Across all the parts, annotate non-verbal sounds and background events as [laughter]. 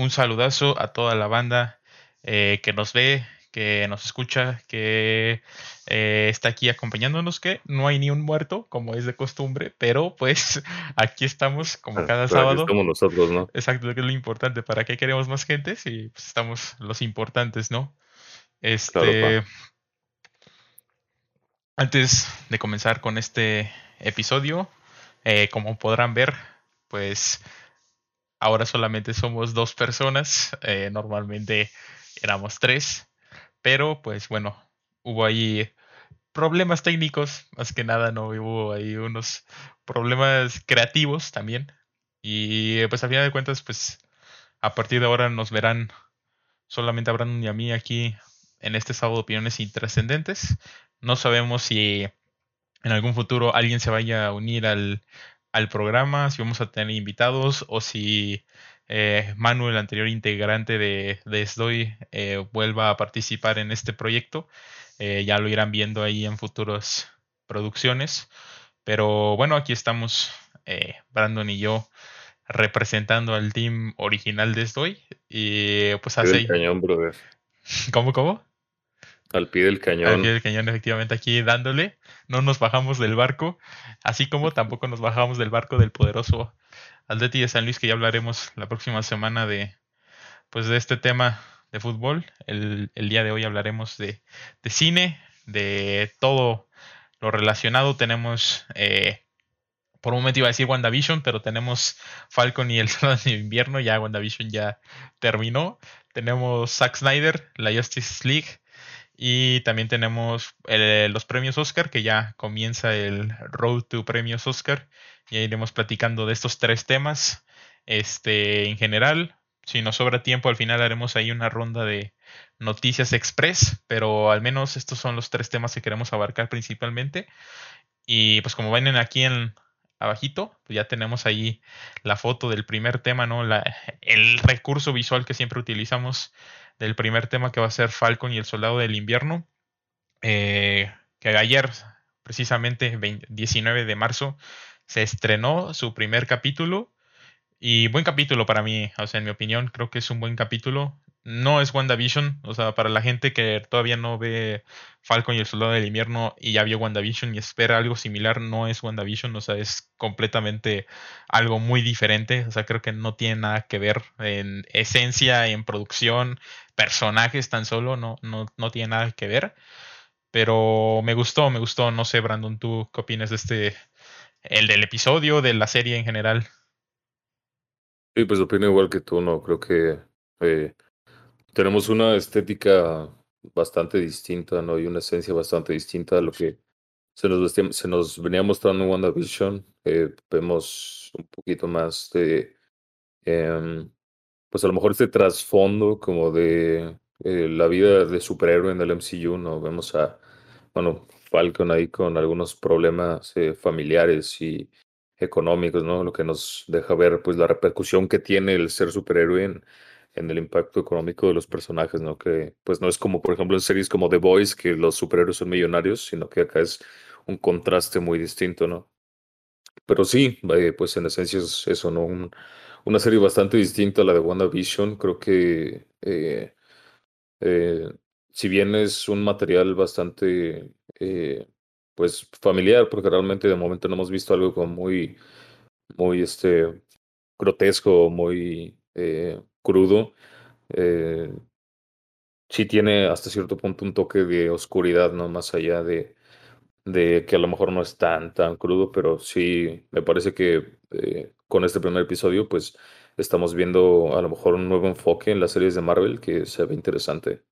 un saludazo a toda la banda eh, que nos ve, que nos escucha, que eh, está aquí acompañándonos, que no hay ni un muerto, como es de costumbre, pero pues [laughs] aquí estamos como Ah, cada pero sábado. estamos nosotros, ¿no? Exacto, que es lo importante. ¿Para qué queremos más gente? Si pues, estamos los importantes, ¿no? Este. Antes de comenzar con este episodio, eh, como podrán ver, pues ahora solamente somos dos personas. eh, normalmente éramos tres. Pero pues bueno, hubo ahí problemas técnicos, más que nada, no hubo ahí unos problemas creativos también. Y pues a final de cuentas, pues a partir de ahora nos verán solamente a Brandon y a mí aquí en este sábado de opiniones intrascendentes. No sabemos si en algún futuro alguien se vaya a unir al, al programa, si vamos a tener invitados o si eh, Manu, el anterior integrante de, de SDOI, eh, vuelva a participar en este proyecto. Eh, ya lo irán viendo ahí en futuras producciones. Pero bueno, aquí estamos eh, Brandon y yo representando al team original de SDOI. Y pues hace... cañón, brother. [laughs] ¿Cómo, cómo? Al pie del Al cañón. pie del cañón, efectivamente, aquí dándole. No nos bajamos del barco, así como [laughs] tampoco nos bajamos del barco del poderoso Atleti de San Luis, que ya hablaremos la próxima semana de, pues, de este tema de fútbol. El, el día de hoy hablaremos de, de cine, de todo lo relacionado. Tenemos, eh, por un momento iba a decir WandaVision, pero tenemos Falcon y el [laughs] Soldado de Invierno. Ya WandaVision ya terminó. Tenemos Zack Snyder, la Justice League. Y también tenemos el- los premios Oscar, que ya comienza el Road to Premios Oscar. Y iremos platicando de estos tres temas. Este, en general, si nos sobra tiempo, al final haremos ahí una ronda de noticias express. Pero al menos estos son los tres temas que queremos abarcar principalmente. Y pues como ven aquí en abajito, pues ya tenemos ahí la foto del primer tema, ¿no? La, el recurso visual que siempre utilizamos del primer tema que va a ser Falcon y el Soldado del Invierno. eh, que ayer, precisamente 20 19 de marzo, se estrenó su primer capítulo. Y buen capítulo para mí, o sea, en mi opinión, creo que es un buen capítulo. No es WandaVision, o sea, para la gente que todavía no ve Falcon y el Soldado del Invierno y ya vio WandaVision y espera algo similar, no es WandaVision, o sea, es completamente algo muy diferente, o sea, creo que no tiene nada que ver en esencia, en producción, personajes tan solo, no, no, no tiene nada que ver. Pero me gustó, me gustó, no sé, Brandon, ¿tú qué opinas de este, el del episodio, de la serie en general? Sí, pues opino igual que tú, ¿no? Creo que eh, tenemos una estética bastante distinta, ¿no? Y una esencia bastante distinta a lo que se nos, se nos venía mostrando en WandaVision. Eh, vemos un poquito más de, em, pues a lo mejor este trasfondo como de eh, la vida de superhéroe en el MCU, ¿no? Vemos a, bueno, Falcon ahí con algunos problemas eh, familiares y económicos, ¿no? Lo que nos deja ver, pues, la repercusión que tiene el ser superhéroe en, en el impacto económico de los personajes, ¿no? Que, pues, no es como, por ejemplo, en series como The Boys, que los superhéroes son millonarios, sino que acá es un contraste muy distinto, ¿no? Pero sí, eh, pues, en esencia es eso, ¿no? Un- una serie bastante distinta a la de WandaVision. Creo que, eh, eh, si bien es un material bastante, eh, pues, familiar, porque realmente de momento no hemos visto algo como muy, muy, este, grotesco, muy eh, crudo, eh, sí tiene hasta cierto punto un toque de oscuridad, ¿no? Más allá de, de que a lo mejor no es tan, tan crudo, pero sí me parece que eh, con este primer episodio, pues estamos viendo a lo mejor un nuevo enfoque en las series de Marvel que se ve interesante.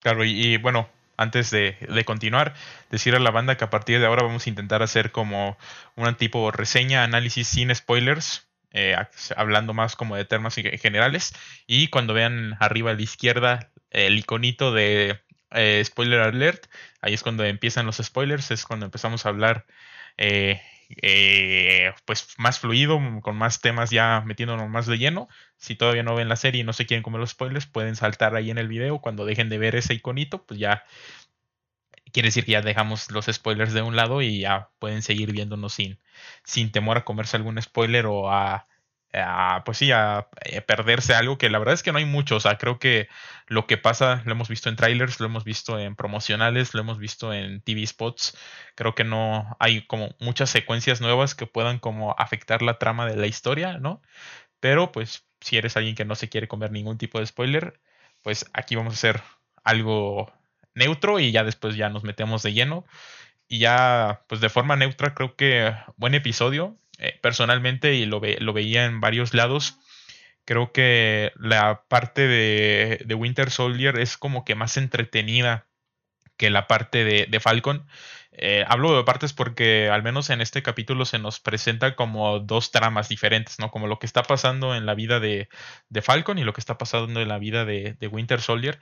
Claro, y, y bueno, antes de, de continuar, decir a la banda que a partir de ahora vamos a intentar hacer como una tipo reseña, análisis sin spoilers, eh, hablando más como de temas ge- generales. Y cuando vean arriba a la izquierda el iconito de eh, spoiler alert, ahí es cuando empiezan los spoilers, es cuando empezamos a hablar eh, pues más fluido, con más temas ya metiéndonos más de lleno. Si todavía no ven la serie y no se quieren comer los spoilers, pueden saltar ahí en el video. Cuando dejen de ver ese iconito, pues ya quiere decir que ya dejamos los spoilers de un lado y ya pueden seguir viéndonos sin, sin temor a comerse algún spoiler o a pues sí, a, eh, perderse algo que la verdad es que no hay mucho. O sea, creo que lo que pasa lo hemos visto en trailers, lo hemos visto en promocionales, lo hemos visto en TV spots. Creo que no hay como muchas secuencias nuevas que puedan como afectar la trama de la historia, ¿no? Pero pues si eres alguien que no se quiere comer ningún tipo de spoiler, pues aquí vamos a hacer algo neutro y ya después ya nos metemos de lleno. Y ya, pues de forma neutra, creo que buen episodio. Eh, personalmente, y lo, lo veía en varios lados, creo que la parte de, de, Winter Soldier es como que más entretenida que la parte de, de Falcon. Eh, hablo de partes porque al menos en este capítulo se nos presenta como dos tramas diferentes, ¿no? Como lo que está pasando en la vida de, de Falcon y lo que está pasando en la vida de, de Winter Soldier.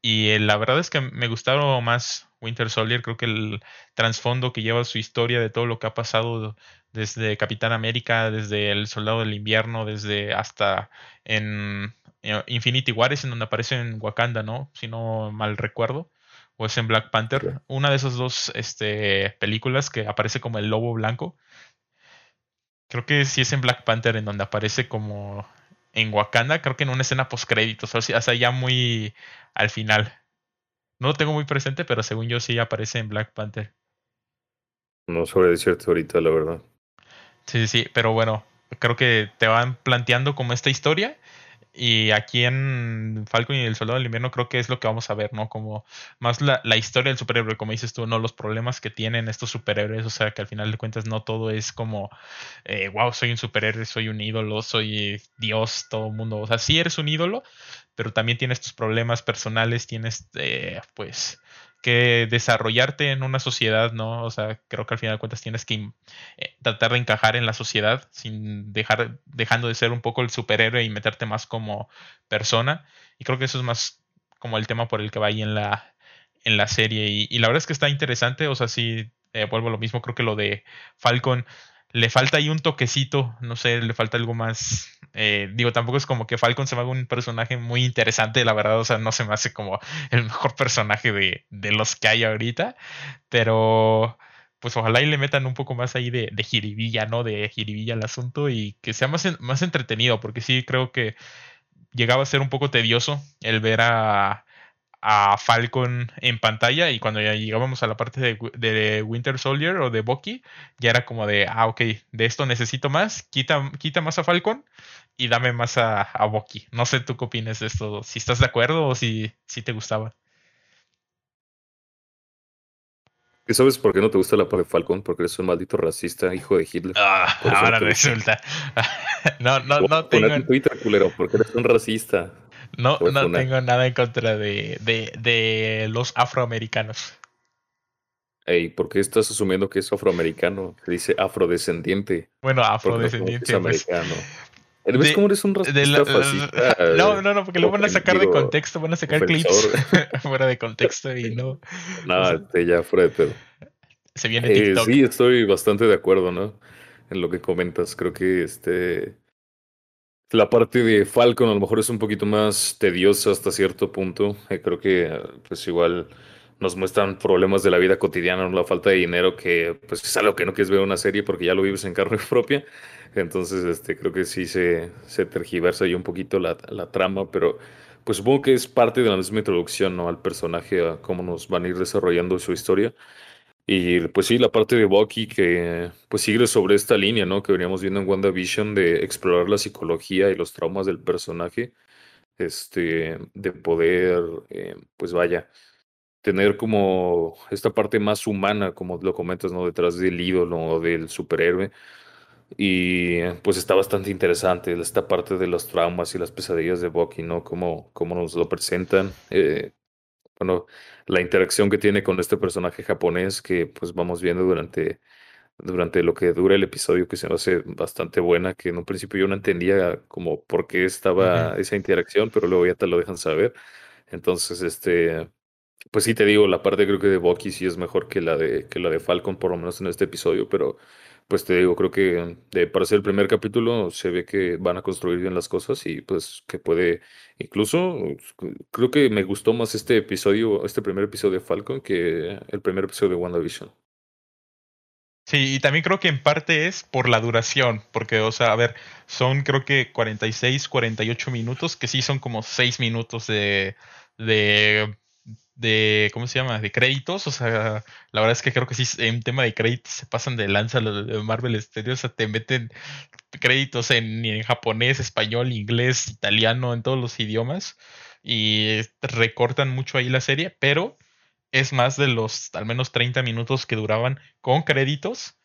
Y eh, la verdad es que me gustaron más Winter Soldier, creo que el trasfondo que lleva su historia de todo lo que ha pasado desde Capitán América, desde el Soldado del Invierno, desde hasta en eh, Infinity War es en donde aparece en Wakanda, ¿no? Si no mal recuerdo o es en Black Panther. Una de esas dos este, películas que aparece como el lobo blanco. Creo que sí es en Black Panther en donde aparece como en Wakanda, creo que en una escena post créditos, o sea, ya muy al final. No lo tengo muy presente, pero según yo sí aparece en Black Panther. No sobre decirte ahorita, la verdad. Sí, sí, pero bueno, creo que te van planteando como esta historia y aquí en Falcon y el Soldado del Invierno creo que es lo que vamos a ver, ¿no? Como más la, la, historia del superhéroe, como dices tú, no los problemas que tienen estos superhéroes, o sea, que al final de cuentas no todo es como, eh, wow, soy un superhéroe, soy un ídolo, soy Dios, todo el mundo, o sea, sí eres un ídolo, pero también tienes tus problemas personales, tienes, eh, pues, que desarrollarte en una sociedad, ¿no? O sea, creo que al final de cuentas tienes que eh, tratar de encajar en la sociedad sin dejar, dejando de ser un poco el superhéroe y meterte más como persona. Y creo que eso es más como el tema por el que va ahí en la, en la serie. Y, la verdad es que está interesante, o sea, sí, eh, vuelvo a lo mismo, creo que lo de Falcon le falta ahí un toquecito, no sé, le falta algo más. Eh, digo, tampoco es como que Falcon se me haga un personaje muy interesante, la verdad, o sea, no se me hace como el mejor personaje de, de los que hay ahorita, pero pues ojalá y le metan un poco más ahí de, de jiribilla, ¿no? De jiribilla al asunto y que sea más, más entretenido, porque sí creo que llegaba a ser un poco tedioso el ver a, a Falcon en pantalla y cuando ya llegábamos a la parte de, Winter Soldier o de Bucky, ya era como de, ah, ok, de esto necesito más, quita, quita más a Falcon y dame más a, a Bucky. No sé tú qué opinas de esto, si estás de acuerdo o si, si te gustaba. ¿Y sabes por qué no te gusta la parte de Falcon? Porque eres un maldito racista, hijo de Hitler. Ah, ahora resulta. [laughs] no, no, no tengo... Twitter, culero, porque eres un racista. No, no tengo nada en contra de, de, de los afroamericanos. Ey, ¿por qué estás asumiendo que es afroamericano? Se dice afrodescendiente. Bueno, afrodescendiente. No pues. americano. ¿Ves cómo eres un racista fascista? [laughs] No, no, no, porque lo van a sacar de contexto, van a sacar clips [laughs] fuera de contexto y no. [laughs] No, este, ya fuera de pedo. Se viene eh, TikTok. sí, estoy bastante de acuerdo, ¿no? En lo que comentas. Creo que este la parte de Falcon a lo mejor es un poquito más tediosa hasta cierto punto. Eh, creo que pues igual nos muestran problemas de la vida cotidiana, la falta de dinero, que pues es algo que no quieres ver una serie porque ya lo vives en carne [laughs] propia. Entonces, este, creo que sí se, se tergiversa ahí un poquito la, la trama, pero pues supongo que es parte de la misma introducción, ¿no? Al personaje, a cómo nos van a ir desarrollando su historia. Y pues sí, la parte de Bucky que pues sigue sobre esta línea, ¿no? Que veníamos viendo en WandaVision de explorar la psicología y los traumas del personaje, este, de poder, eh, pues vaya, tener como esta parte más humana, como lo comentas, ¿no? Detrás del ídolo o del superhéroe. Y pues está bastante interesante esta parte de los traumas y las pesadillas de Bucky, ¿no? Cómo, cómo nos lo presentan. Eh, bueno, la interacción que tiene con este personaje japonés que pues vamos viendo durante, durante lo que dura el episodio, que se me hace bastante buena, que en un principio yo no entendía como por qué estaba esa interacción, pero luego ya te lo dejan saber. Entonces, este, pues sí te digo, la parte creo que de Bucky sí es mejor que la de, que la de Falcon, por lo menos en este episodio, pero pues te digo, creo que de, para ser el primer capítulo se ve que van a construir bien las cosas y pues que puede, incluso creo que me gustó más este episodio, este primer episodio de Falcon que el primer episodio de WandaVision. Sí, y también creo que en parte es por la duración, porque, o sea, a ver, son creo que 46, 48 minutos, que sí son como 6 minutos de, de, de, ¿cómo se llama? De créditos, o sea, la verdad es que creo que sí, en tema de créditos se pasan de lanza los de Marvel Studios, o sea, te meten créditos en, en japonés, español, inglés, italiano, en todos los idiomas, y recortan mucho ahí la serie, pero es más de los al menos 30 minutos que duraban con créditos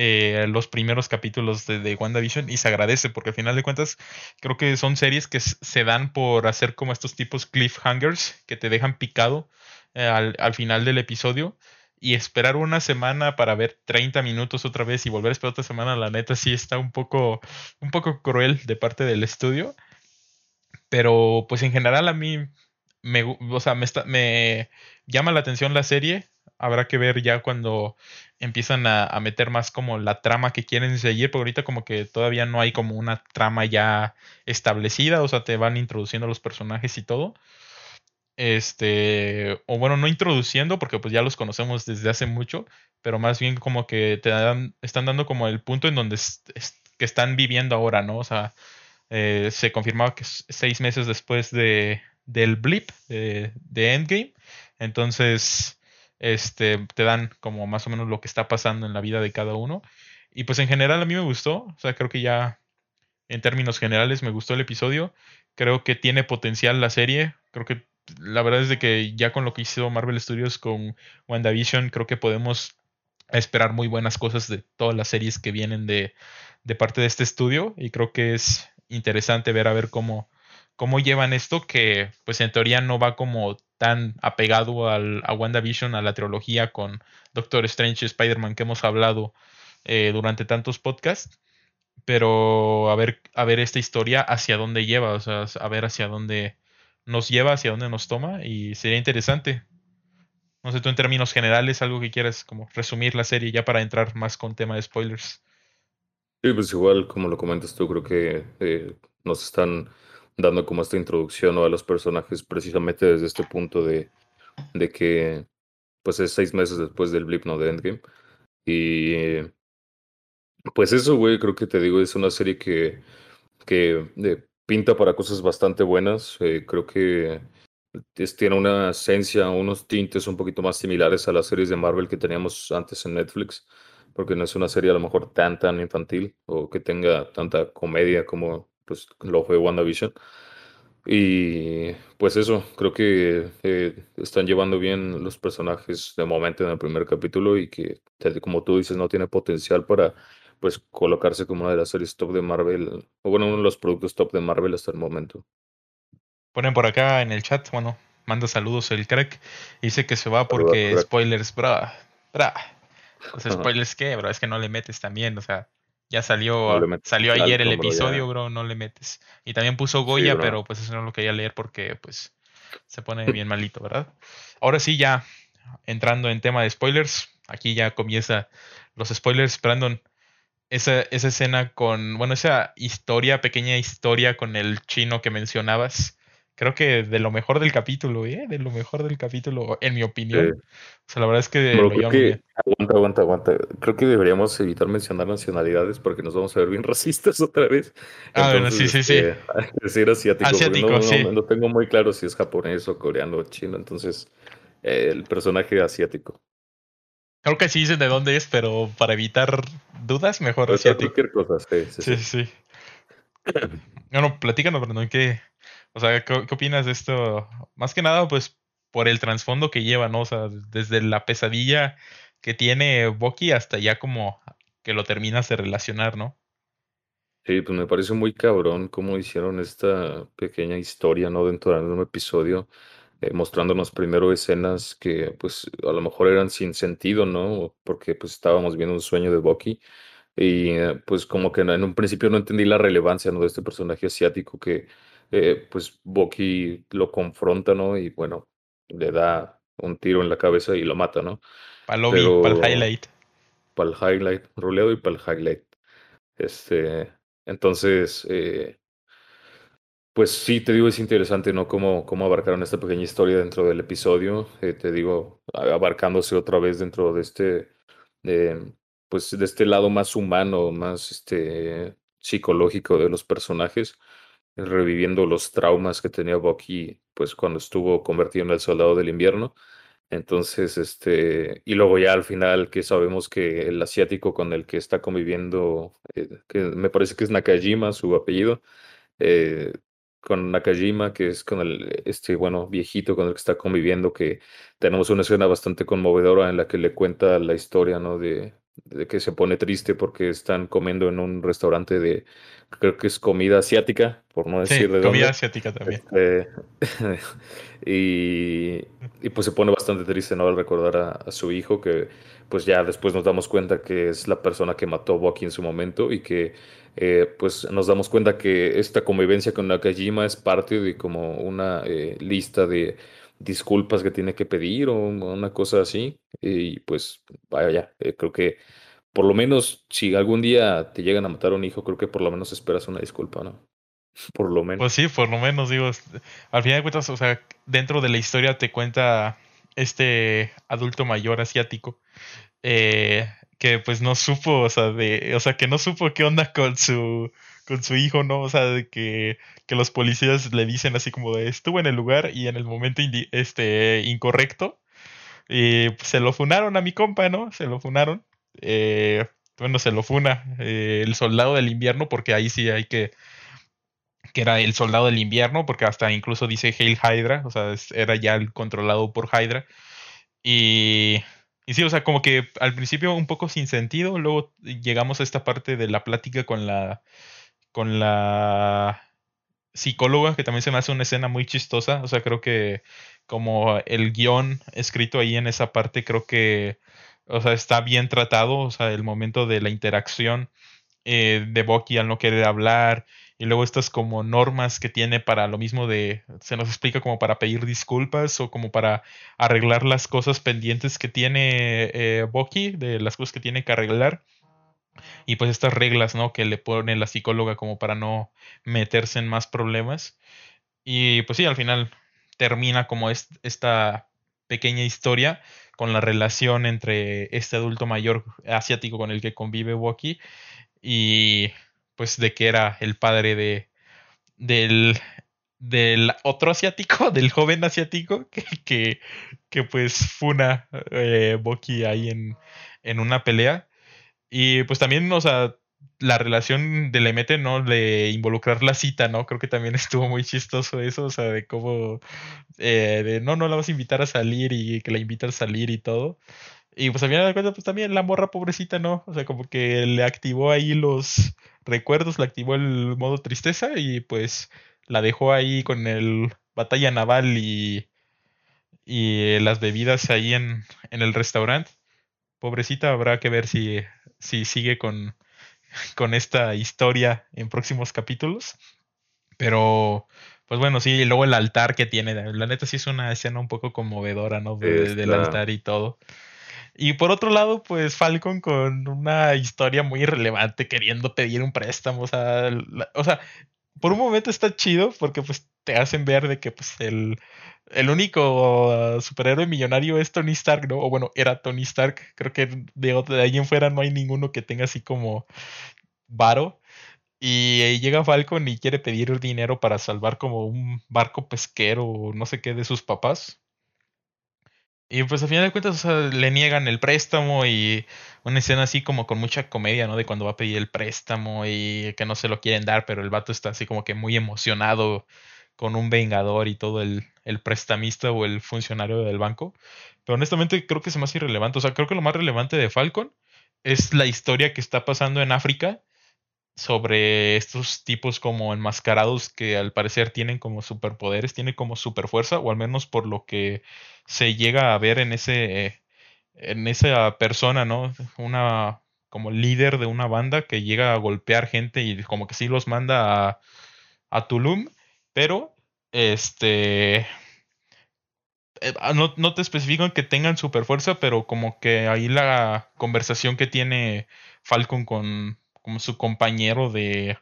eh, los primeros capítulos de, de, WandaVision y se agradece porque al final de cuentas creo que son series que se dan por hacer como estos tipos cliffhangers que te dejan picado eh, al, al, final del episodio y esperar una semana para ver 30 minutos otra vez y volver a esperar otra semana la neta sí está un poco un poco cruel de parte del estudio pero pues en general a mí me, o sea, me, me llama la atención la serie. Habrá que ver ya cuando empiezan a, a, meter más como la trama que quieren seguir, porque ahorita como que todavía no hay como una trama ya establecida, o sea, te van introduciendo los personajes y todo. Este, o bueno, no introduciendo, porque pues ya los conocemos desde hace mucho, pero más bien como que te dan, están dando como el punto en donde es, que están viviendo ahora, ¿no? O sea, eh, se confirmaba que seis meses después de, del blip de, de, Endgame. Entonces, este, te dan como más o menos lo que está pasando en la vida de cada uno. Y pues en general a mí me gustó. O sea, creo que ya en términos generales me gustó el episodio. Creo que tiene potencial la serie. Creo que la verdad es de que ya con lo que hizo Marvel Studios con WandaVision, creo que podemos esperar muy buenas cosas de todas las series que vienen de, de parte de este estudio. Y creo que es interesante ver a ver cómo, cómo llevan esto que pues en teoría no va como tan apegado al, a WandaVision, a la trilogía con Doctor Strange y Spider-Man que hemos hablado eh, durante tantos podcasts. Pero a ver, a ver esta historia hacia dónde lleva, o sea, a ver hacia dónde nos lleva, hacia dónde nos toma y sería interesante. No sé, tú en términos generales, algo que quieras como resumir la serie ya para entrar más con tema de spoilers. Sí, pues igual como lo comentas tú, creo que eh, nos están dando como esta introducción a los personajes precisamente desde este punto de, de que pues es seis meses después del blip, ¿no? De Endgame. Y pues eso, güey, creo que te digo, es una serie que, que eh, pinta para cosas bastante buenas. Eh, creo que tiene una esencia, unos tintes un poquito más similares a las series de Marvel que teníamos antes en Netflix, porque no es una serie a lo mejor tan, tan infantil o que tenga tanta comedia como pues lo fue WandaVision. Y pues eso, creo que eh, están llevando bien los personajes de momento en el primer capítulo y que, como tú dices, no tiene potencial para pues colocarse como una de las series top de Marvel, o bueno, uno de los productos top de Marvel hasta el momento. Ponen por acá en el chat, bueno, manda saludos el crack, dice que se va porque spoilers, bra, bra. Pues [laughs] spoilers qué, bro, es que no le metes también, o sea, ya salió, salió ayer el episodio, bro, no le metes. Y también puso Goya, pero pues eso no lo quería leer porque pues se pone bien malito, ¿verdad? Ahora sí, ya entrando en tema de spoilers, aquí ya comienza los spoilers, Brandon. Esa, esa escena con, bueno, esa historia, pequeña historia con el chino que mencionabas, creo que de lo mejor del capítulo, ¿eh? De lo mejor del capítulo, en mi opinión. O sea, la verdad es que lo creo que, Aguanta, aguanta, aguanta. Creo que deberíamos evitar mencionar nacionalidades porque nos vamos a ver bien [laughs] racistas otra vez. Ah, bueno, sí, sí, sí. [laughs] Este, decir asiático. Asiático, no, sí. no, no, tengo muy claro si es japonés o coreano o chino, entonces eh, el personaje asiático. Creo que sí dicen de dónde es, pero para evitar dudas, mejor asiático. Cualquier cosa, sí, sí. Sí, sí. sí. [coughs] Bueno, platícanos, Brandon, ¿qué, o sea, ¿qué, ¿qué, opinas de esto? Más que nada, pues, por el trasfondo que lleva, ¿no? O sea, desde la pesadilla que tiene Bucky hasta ya como que lo terminas de relacionar, ¿no? Sí, pues me parece muy cabrón cómo hicieron esta pequeña historia, ¿no? Dentro de un episodio, eh, mostrándonos primero escenas que, pues, a lo mejor eran sin sentido, ¿no? Porque, pues, estábamos viendo un sueño de Bucky. Y, eh, pues, como que en un principio no entendí la relevancia, ¿no? De este personaje asiático que eh, pues Bucky lo confronta, ¿no? Y bueno, le da un tiro en la cabeza y lo mata, ¿no? Para el highlight. Para el highlight, roleado y para el highlight. Este, entonces, eh, pues sí, te digo, es interesante, ¿no? Cómo, cómo abarcaron esta pequeña historia dentro del episodio. Eh, te digo, abarcándose otra vez dentro de este, de, pues de este lado más humano, más este psicológico de los personajes, reviviendo los traumas que tenía Bucky, pues cuando estuvo convertido en el soldado del invierno. Entonces, este, y luego ya al final que sabemos que el asiático con el que está conviviendo, eh, que me parece que es Nakajima, su apellido, eh, con Nakajima, que es con el, este, bueno, viejito con el que está conviviendo, que tenemos una escena bastante conmovedora en la que le cuenta la historia, ¿no? De, de que se pone triste porque están comiendo en un restaurante de, creo que es comida asiática, por no decir de comida asiática también. Este, [laughs] y, y, pues se pone bastante triste, ¿no? Al recordar a, a, su hijo, que pues ya después nos damos cuenta que es la persona que mató a Bucky en su momento y que eh, pues nos damos cuenta que esta convivencia con Nakajima es parte de como una eh, lista de disculpas que tiene que pedir o una cosa así. Y pues, vaya, eh, creo que por lo menos si algún día te llegan a matar a un hijo, creo que por lo menos esperas una disculpa, ¿no? [laughs] Por lo menos. Pues sí, por lo menos, digo, al final de cuentas, o sea, dentro de la historia te cuenta este adulto mayor asiático eh, que pues no supo, o sea, de, o sea, que no supo qué onda con su con su hijo, ¿no? O sea, de que, que los policías le dicen así como de estuvo en el lugar y en el momento este, incorrecto. Y pues, se lo funaron a mi compa, ¿no? Se lo funaron. Eh, bueno, se lo funa eh, el soldado del invierno, porque ahí sí hay que. que era el soldado del invierno, porque hasta incluso dice Hail Hydra, o sea, era ya el controlado por Hydra. Y. Y sí, o sea, como que al principio un poco sin sentido, luego llegamos a esta parte de la plática con la con la psicóloga, que también se me hace una escena muy chistosa. O sea, creo que como el guion escrito ahí en esa parte, creo que, o sea, está bien tratado. O sea, el momento de la interacción eh, de Bucky al no querer hablar. Y luego estas como normas que tiene para lo mismo de, se nos explica como para pedir disculpas o como para arreglar las cosas pendientes que tiene eh, de las cosas que tiene que arreglar y pues estas reglas, ¿no? Que le pone la psicóloga como para no meterse en más problemas. Y pues sí, al final termina como esta pequeña historia con la relación entre este adulto mayor asiático con el que convive Woki y pues de que era el padre de del del otro asiático, [laughs] del joven asiático, que, que, que pues funa eh, ahí en, en una pelea. Y pues también, o sea, la relación de Lemete, ¿no? De involucrar la cita, ¿no? Creo que también [laughs] estuvo muy chistoso eso, o sea, de cómo, eh, de no, no la vas a invitar a salir y que la invita a salir y todo. Y pues al final de cuentas, pues también la morra pobrecita, ¿no? O sea, como que le activó ahí los recuerdos, le activó el modo tristeza y pues la dejó ahí con el batalla naval y, y las bebidas ahí en, en el restaurante. Pobrecita, habrá que ver si si sigue con, [laughs] con esta historia en próximos capítulos. Pero, pues bueno, sí, y luego el altar que tiene. La neta sí es una escena un poco conmovedora, ¿no? del altar y todo. Y por otro lado, pues Falcon con una historia muy relevante queriendo pedir un préstamo. O sea, o sea, por un momento está chido porque pues te hacen ver de que pues el, el único uh, superhéroe millonario es Tony Stark, ¿no? O bueno, era Tony Stark. Creo que de, de ahí en fuera no hay ninguno que tenga así como varo. Y llega Falcon y quiere pedir dinero para salvar como un barco pesquero o no sé qué de sus papás. Y pues al final de cuentas, o sea, le niegan el préstamo y una escena así como con mucha comedia, ¿no? De cuando va a pedir el préstamo y que no se lo quieren dar, pero el vato está así como que muy emocionado con un vengador y todo el, el prestamista o el funcionario del banco. Pero honestamente creo que es más irrelevante. O sea, creo que lo más relevante de Falcon es la historia que está pasando en África sobre estos tipos como enmascarados que al parecer tienen como superpoderes, tienen como superfuerza, o al menos por lo que se llega a ver en ese en esa persona, ¿no? Una como líder de una banda que llega a golpear gente y como que sí los manda a, a Tulum pero, este. Eh, ah, no, no, te especifican que tengan super fuerza, pero como que ahí la conversación que tiene Falcon con como su compañero de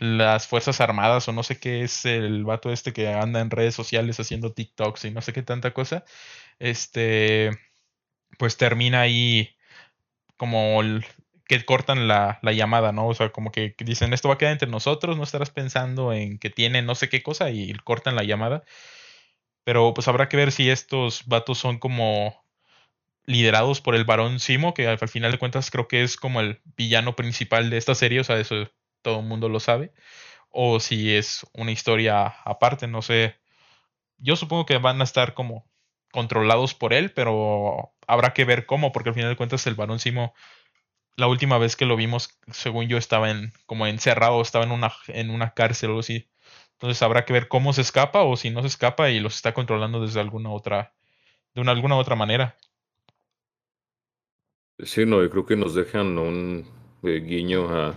las Fuerzas Armadas o no sé qué es el vato este que anda en redes sociales haciendo TikToks y no sé qué tanta cosa, este, pues termina ahí como que cortan la, la, llamada, ¿no? O sea, como que dicen, esto va a quedar entre nosotros, no estarás pensando en que tiene no sé qué cosa y cortan la llamada. Pero pues habrá que ver si estos vatos son como liderados por el varón Simo, que al final de cuentas creo que es como el villano principal de esta serie, o sea, eso todo el mundo lo sabe, o si es una historia aparte, no sé. Yo supongo que van a estar como controlados por él, pero habrá que ver cómo, porque al final de cuentas el varón Simo, la última vez que lo vimos, según yo, estaba en, como encerrado, estaba en una, en una cárcel o así. Entonces habrá que ver cómo se escapa o si no se escapa y los está controlando desde alguna otra, de una, alguna otra manera. Sí, no, yo creo que nos dejan un eh, guiño a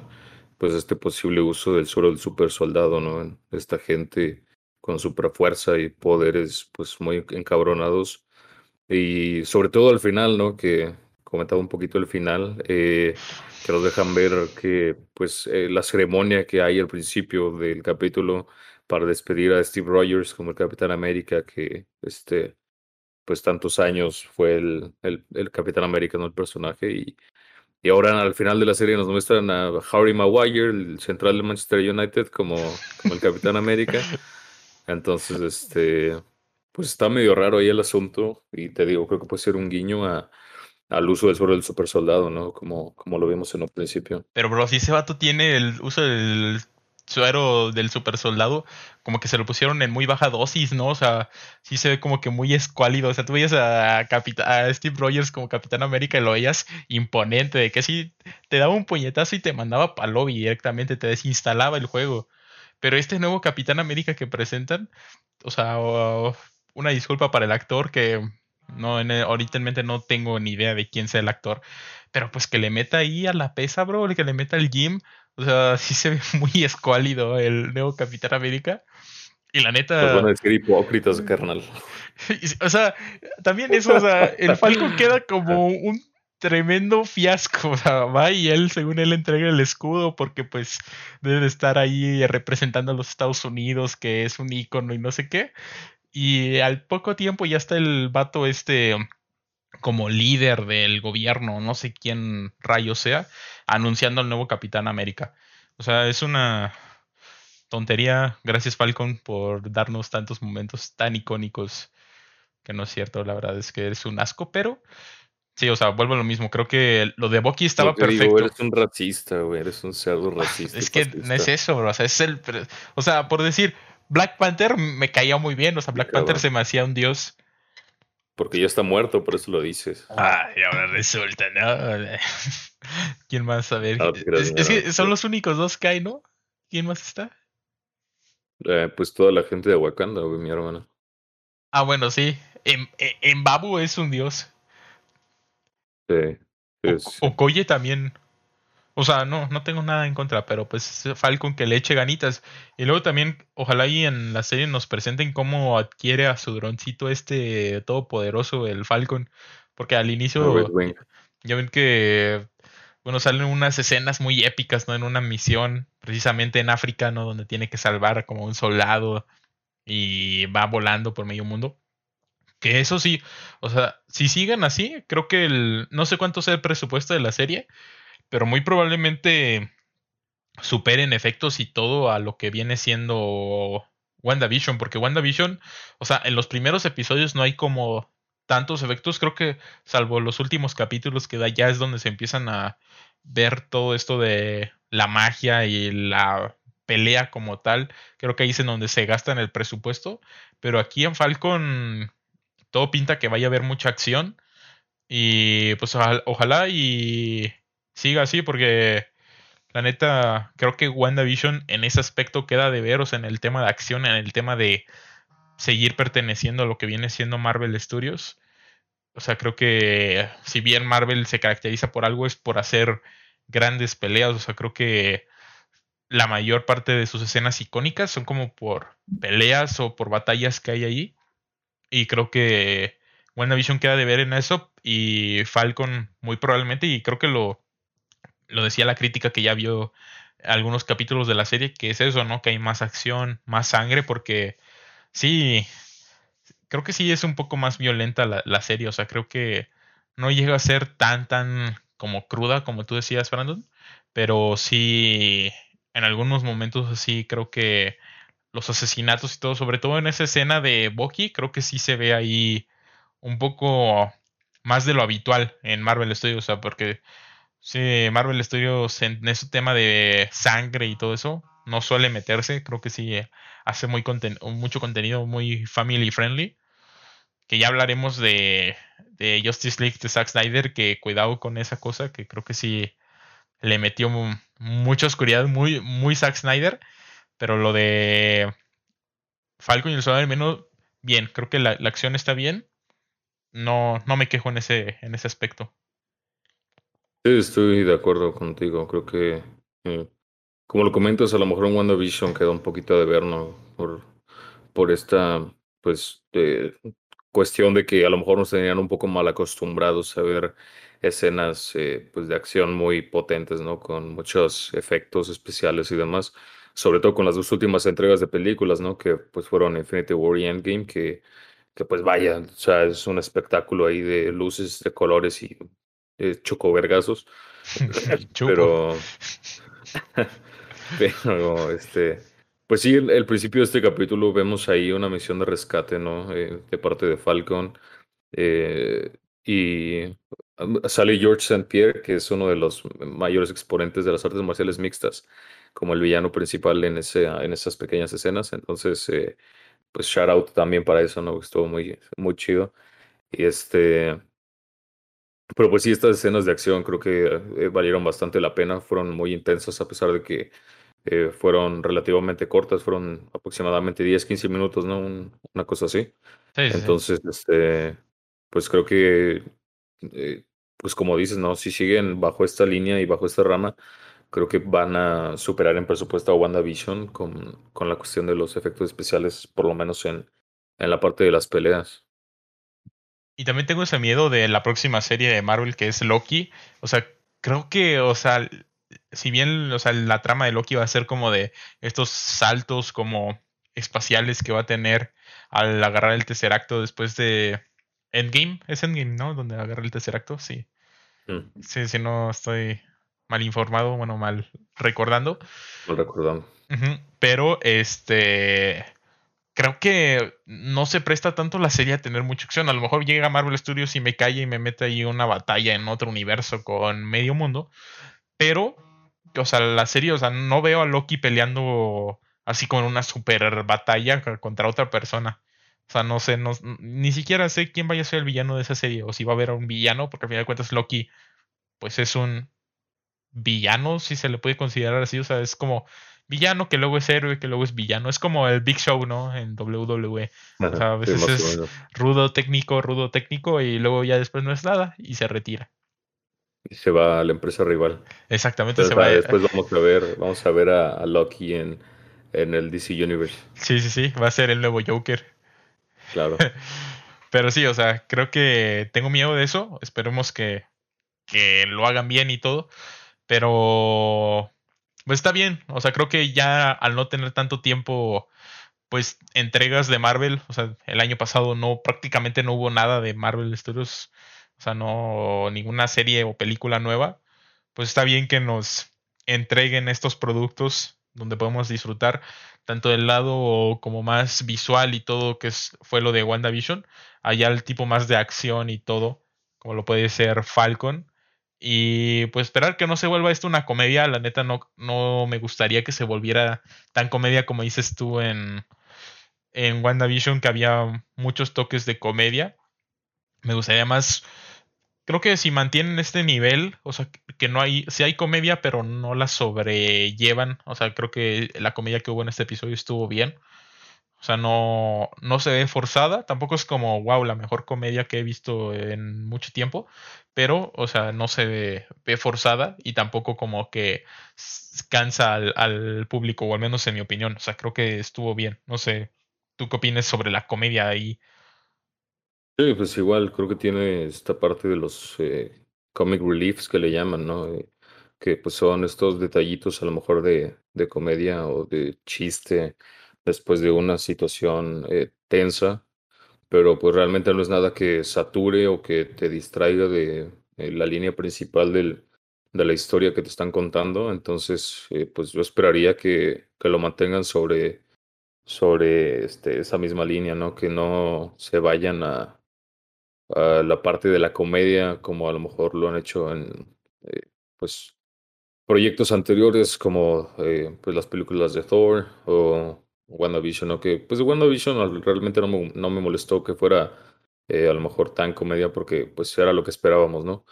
pues este posible uso del suero del super soldado, ¿no? Esta gente con super fuerza y poderes pues muy encabronados. Y sobre todo al final, ¿no? Que comentaba un poquito el final, eh, que nos dejan ver que pues eh, la ceremonia que hay al principio del capítulo para despedir a Steve Rogers como el Capitán América, que este pues tantos años fue el, el, el Capitán América, ¿no? El personaje. Y, y ahora al final de la serie nos muestran a Harry Maguire, el central de Manchester United, como, como el Capitán América. Entonces, este, pues está medio raro ahí el asunto. Y te digo, creo que puede ser un guiño a, al uso del suelo del super soldado, ¿no? Como, como lo vimos en un principio. Pero, bro, si ese vato tiene el uso del suero del super soldado, como que se lo pusieron en muy baja dosis, ¿no? O sea, sí se ve como que muy escuálido. O sea, tú veías a, a Steve Rogers como Capitán América y lo veías imponente, de que sí te daba un puñetazo y te mandaba para lobby directamente, te desinstalaba el juego. Pero este nuevo Capitán América que presentan, o sea, una disculpa para el actor que no, ahorita no tengo ni idea de quién sea el actor, pero pues que le meta ahí a la pesa, bro, que le meta el gym o sea, [laughs] sí se ve muy escuálido el nuevo Capitán América. Y la neta. Pues van a decir hipócritas, carnal. [laughs] o sea, también eso, o sea, el Falcon [laughs] queda como un tremendo fiasco. O sea, va y él, según él, entrega el escudo porque, pues, debe de estar ahí representando a los Estados Unidos, que es un ícono y no sé qué. Y al poco tiempo ya está el vato este como líder del gobierno, no sé quién rayo sea, anunciando al nuevo Capitán América. O sea, es una tontería. Gracias Falcon por darnos tantos momentos tan icónicos. Que no es cierto, la verdad es que es un asco, pero sí, o sea, vuelvo a lo mismo. Creo que lo de Bucky estaba perfecto. eres un racista, güey, eres un cerdo [laughs] racista. es que no es eso, bro. O sea, es el. O sea, por decir, Black Panther me caía muy bien. O sea, Black Panther se me hacía un dios porque ya está muerto, por eso lo dices. Ah, y ahora resulta, ¿no? [laughs] ¿Quién más? A ver. es, que son los únicos dos que hay, ¿no? ¿Quién más está? Eh, pues toda la gente de Wakanda, güey, mi hermana. Ah, bueno, sí. En, en, Babu es un dios. Sí. Okoye también o sea, no, no tengo nada en contra, pero pues Falcon que le eche ganitas. Y luego también, ojalá ahí en la serie nos presenten cómo adquiere a su droncito este todopoderoso, el Falcon. Porque al inicio ya ven que, bueno, salen unas escenas muy épicas, ¿no? En una misión, precisamente en África, ¿no? Donde tiene que salvar como un soldado y va volando por medio mundo. Que eso sí, o sea, si siguen así, creo que el, no sé cuánto sea el presupuesto de la serie, pero muy probablemente superen efectos y todo a lo que viene siendo WandaVision, porque WandaVision, o sea, en los primeros episodios no hay como tantos efectos, creo que salvo los últimos capítulos que da ya es donde se empiezan a ver todo esto de la magia y la pelea como tal, creo que ahí es en donde se gasta en el presupuesto, pero aquí en Falcon todo pinta que vaya a haber mucha acción y pues ojalá y siga así porque la neta creo que WandaVision en ese aspecto queda de veros en el tema de acción, en el tema de seguir perteneciendo a lo que viene siendo Marvel Studios. O sea, creo que si bien Marvel se caracteriza por algo es por hacer grandes peleas, o sea, creo que la mayor parte de sus escenas icónicas son como por peleas o por batallas que hay ahí. Y creo que WandaVision queda de ver en eso y Falcon muy probablemente, y creo que lo, lo decía la crítica que ya vio algunos capítulos de la serie, que es eso, ¿no? Que hay más acción, más sangre, porque sí, creo que sí es un poco más violenta la, serie, o sea, creo que no llega a ser tan, tan como cruda, como tú decías, Brandon. Pero sí, en algunos momentos así creo que los asesinatos y todo, sobre todo en esa escena de Bucky, creo que sí se ve ahí un poco más de lo habitual en Marvel Studios, o sea, porque sí, Marvel Studios en ese tema de sangre y todo eso no suele meterse, creo que sí hace muy mucho contenido muy family friendly, que ya hablaremos de, de Justice League de Zack Snyder, que cuidado con esa cosa, que creo que sí le metió mucha oscuridad, muy, muy Zack Snyder, pero lo de Falcon y el Soldado Menos, bien, creo que la, acción está bien, no, no me quejo en ese, en ese aspecto. Sí, estoy de acuerdo contigo, creo que... Eh, como lo comentas, a lo mejor en WandaVision queda un poquito de ver, ¿no? Por, por esta, pues, cuestión de que a lo mejor nos tenían un poco mal acostumbrados a ver escenas, eh, pues, de acción muy potentes, ¿no? Con muchos efectos especiales y demás. Sobre todo con las dos últimas entregas de películas, ¿no? Que, pues, fueron Infinity War y Endgame, que, que pues, vaya, o sea, es un espectáculo ahí de luces, de colores y eh, chocovergazos. [laughs] [laughs] Pero... [laughs] Pero, este, pues sí, el, el, principio de este capítulo vemos ahí una misión de rescate, ¿no? Eh, de parte de Falcon. Eh, y sale George St. Pierre, que es uno de los mayores exponentes de las artes marciales mixtas, como el villano principal en, ese, en esas pequeñas escenas. Entonces, eh, pues shout out también para eso, ¿no? Estuvo muy, muy chido. Y este. Pero pues sí, estas escenas de acción creo que valieron bastante la pena, fueron muy intensas a pesar de que eh, fueron relativamente cortas, fueron aproximadamente 10, 15 minutos, ¿no? una cosa así. Entonces, este, pues creo que, eh, pues como dices, ¿no? Si siguen bajo esta línea y bajo esta rama, creo que van a superar en presupuesto a WandaVision con, con la cuestión de los efectos especiales, por lo menos en, en la parte de las peleas. Y también tengo ese miedo de la próxima serie de Marvel que es Loki. O sea, creo que, o sea, si bien, o sea, la trama de Loki va a ser como de estos saltos como espaciales que va a tener al agarrar el tercer acto después de Endgame, es Endgame, ¿no? Donde agarra el tercer acto, sí. Mm. Sí, si no estoy mal informado, bueno, mal recordando. Mal recordando. Pero este creo que no se presta tanto la serie a tener mucha acción. A lo mejor llega Marvel Studios y me cae y me mete ahí una batalla en otro universo con medio mundo. Pero, o sea, la serie, o sea, no veo a Loki peleando así con una super batalla contra otra persona. O sea, no sé, no, ni siquiera sé quién vaya a ser el villano de esa serie, o si va a haber un villano, porque al final de cuentas Loki, pues es un villano, si se le puede considerar así, o sea, es como villano que luego es héroe, que luego es villano, es como el Big Show, ¿no? En WWE. o sea, a veces es rudo técnico, rudo técnico, y luego ya después no es nada y se retira y se va a la empresa rival. Exactamente, se va. Después vamos a ver, vamos a ver a, Loki en, en el DC Universe. Sí, sí, sí, va a ser el nuevo Joker. Claro. [laughs] Pero sí, o sea, creo que tengo miedo de eso. Esperemos que, que lo hagan bien y todo. Pero pues está bien. O sea, creo que ya al no tener tanto tiempo, pues entregas de Marvel, o sea, el año pasado no, prácticamente no hubo nada de Marvel Studios o sea, no ninguna serie o película nueva, pues está bien que nos entreguen estos productos donde podemos disfrutar tanto del lado como más visual y todo que es, fue lo de WandaVision, allá el tipo más de acción y todo, como lo puede ser Falcon. Y pues esperar que no se vuelva esto una comedia, la neta no, no me gustaría que se volviera tan comedia como dices tú en, en WandaVision, que había muchos toques de comedia. Me gustaría más creo que si mantienen este nivel, o sea, que no hay, si hay comedia, pero no la sobrellevan, o sea, creo que la comedia que hubo en este episodio estuvo bien. O sea, no, no se ve forzada, tampoco es como, wow, la mejor comedia que he visto en mucho tiempo, pero, o sea, no se ve, forzada y tampoco como que cansa al, al, público, o al menos en mi opinión. O sea, creo que estuvo bien. No sé, ¿tú qué opinas sobre la comedia ahí? Sí, pues igual creo que tiene esta parte de los eh, comic reliefs que le llaman, ¿no? Eh, que pues son estos detallitos a lo mejor de, de comedia o de chiste después de una situación eh, tensa, pero pues realmente no es nada que sature o que te distraiga de, eh, la línea principal de la historia que te están contando. Entonces, eh, pues yo esperaría que, que lo mantengan sobre, sobre este, esa misma línea, ¿no? Que no se vayan a, a la parte de la comedia como a lo mejor lo han hecho en, pues, proyectos anteriores como pues las películas de Thor o WandaVision, ¿no? Que pues WandaVision realmente no me, no me molestó que fuera eh, a lo mejor tan comedia porque pues era lo que esperábamos, ¿no?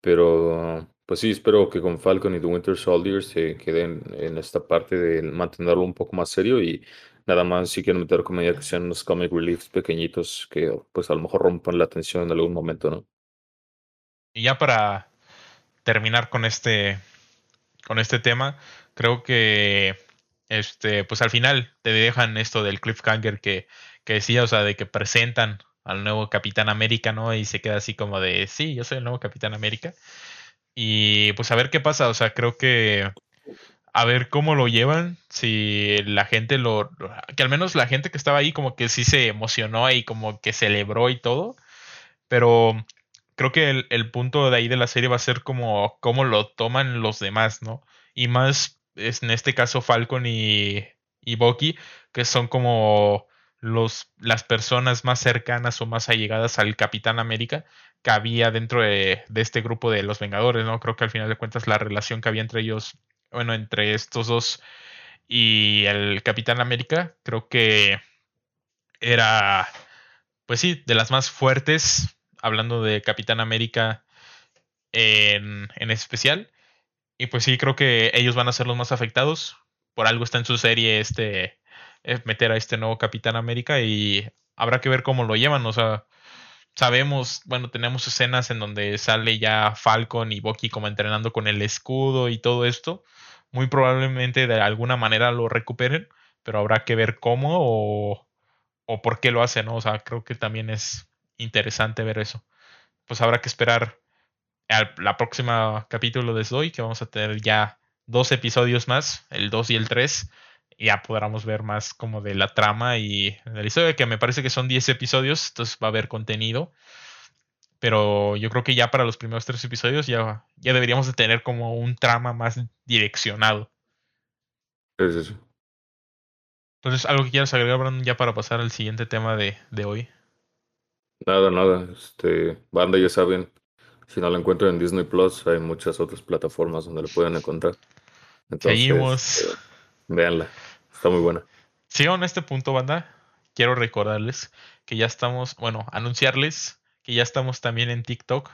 Pero pues sí, espero que con Falcon y The Winter Soldier se queden en esta parte de mantenerlo un poco más serio y nada más si quieren meter comedia que sean unos comic reliefs pequeñitos que pues a lo mejor rompan la atención en algún momento, ¿no? Y ya para terminar con este con este tema, creo que este, pues al final te dejan esto del cliffhanger que, que decía, o sea, de que presentan al nuevo Capitán América, ¿no? Y se queda así como de, sí, yo soy el nuevo Capitán América. Y pues a ver qué pasa, o sea, creo que a ver cómo lo llevan, si la gente lo, que al menos la gente que estaba ahí como que sí se emocionó y como que celebró y todo, pero creo que el, el punto de ahí de la serie va a ser como cómo lo toman los demás, ¿no? Y más es en este caso Falcon y, y Bucky, que son como los, las personas más cercanas o más allegadas al Capitán América que había dentro de, de, este grupo de los Vengadores, ¿no? Creo que al final de cuentas la relación que había entre ellos, bueno, entre estos dos y el Capitán América, creo que era, pues sí, de las más fuertes, hablando de Capitán América en, en especial. Y pues sí, creo que ellos van a ser los más afectados. Por algo está en su serie este eh, meter a este nuevo Capitán América y habrá que ver cómo lo llevan. O sea, sabemos, bueno, tenemos escenas en donde sale ya Falcon y Bucky como entrenando con el escudo y todo esto. Muy probablemente de alguna manera lo recuperen, pero habrá que ver cómo o, o por qué lo hacen, ¿no? O sea, creo que también es interesante ver eso. Pues habrá que esperar al la próxima capítulo de Zoe, que vamos a tener ya dos episodios más, el 2 y el 3. Y ya podremos ver más como de la trama y de la historia, que me parece que son 10 episodios, entonces va a haber contenido. Pero yo creo que ya para los primeros tres episodios ya, ya deberíamos de tener como un trama más direccionado. Es eso. Entonces, ¿algo que quieras agregar, Brandon, ya para pasar al siguiente tema de, de hoy? Nada, nada. Este, banda, ya saben, si no lo encuentran en Disney Plus, hay muchas otras plataformas donde lo pueden encontrar. Entonces, Seguimos. Eh, véanla, está muy buena. Sigo en este punto, banda. Quiero recordarles que ya estamos, bueno, anunciarles que ya estamos también en TikTok,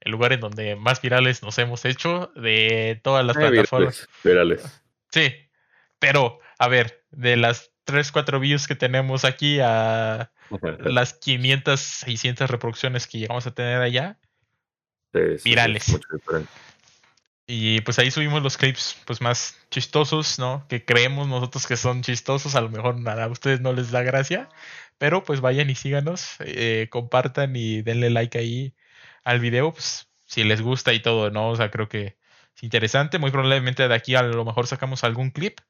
el lugar en donde más virales nos hemos hecho de todas las Eh, plataformas. virales, virales. Sí, pero a ver, de las 3, 4 views que tenemos aquí a [laughs] las 500, 600 reproducciones que llegamos a tener allá, Sí, virales. mucho. Y pues ahí subimos los clips pues más chistosos, ¿no? Que creemos nosotros que son chistosos, a lo mejor nada, a ustedes no les da gracia, pero pues vayan y síganos, eh, compartan y denle like ahí al video, pues si les gusta y todo, ¿no? O sea, creo que es interesante, muy probablemente de aquí a lo mejor sacamos algún clip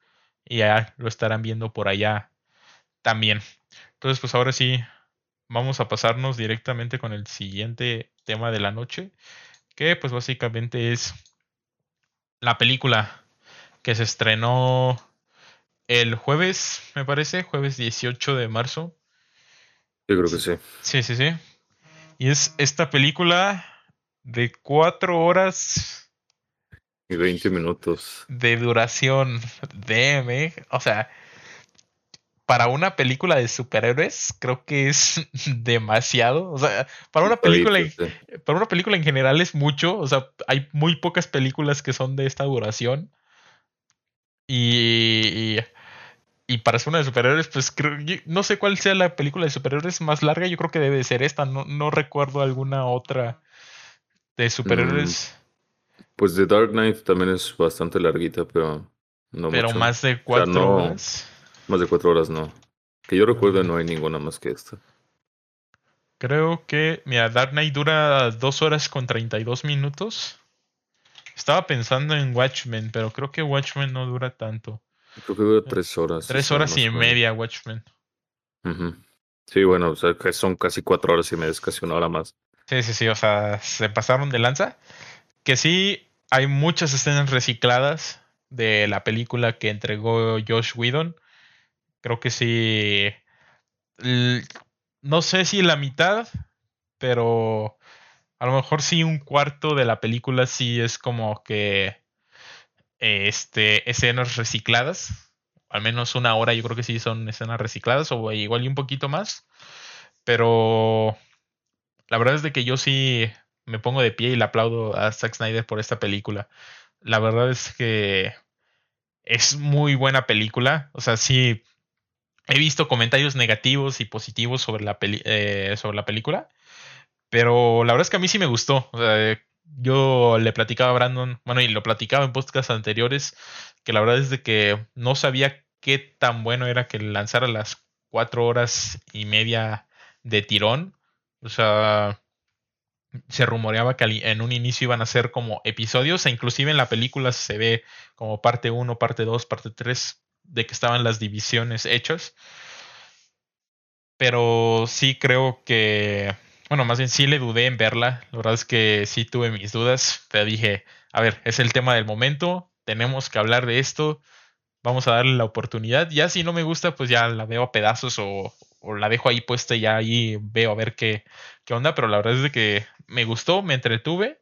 y ya lo estarán viendo por allá también. Entonces, pues ahora sí, vamos a pasarnos directamente con el siguiente tema de la noche, que pues básicamente es la película que se estrenó el jueves, me parece, jueves 18 de marzo. Yo creo que sí. Sí, sí, sí. Y es esta película de cuatro horas Y 20 minutos. de duración. DM, o sea, para una película de superhéroes, creo que es [laughs] demasiado. O sea, para una película, para una película en general es mucho. O sea, hay muy pocas películas que son de esta duración. Y, y, y para ser una de superhéroes, pues creo, no sé cuál sea la película de superhéroes más larga. Yo creo que debe de ser esta. No, no recuerdo alguna otra de superhéroes, Pues The Dark Knight también es bastante larguita, pero no pero mucho. más de cuatro no. horas. Más de cuatro horas no. Que yo recuerde no hay ninguna más que esta. Creo que, mira, Dark Knight dura 2 horas con 32 minutos. Estaba pensando en Watchmen, pero creo que Watchmen no dura tanto. Creo que dura tres horas. 3 o sea, horas y menos. media Watchmen. Sí, bueno, o sea, que son casi cuatro horas y media, es casi una hora más. Sí, sí, sí, o sea, se pasaron de lanza. Que sí, hay muchas escenas recicladas de la película que entregó Josh Whedon. Creo que sí. No sé si la mitad, pero a lo mejor sí un cuarto de la película sí es como que este escenas recicladas. Al menos una hora yo creo que sí son escenas recicladas o igual y un poquito más. Pero la verdad es de que yo sí me pongo de pie y le aplaudo a Zack Snyder por esta película. La verdad es que es muy buena película. O sea, sí he visto comentarios negativos y positivos sobre la, eh, sobre la película. Pero la verdad es que a mí sí me gustó. O sea, yo le platicaba a Brandon, bueno, y lo platicaba en podcasts anteriores, que la verdad es de que no sabía qué tan bueno era que lanzara las cuatro horas y media de tirón. O sea, se rumoreaba que en un inicio iban a ser como episodios, e inclusive en la película se ve como parte 1, parte 2, parte 3, de que estaban las divisiones hechas. Pero sí creo que, bueno, más bien sí le dudé en verla. La verdad es que sí tuve mis dudas, pero dije, a ver, es el tema del momento, tenemos que hablar de esto, vamos a darle la oportunidad. Ya si no me gusta, pues ya la veo a pedazos o, la dejo ahí puesta y ya ahí veo a ver qué, qué onda, pero la verdad es de que me gustó, me entretuve.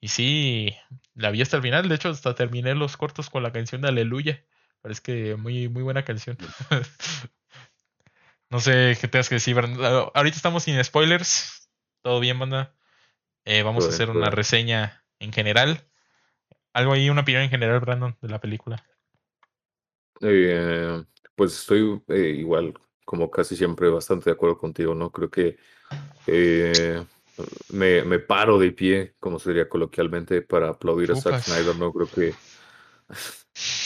Y sí, la vi hasta el final, de hecho hasta terminé los cortos con la canción de Aleluya, parece que muy, muy buena canción. [laughs] no sé qué tengas que decir, ahorita estamos sin spoilers, todo bien, banda. Eh, vamos a hacer una reseña en general. Algo ahí, una opinión en general, Brandon, de la película. Eh, pues estoy eh, igual como casi siempre, bastante de acuerdo contigo, ¿no? Creo que eh, me, me, paro de pie, como se diría coloquialmente, para aplaudir a Zack Snyder, ¿no? Creo que... [laughs]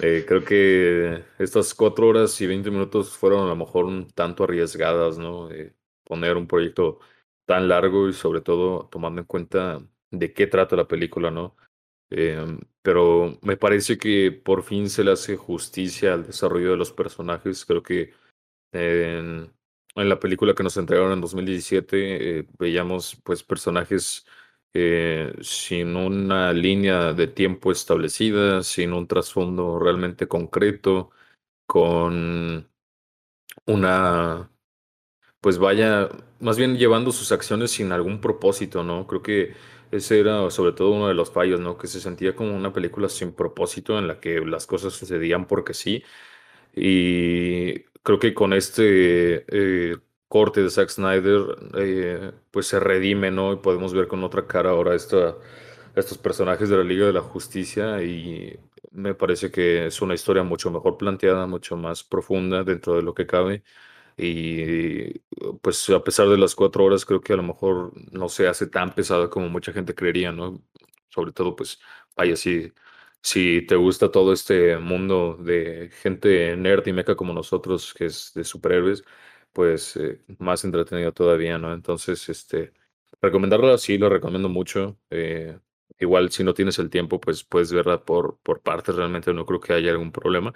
Eh, creo que estas cuatro horas y veinte minutos fueron a lo mejor un tanto arriesgadas, ¿no? poner un proyecto tan largo y sobre todo tomando en cuenta de qué trata la película, ¿no? Em, pero me parece que por fin se le hace justicia al desarrollo de los personajes. Creo que en, en la película que nos entregaron en 2017 eh, veíamos pues personajes eh, sin una línea de tiempo establecida, sin un trasfondo realmente concreto, con una pues vaya, más bien llevando sus acciones sin algún propósito, ¿no? Creo que ese era sobre todo uno de los fallos, ¿no? Que se sentía como una película sin propósito en la que las cosas sucedían porque sí. Y creo que con este eh, corte de Zack Snyder, eh, pues se redime, ¿no? Y podemos ver con otra cara ahora esta, estos personajes de la Liga de la Justicia y me parece que es una historia mucho mejor planteada, mucho más profunda dentro de lo que cabe. Y pues a pesar de las cuatro horas, creo que a lo mejor no se hace tan pesada como mucha gente creería, ¿no? Sobre todo, pues, vaya, si, si te gusta todo este mundo de gente nerd y meca como nosotros, que es de superhéroes, pues eh, más entretenido todavía, ¿no? Entonces, este, recomendarla, sí, lo recomiendo mucho. Eh, igual, si no tienes el tiempo, pues puedes verla por, por partes, realmente no creo que haya algún problema,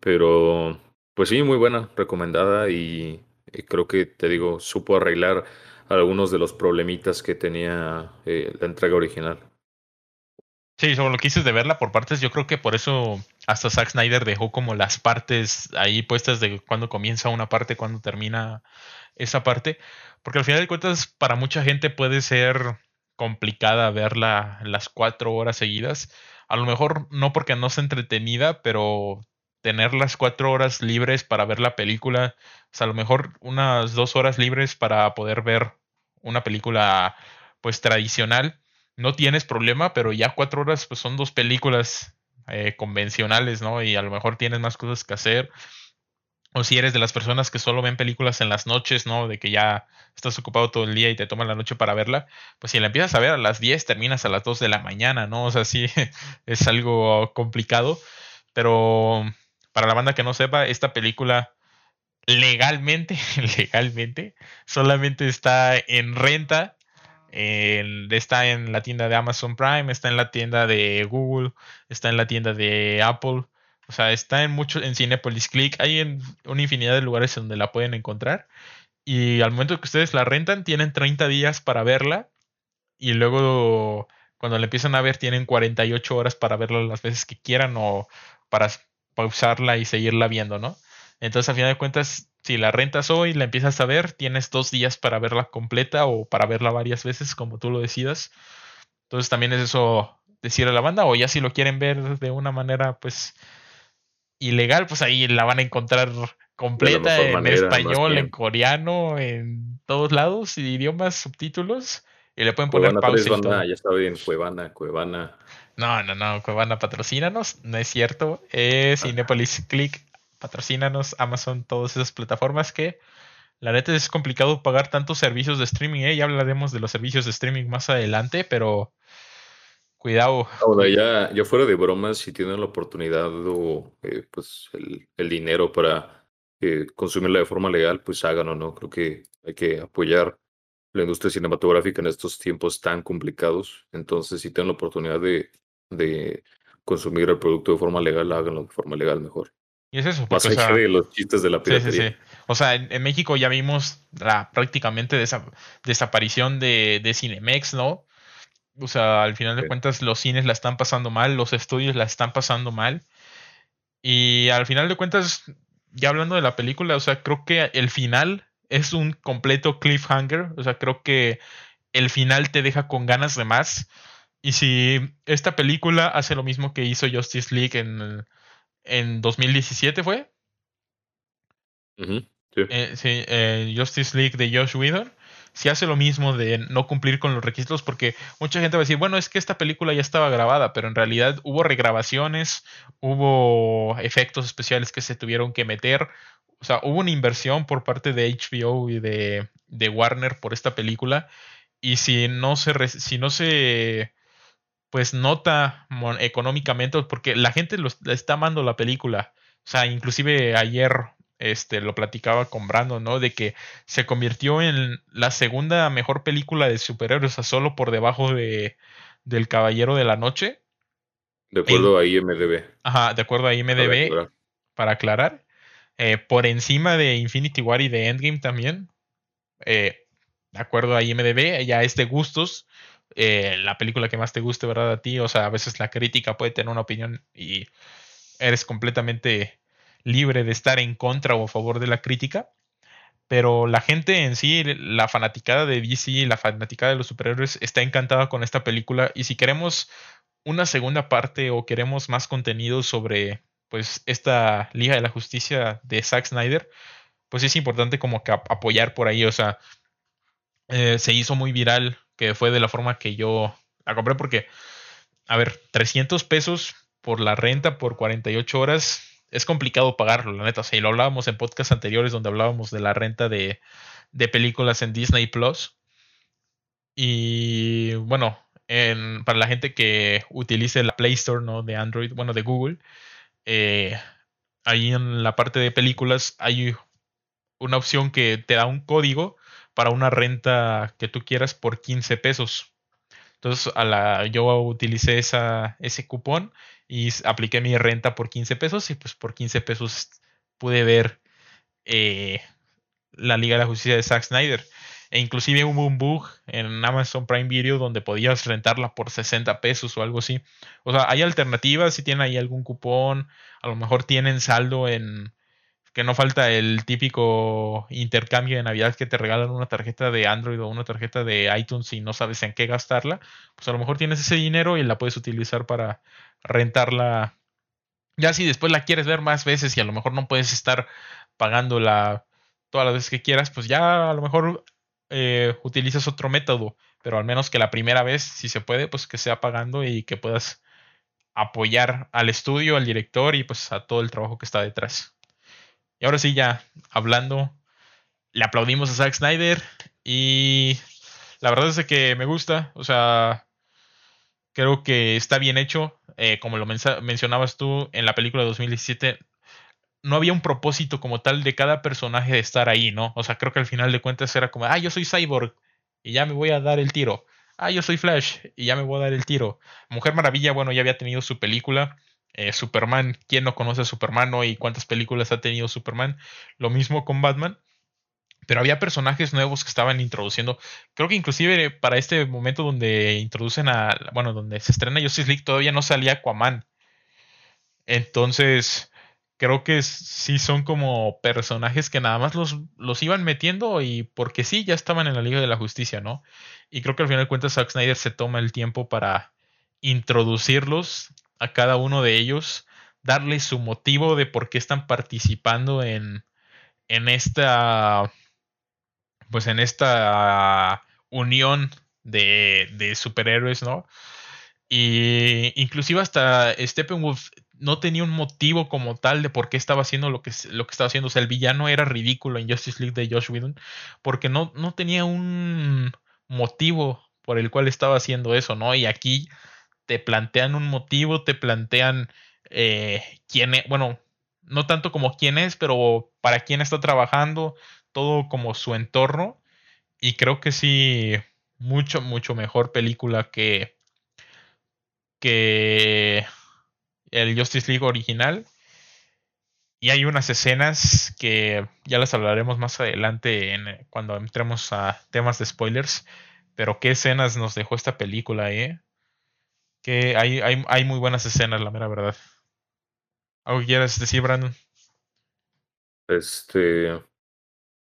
pero pues sí, muy buena, recomendada y, creo que, te digo, supo arreglar algunos de los problemitas que tenía eh, la entrega original. Sí, sobre lo que dices de verla por partes, yo creo que por eso hasta Zack Snyder dejó como las partes ahí puestas de cuando comienza una parte, cuando termina esa parte, porque al final de cuentas para mucha gente puede ser complicada verla las cuatro horas seguidas, a lo mejor no porque no sea entretenida, pero tener las cuatro horas libres para ver la película, o sea, a lo mejor unas dos horas libres para poder ver una película pues tradicional, no tienes problema, pero ya cuatro horas pues son dos películas eh, convencionales, ¿no? Y a lo mejor tienes más cosas que hacer. O si eres de las personas que solo ven películas en las noches, ¿no? De que ya estás ocupado todo el día y te toman la noche para verla, pues si la empiezas a ver a las 10, terminas a las 2 de la mañana, ¿no? O sea, sí, [laughs] es algo complicado, pero para la banda que no sepa, esta película legalmente, [laughs] legalmente, solamente está en renta. Está en la tienda de Amazon Prime, está en la tienda de Google, está en la tienda de Apple. O sea, está en mucho, en Cinepolis Click. Hay en una infinidad de lugares donde la pueden encontrar. y al momento que ustedes la rentan tienen 30 días para verla y luego cuando la empiezan a ver tienen 48 horas para verla las veces que quieran o para pausarla y seguirla viendo, ¿no? Entonces, a final de cuentas, si la rentas hoy la empiezas a ver, tienes dos días para verla completa o para verla varias veces, como tú lo decidas. Entonces, también es eso decir a la banda, o ya si lo quieren ver de una manera, pues, ilegal, pues ahí la van a encontrar completa en español, en coreano, en todos lados, idiomas, subtítulos, y le pueden poner pausa. ya está bien, Cuevana, Cuevana. No, no, no, Cuevana, patrocínanos, no es cierto, es Cinepolis Click, patrocínanos, Amazon, todas esas plataformas que la neta es complicado pagar tantos servicios de streaming, ¿eh? ya hablaremos de los servicios de streaming más adelante, pero cuidado. Ahora, ya, ya fuera de bromas, si tienen la oportunidad o eh, pues el, dinero para eh, consumirla de forma legal, pues háganlo, ¿no? Creo que hay que apoyar la industria cinematográfica en estos tiempos tan complicados. Entonces, si tienen la oportunidad de, de consumir el producto de forma legal, háganlo de forma legal mejor. Y es eso. Más allá de los chistes de la piratería. Sí, sí, sí. O sea, en, México ya vimos la prácticamente desaparición de, de Cinemex, ¿no? O sea, al final de cuentas los cines la están pasando mal, los estudios la están pasando mal. Y al final de cuentas, ya hablando de la película, o sea, creo que el final es un completo cliffhanger. O sea, creo que el final te deja con ganas de más. Y si esta película hace lo mismo que hizo Justice League en, en 2017, ¿fue? sí, eh, sí eh, Justice League de Josh Whedon. Si hace lo mismo de no cumplir con los requisitos, porque mucha gente va a decir, bueno, es que esta película ya estaba grabada, pero en realidad hubo regrabaciones, hubo efectos especiales que se tuvieron que meter, o sea, hubo una inversión por parte de HBO y de, de Warner por esta película. Y si no se, si no se pues nota económicamente, porque la gente lo, está amando la película. O sea, inclusive ayer este, lo platicaba con Brandon, ¿no? De que se convirtió en la segunda mejor película de superhéroes, o sea, solo por debajo de, del Caballero de la Noche. De acuerdo a IMDB. Ajá, de acuerdo a IMDB, para aclarar. Eh, por encima de Infinity War y de Endgame también. Eh, de acuerdo a IMDB, ya es de gustos. Eh, la película que más te guste, ¿verdad? A ti. O sea, a veces la crítica puede tener una opinión y eres completamente libre de estar en contra o a favor de la crítica. Pero la gente en sí, la fanaticada de DC, la fanaticada de los superhéroes, está encantada con esta película. Y si queremos una segunda parte o queremos más contenido sobre pues esta Liga de la Justicia de Zack Snyder, pues es importante como que apoyar por ahí, o sea, eh, se hizo muy viral, que fue de la forma que yo la compré porque, a ver, 300 pesos por la renta por 48 horas es complicado pagarlo, la neta, o sea, y lo hablábamos en podcasts anteriores donde hablábamos de la renta de, de películas en Disney Plus. Y bueno, en, para la gente que utilice la Play Store, ¿no? De Android, bueno, de Google, eh, ahí en la parte de películas hay una opción que te da un código para una renta que tú quieras por 15 pesos. Entonces a la, yo utilicé esa, ese cupón y apliqué mi renta por 15 pesos y pues por 15 pesos pude ver eh, la Liga de la Justicia de Zack Snyder. E inclusive hubo un bug en Amazon Prime Video donde podías rentarla por 60 pesos o algo así. O sea, hay alternativas, si tienen ahí algún cupón, a lo mejor tienen saldo en... que no falta el típico intercambio de Navidad que te regalan una tarjeta de Android o una tarjeta de iTunes y no sabes en qué gastarla. Pues a lo mejor tienes ese dinero y la puedes utilizar para rentarla. Ya si después la quieres ver más veces y a lo mejor no puedes estar pagándola todas las veces que quieras, pues ya a lo mejor eh, utilizas otro método, pero al menos que la primera vez, si se puede, pues que sea pagando y que puedas apoyar al estudio, al director y pues a todo el trabajo que está detrás. Y ahora sí, ya hablando, le aplaudimos a Zack Snyder y la verdad es que me gusta, o sea, creo que está bien hecho, eh, como lo mencionabas tú en la película de 2017, no había un propósito como tal de cada personaje de estar ahí, ¿no? O sea, creo que al final de cuentas era como, ah, yo soy Cyborg y ya me voy a dar el tiro. Ah, yo soy Flash y ya me voy a dar el tiro. Mujer Maravilla, bueno, ya había tenido su película. Eh, Superman, ¿quién no conoce a Superman ¿no? y cuántas películas ha tenido Superman? Lo mismo con Batman. pero había personajes nuevos que estaban introduciendo. Creo que inclusive para este momento donde introducen a, bueno, donde se estrena Justice League todavía no salía Aquaman. Entonces, creo que sí son como personajes que nada más los, los iban metiendo y porque sí, ya estaban en la Liga de la Justicia, ¿no? Y creo que al final de cuentas Zack Snyder se toma el tiempo para introducirlos a cada uno de ellos, darle su motivo de por qué están participando en, en esta pues en esta unión de, de superhéroes, ¿no? Y inclusive hasta Steppenwolf no tenía un motivo como tal de por qué estaba haciendo lo que, lo que estaba haciendo. O sea, el villano era ridículo en Justice League de Josh Whedon porque no, no tenía un motivo por el cual estaba haciendo eso, ¿no? Y aquí te plantean un motivo, te plantean eh, quién es, bueno, no tanto como quién es, pero para quién está trabajando, todo como su entorno. Y creo que sí, mucho, mucho mejor película que, que el Justice League original. Y hay unas escenas que ya las hablaremos más adelante cuando entremos a temas de spoilers. Pero qué escenas nos dejó esta película, ¿eh? Que hay, hay, hay muy buenas escenas, la mera verdad. ¿Algo que quieras decir, Brandon? Este,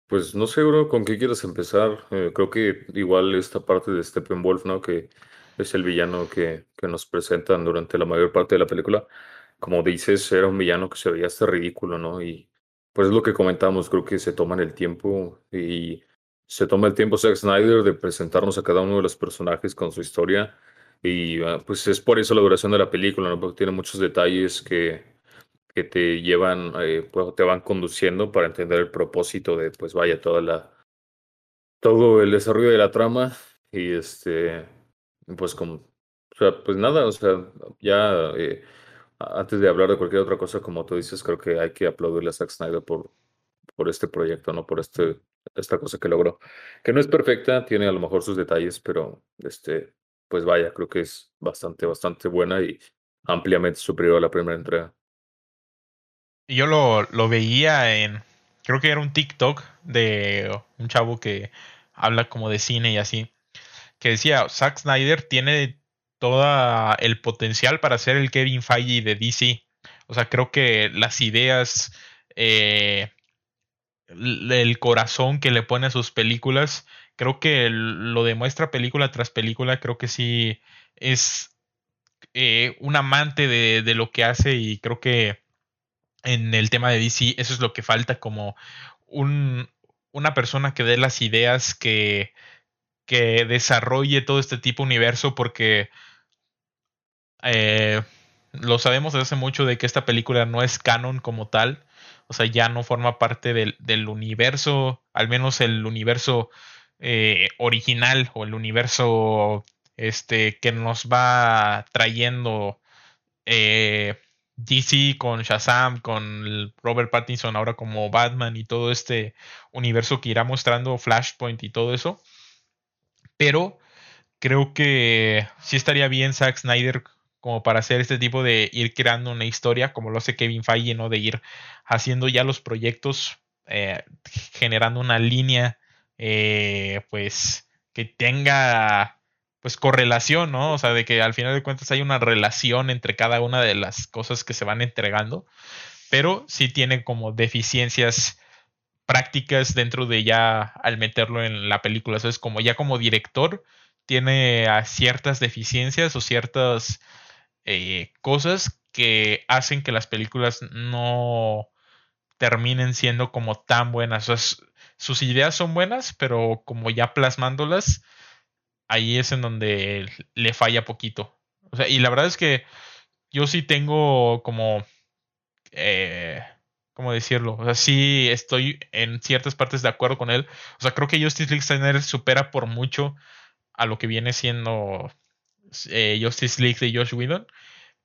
pues no sé, bro, con qué quieres empezar. Eh, creo que igual esta parte de Steppenwolf, ¿no? Que es el villano que, que nos presentan durante la mayor parte de la película. Como dices, era un villano que se veía hasta ridículo, ¿no? Y pues es lo que comentamos, creo que se toman el tiempo y se toma el tiempo Zack Snyder de presentarnos a cada uno de los personajes con su historia. Y ah, pues es por eso la duración de la película, ¿no? Porque tiene muchos detalles que que te llevan, eh, pues, te van conduciendo para entender el propósito de, pues vaya, toda la, todo el desarrollo de la trama y este, pues como, o sea, pues nada, o sea, ya eh, antes de hablar de cualquier otra cosa, como tú dices, creo que hay que aplaudirle a Zack Snyder por, por este proyecto, ¿no? Por este, esta cosa que logró. Que no es perfecta, tiene a lo mejor sus detalles, pero este, pues vaya, creo que es bastante, bastante buena y ampliamente superior a la primera entrega yo lo, lo veía en, creo que era un TikTok de un chavo que habla como de cine y así, que decía, Zack Snyder tiene todo el potencial para ser el Kevin Feige de DC. O sea, creo que las ideas, eh, el corazón que le pone a sus películas, creo que lo demuestra película tras película, creo que sí es eh, un amante de, de, lo que hace y creo que en el tema de DC, eso es lo que falta, como un, una persona que dé las ideas, que, que desarrolle todo este tipo de universo, porque eh, lo sabemos desde hace mucho de que esta película no es canon como tal, o sea, ya no forma parte del, del universo, al menos el universo eh, original o el universo este, que nos va trayendo eh, DC con Shazam, con Robert Pattinson ahora como Batman y todo este universo que irá mostrando Flashpoint y todo eso. Pero creo que sí estaría bien Zack Snyder como para hacer este tipo de ir creando una historia, como lo hace Kevin Feige, ¿no? De ir haciendo ya los proyectos, eh, generando una línea, eh, pues, que tenga pues correlación, ¿no? O sea, de que al final de cuentas hay una relación entre cada una de las cosas que se van entregando, pero sí tiene como deficiencias prácticas dentro de ya al meterlo en la película. Eso es como ya como director tiene ciertas deficiencias o ciertas eh, cosas que hacen que las películas no terminen siendo como tan buenas. O sea, sus ideas son buenas, pero como ya plasmándolas, ahí es en donde le falla poquito. O sea, y la verdad es que yo sí tengo como... Eh, ¿Cómo decirlo? O sea, sí estoy en ciertas partes de acuerdo con él. O sea, creo que Justice League Snyder supera por mucho a lo que viene siendo eh, Justice League de Josh Whedon.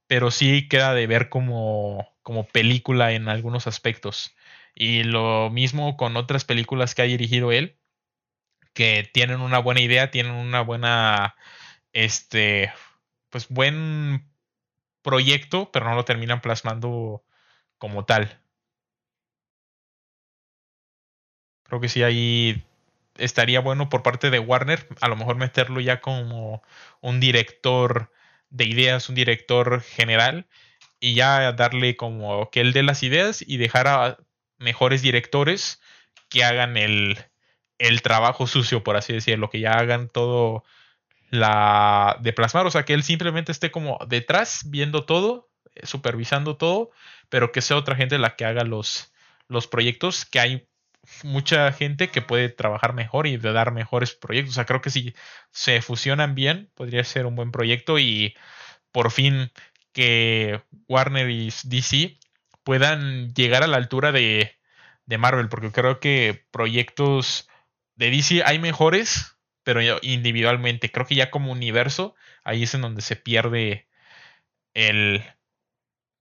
Pero sí queda de ver como, como película en algunos aspectos. Y lo mismo con otras películas que ha dirigido él que tienen una buena idea, tienen una buena, este, pues buen proyecto, pero no lo terminan plasmando como tal. Creo que sí ahí estaría bueno por parte de Warner, a lo mejor meterlo ya como un director de ideas, un director general, y ya darle como que él dé las ideas y dejar a mejores directores que hagan el, el trabajo sucio, por así decirlo, que ya hagan todo la de plasmar, o sea, que él simplemente esté como detrás viendo todo, eh, supervisando todo, pero que sea otra gente la que haga los, los proyectos, que hay mucha gente que puede trabajar mejor y dar mejores proyectos. O sea, creo que si se fusionan bien, podría ser un buen proyecto y por fin que Warner y DC puedan llegar a la altura de, de Marvel, porque creo que proyectos de DC hay mejores, pero individualmente. Creo que ya como universo, ahí es en donde se pierde el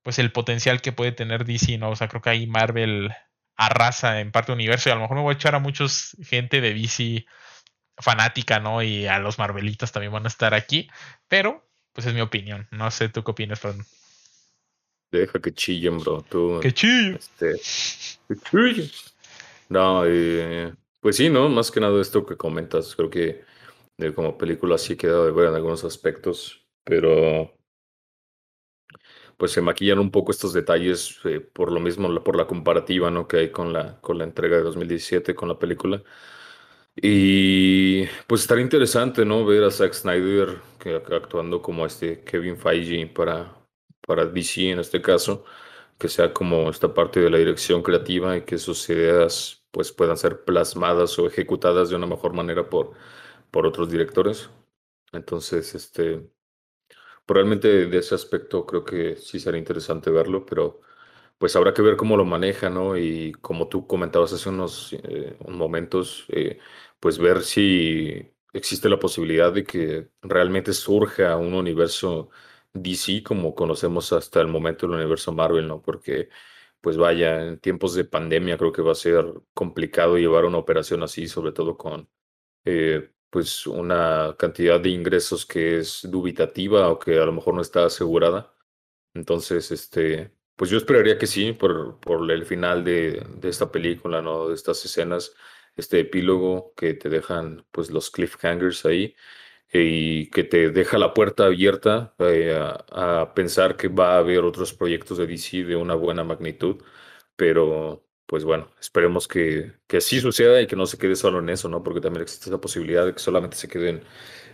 pues el potencial que puede tener DC, ¿no? O sea, creo que ahí Marvel arrasa en parte universo y a lo mejor me voy a echar a muchos gente de DC fanática, ¿no? Y a los Marvelitas también van a estar aquí, pero pues es mi opinión. No sé tú qué opinas, Fran. Deja que chillen, bro. Tú, que chillen. Este, que chillen. No, eh, pues sí, ¿no? Más que nada esto que comentas, creo que eh, como película sí queda de ver en algunos aspectos, pero pues se maquillan un poco estos detalles eh, por lo mismo, por la comparativa ¿no? que hay con la, con la entrega de 2017, con la película. Y pues estaría interesante, ¿no? Ver a Zack Snyder que, actuando como este Kevin Feige para, para DC en este caso, que sea como esta parte de la dirección creativa y que sus ideas pues puedan ser plasmadas o ejecutadas de una mejor manera por, por otros directores. Entonces, este, Realmente de ese aspecto creo que sí sería interesante verlo, pero pues habrá que ver cómo lo maneja, ¿no? Y como tú comentabas hace unos eh, momentos, eh, pues ver si existe la posibilidad de que realmente surja un universo DC como conocemos hasta el momento el universo Marvel, ¿no? Porque pues vaya, en tiempos de pandemia creo que va a ser complicado llevar una operación así, sobre todo con eh, pues una cantidad de ingresos que es dubitativa o que a lo mejor no está asegurada. Entonces, este, pues yo esperaría que sí, por, por el final de, de esta película, ¿no? De estas escenas, este epílogo que te dejan pues los cliffhangers ahí y que te deja la puerta abierta eh, a, a, pensar que va a haber otros proyectos de DC de una buena magnitud, pero pues bueno, esperemos que, que así suceda y que no se quede solo en eso, ¿no? Porque también existe esa posibilidad de que solamente se queden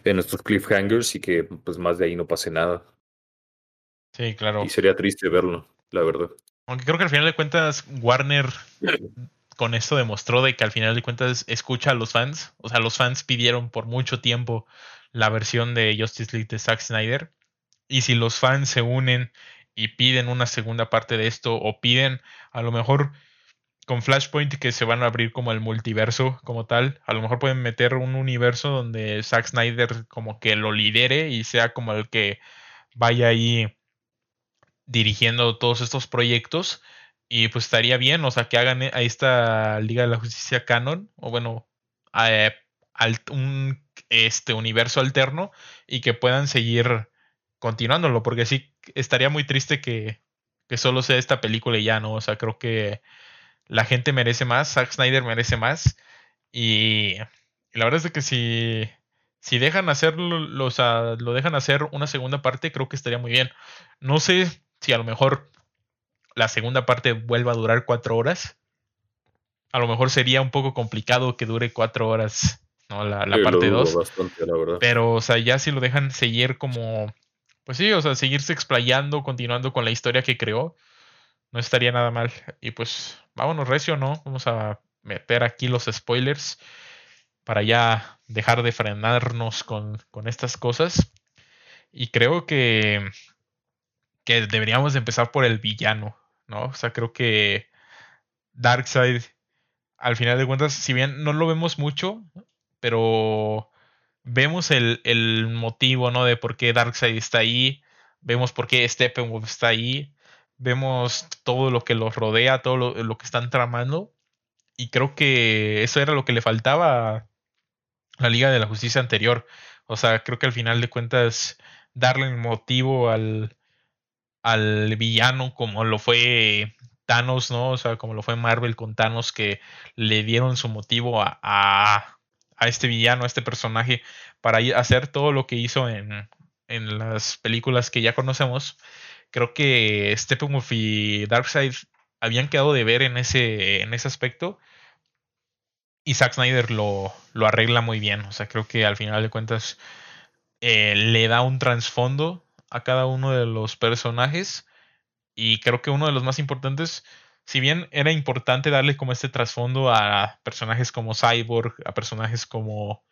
en nuestros cliffhangers y que pues más de ahí no pase nada. Sí, claro. Y sería triste verlo, la verdad. Aunque creo que al final de cuentas Warner con esto demostró de que al final de cuentas escucha a los fans. O sea, los fans pidieron por mucho tiempo la versión de Justice League de Zack Snyder. Y si los fans se unen y piden una segunda parte de esto o piden a lo mejor con Flashpoint que se van a abrir como el multiverso como tal. A lo mejor pueden meter un universo donde Zack Snyder como que lo lidere y sea como el que vaya ahí dirigiendo todos estos proyectos. Y pues estaría bien, o sea, que hagan a esta Liga de la Justicia canon, o bueno, un este universo alterno y que puedan seguir continuándolo, porque sí estaría muy triste que, que solo sea esta película y ya, ¿no? O sea, creo que la gente merece más, Zack Snyder merece más. Y, la verdad es que si, si dejan hacerlo, lo dejan hacer una segunda parte, creo que estaría muy bien. No sé si a lo mejor la segunda parte vuelva a durar cuatro horas. A lo mejor sería un poco complicado que dure cuatro horas, ¿no? La, parte dos. Pero, o sea, ya si lo dejan seguir como. Pues sí, o sea, seguirse explayando, continuando con la historia que creó no estaría nada mal. Y pues vámonos recio, ¿no? Vamos a meter aquí los spoilers para ya dejar de frenarnos con, estas cosas. Y creo que, que deberíamos empezar por el villano, ¿no? O sea, creo que Darkseid, al final de cuentas, si bien no lo vemos mucho, pero vemos el, el motivo, ¿no? De por qué Darkseid está ahí, vemos por qué Steppenwolf está ahí, vemos todo lo que los rodea, todo lo, que están tramando. Y creo que eso era lo que le faltaba a la Liga de la Justicia anterior. O sea, creo que al final de cuentas darle el motivo al, al villano como lo fue Thanos, ¿no? O sea, como lo fue Marvel con Thanos, que le dieron su motivo a, a, este villano, a este personaje, para hacer todo lo que hizo en, en las películas que ya conocemos. Creo que Steppenwolf y Darkseid habían quedado de ver en ese, en ese aspecto. Y Zack Snyder lo, lo arregla muy bien. O sea, creo que al final de cuentas eh, le da un trasfondo a cada uno de los personajes. Y creo que uno de los más importantes, si bien era importante darle como este trasfondo a personajes como Cyborg, a personajes como,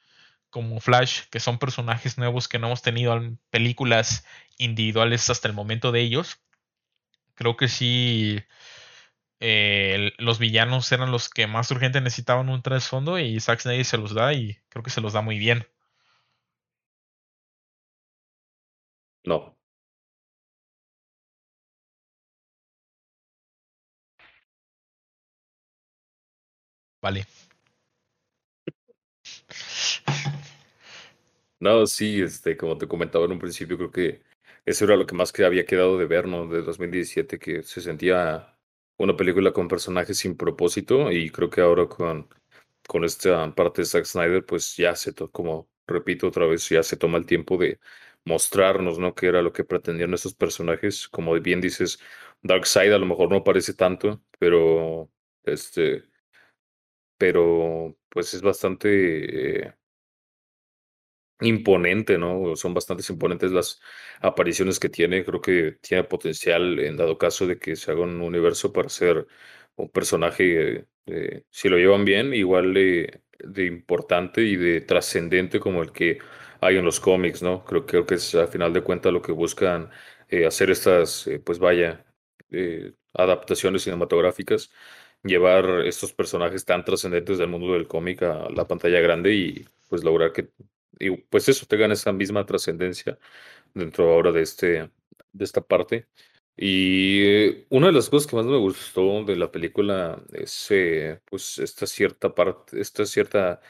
como Flash, que son personajes nuevos que no hemos tenido en películas individuales hasta el momento de ellos, creo que sí eh, los villanos eran los que más urgente necesitaban un trasfondo y Zack Snyder se los da y creo que se los da muy bien. No. Vale. No, sí, este, como te comentaba en un principio, creo que eso era lo que más que había quedado de ver, ¿no? De 2017, que se sentía una película con personajes sin propósito y creo que ahora con, con esta parte de Zack Snyder, pues ya se, como repito otra vez, ya se toma el tiempo de mostrarnos, ¿no? Qué era lo que pretendían esos personajes. Como bien dices, Darkseid a lo mejor no parece tanto, pero este, pero pues es bastante eh, imponente, ¿no? Son bastante imponentes las apariciones que tiene. Creo que tiene potencial en dado caso de que se haga un universo para ser un personaje, eh, si lo llevan bien, igual de, de importante y de trascendente como el que hay en los cómics, ¿no? Creo, creo que es a final de cuentas lo que buscan eh, hacer estas, eh, pues vaya, adaptaciones cinematográficas, llevar estos personajes tan trascendentes del mundo del cómic a la pantalla grande y pues lograr que y pues eso, tengan esa misma trascendencia dentro ahora de, este, de esta parte. Y una de las cosas que más me gustó de la película es eh, pues esta cierta parte, esta cierta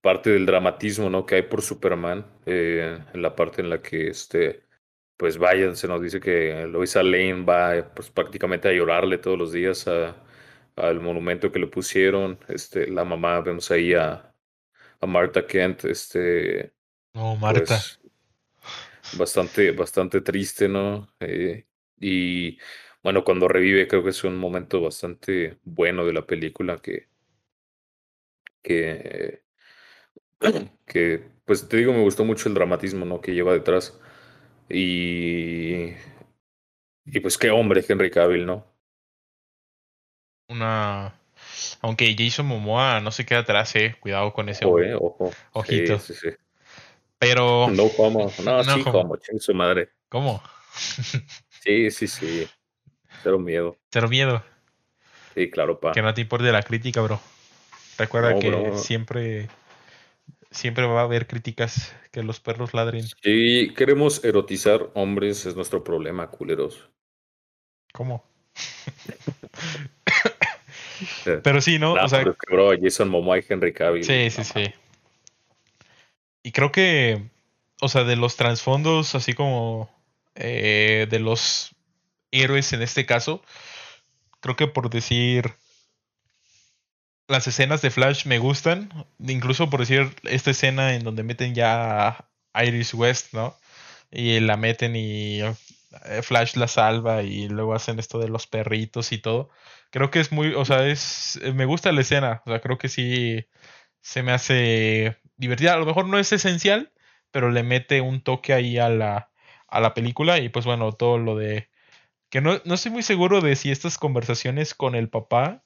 parte del dramatismo ¿no? que hay por Superman, eh, en la parte en la que este, pues vaya, se nos dice que Loisa Lane va pues prácticamente a llorarle todos los días al monumento que le pusieron. Este, la mamá, vemos ahí a, a Marta Kent, este. No, Marta. Pues, bastante, bastante triste, ¿no? Eh, y bueno, cuando revive, creo que es un momento bastante bueno de la película que. que. [clears throat] que, pues te digo, me gustó mucho el dramatismo, ¿no? Que lleva detrás. Y. Y pues qué hombre, Henry Cavill, ¿no? Una aunque Jason Momoa no se queda atrás, eh. Cuidado con ese ojo. Eh, ojo. Ojito. Sí, sí, Pero. [laughs] No como. [laughs] No, sí como, su madre. ¿Cómo? [laughs] sí, sí, sí. Cero miedo. Cero miedo. Sí, claro, pa. Que no te importe la crítica, bro. Recuerda que siempre. Siempre va a haber críticas que los perros ladren. Sí, queremos erotizar hombres, es nuestro problema, culeros. ¿Cómo? [laughs] Pero sí, ¿no? o sea, bro, Jason Momoa y Henry Cavill. Sí, sí, sí. Y creo que, o sea, de los trasfondos, así como eh, de los héroes en este caso, creo que por decir las escenas de Flash me gustan, incluso por decir esta escena en donde meten ya a Iris West, ¿no? Y la meten y Flash la salva y luego hacen esto de los perritos y todo. Creo que es muy, o sea, es, me gusta la escena, o sea, creo que sí se me hace divertida, a lo mejor no es esencial, pero le mete un toque ahí a la, a la película. Y pues bueno, todo lo de, que no, no estoy muy seguro de si estas conversaciones con el papá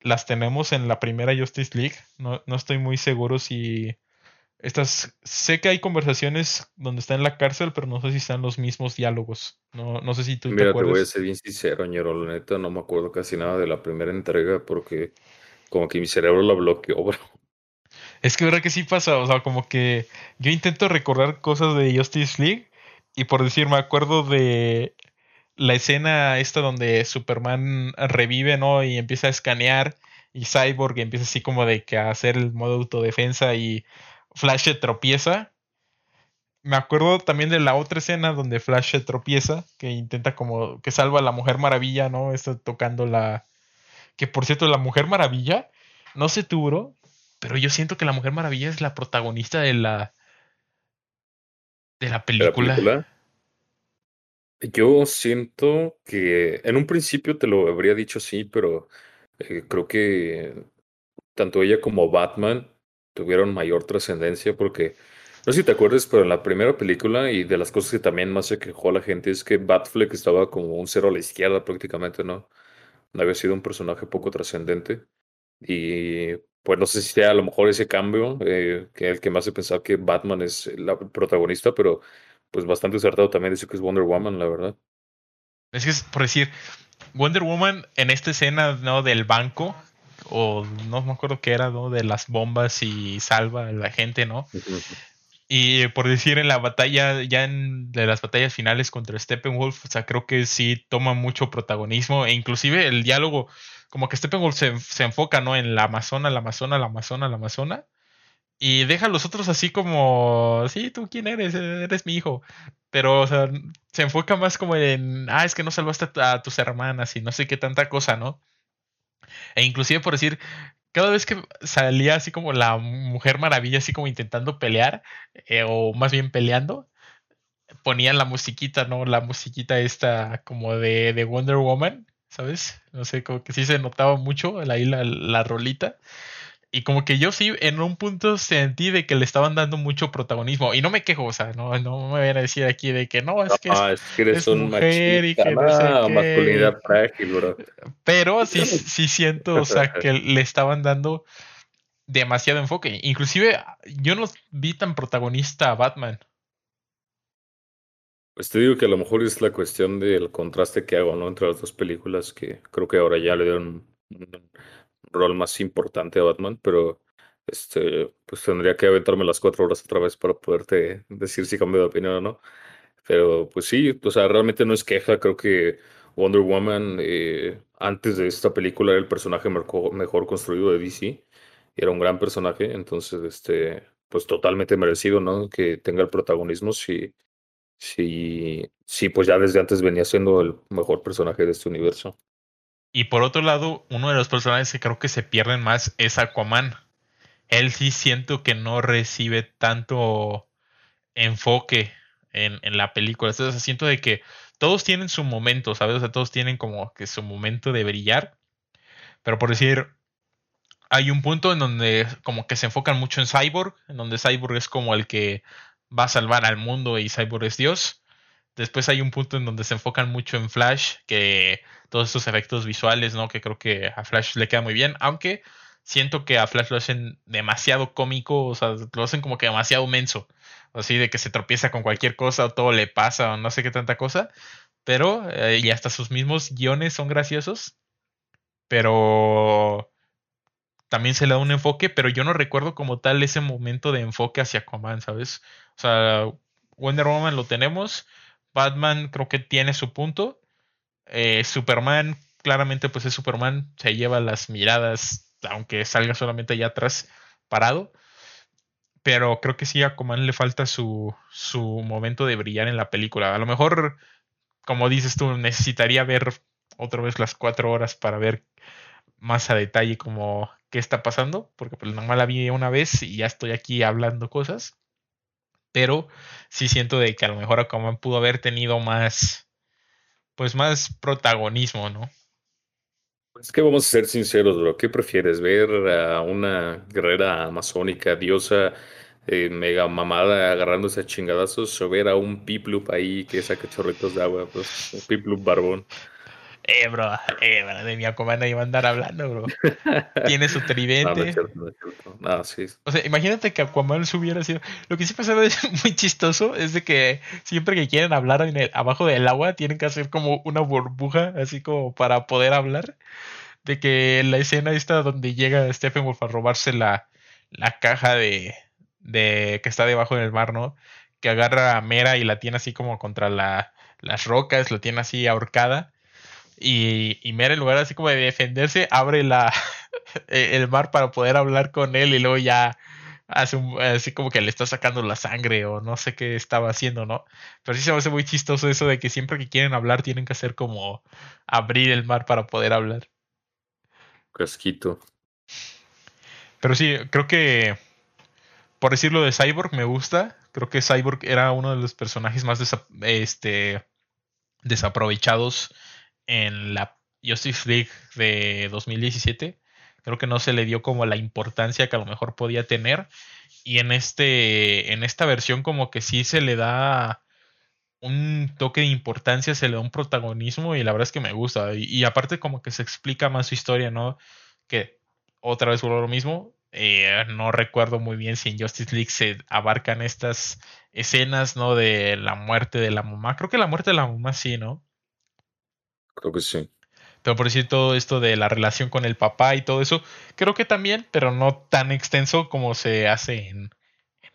las tenemos en la primera Justice League, no, no estoy muy seguro si estas, sé que hay conversaciones donde está en la cárcel, pero no sé si están los mismos diálogos. No, no sé si tú Mira, te acuerdas. te voy a ser bien sincero, ñero. La neta, no me acuerdo casi nada de la primera entrega porque como que mi cerebro la bloqueó, bro. Es que verdad que sí pasa, o sea, como que yo intento recordar cosas de Justice League y por decir, me acuerdo de la escena esta donde Superman revive, ¿no? Y empieza a escanear y Cyborg empieza así como de que a hacer el modo autodefensa y Flash se tropieza. me acuerdo también de la otra escena donde Flash se tropieza, que intenta como que salva a la Mujer Maravilla, ¿no? Está tocando la... Que por cierto, la Mujer Maravilla, no sé tú, bro, pero yo siento que la Mujer Maravilla es la protagonista de la... De la película. ¿De la película? Yo siento que en un principio te lo habría dicho sí, pero eh, creo que tanto ella como Batman tuvieron mayor trascendencia porque no sé si te acuerdas, pero en la primera película y de las cosas que también más se quejó la gente es que Batfleck estaba como un cero a la izquierda prácticamente, ¿no? No había sido un personaje poco trascendente. Y pues no sé si sea a lo mejor ese cambio, eh, que el que más he pensado que Batman es la protagonista, pero pues bastante acertado también decir que es Wonder Woman, la verdad. Es que es por decir, Wonder Woman en esta escena, ¿no? Del banco, o no me acuerdo qué era, ¿no? De las bombas y salva a la gente, ¿no? Y por decir en la batalla, ya en de las batallas finales contra Steppenwolf, o sea, creo que sí toma mucho protagonismo. E inclusive el diálogo, como que Steppenwolf se, se enfoca, ¿no? En la Amazona, la Amazona, la Amazona, la Amazona. Y deja a los otros así como, sí, tú quién eres, eres mi hijo. Pero, o sea, se enfoca más como en, ah, es que no salvaste a tus hermanas y no sé qué tanta cosa, ¿no? E inclusive por decir, cada vez que salía así como la Mujer Maravilla, así como intentando pelear, eh, o más bien peleando, ponían la musiquita, ¿no? La musiquita esta como de, de, Wonder Woman, ¿sabes? No sé, como que sí se notaba mucho ahí la, la rolita. Y como que yo sí, en un punto sentí de que le estaban dando mucho protagonismo. Y no me quejo, o sea, no, no me vayan a decir aquí de que no, es que, es, que eres un mujer y que no sé masculinidad frágil, bro. Pero sí, [laughs] sí siento, o sea, que le estaban dando demasiado enfoque. Inclusive yo no vi tan protagonista a Batman. Pues te digo que a lo mejor es la cuestión del contraste que hago, ¿no? Entre las dos películas, que creo que ahora ya le dieron rol más importante a Batman, pero este, pues tendría que aventarme las cuatro horas otra vez para poderte decir si cambio de opinión o no. Pero pues sí, o sea, realmente no es queja, creo que Wonder Woman eh, antes de esta película era el personaje mejor, construido de DC, era un gran personaje, entonces este, pues totalmente merecido, ¿no? Que tenga el protagonismo si, si, si pues ya desde antes venía siendo el mejor personaje de este universo. Y por otro lado, uno de los personajes que creo que se pierden más es Aquaman. Él sí siento que no recibe tanto enfoque en, en la película. Entonces siento de que todos tienen su momento, ¿sabes? O sea, todos tienen como que su momento de brillar. Pero por decir, hay un punto en donde como que se enfocan mucho en Cyborg, en donde Cyborg es como el que va a salvar al mundo y Cyborg es Dios. Después hay un punto en donde se enfocan mucho en Flash, que todos estos efectos visuales, ¿no? Que creo que a Flash le queda muy bien, aunque siento que a Flash lo hacen demasiado cómico, o sea, lo hacen como que demasiado menso, así de que se tropieza con cualquier cosa o todo le pasa o no sé qué tanta cosa, pero eh, y hasta sus mismos guiones son graciosos, pero también se le da un enfoque, pero yo no recuerdo como tal ese momento de enfoque hacia Aquaman, ¿sabes? O sea, Wonder Woman lo tenemos, Batman creo que tiene su punto, eh, Superman, claramente pues es Superman, se lleva las miradas, aunque salga solamente allá atrás parado. Pero creo que sí a Aquaman le falta su, su momento de brillar en la película. A lo mejor, como dices tú, necesitaría ver otra vez las cuatro horas para ver más a detalle como qué está pasando, porque pues normal la vi una vez y ya estoy aquí hablando cosas. Pero sí siento de que a lo mejor Aquaman pudo haber tenido más, pues más protagonismo, ¿no? Es que vamos a ser sinceros, bro. ¿Qué prefieres? ¿Ver a una guerrera amazónica, diosa, eh, mega mamada, agarrándose a chingadazos, o ver a un Piplup ahí que saca chorritos de agua, pues, un Piplup barbón? Eh, bro, eh, bro, de mi Aquaman iba a andar hablando, bro. [laughs] Tiene su tridente. No, sí. O sea, imagínate que Aquaman se hubiera sido. Lo que sí pasaba es [laughs] muy chistoso es de que siempre que quieren hablar en el, abajo del agua tienen que hacer como una burbuja, así como para poder hablar. De que la escena esta donde llega Stephen Wolf a robarse la, la caja de, de que está debajo del mar, ¿no? Que agarra a Mera y la tiene así como contra la, las rocas, la tiene así ahorcada y, y Mera, en lugar así como de defenderse, abre la, [laughs] el mar para poder hablar con él y luego ya hace así como que le está sacando la sangre o no sé qué estaba haciendo, ¿no? Pero sí se me hace muy chistoso eso de que siempre que quieren hablar tienen que hacer como abrir el mar para poder hablar. Casquito. Pero sí, creo que por decirlo de Cyborg me gusta. Creo que Cyborg era uno de los personajes más este, desaprovechados en la Justice League de 2017. Creo que no se le dio como la importancia que a lo mejor podía tener. Y en este. En esta versión, como que sí se le da un toque de importancia, se le da un protagonismo. Y la verdad es que me gusta. Y, aparte, como que se explica más su historia, ¿no? Que otra vez lo mismo. Eh, no recuerdo muy bien si en Justice League se abarcan estas escenas, ¿no? De la muerte de la mamá. Creo que la muerte de la mamá sí, ¿no? Creo que sí. Pero por decir todo esto de la relación con el papá y todo eso, creo que también, pero no tan extenso como se hace en,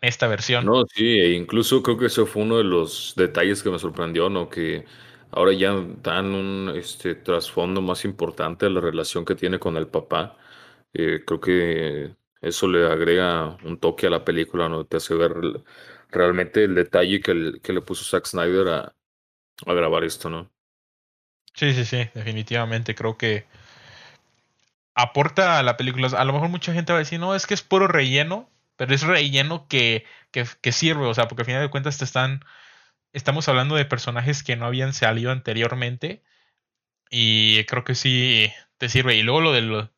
esta versión. No, sí, e incluso creo que eso fue uno de los detalles que me sorprendió, ¿no? Que ahora ya dan un este, trasfondo más importante a la relación que tiene con el papá. Eh, creo que eso le agrega un toque a la película, ¿no? Te hace ver realmente el detalle que, que le puso Zack Snyder a, a grabar esto, ¿no? Sí, sí, sí, definitivamente creo que aporta a la película. A lo mejor mucha gente va a decir, no, es que es puro relleno, pero es relleno que, que, sirve, o sea, porque al final de cuentas te están, estamos hablando de personajes que no habían salido anteriormente y creo que sí te sirve. Y luego lo de, lo,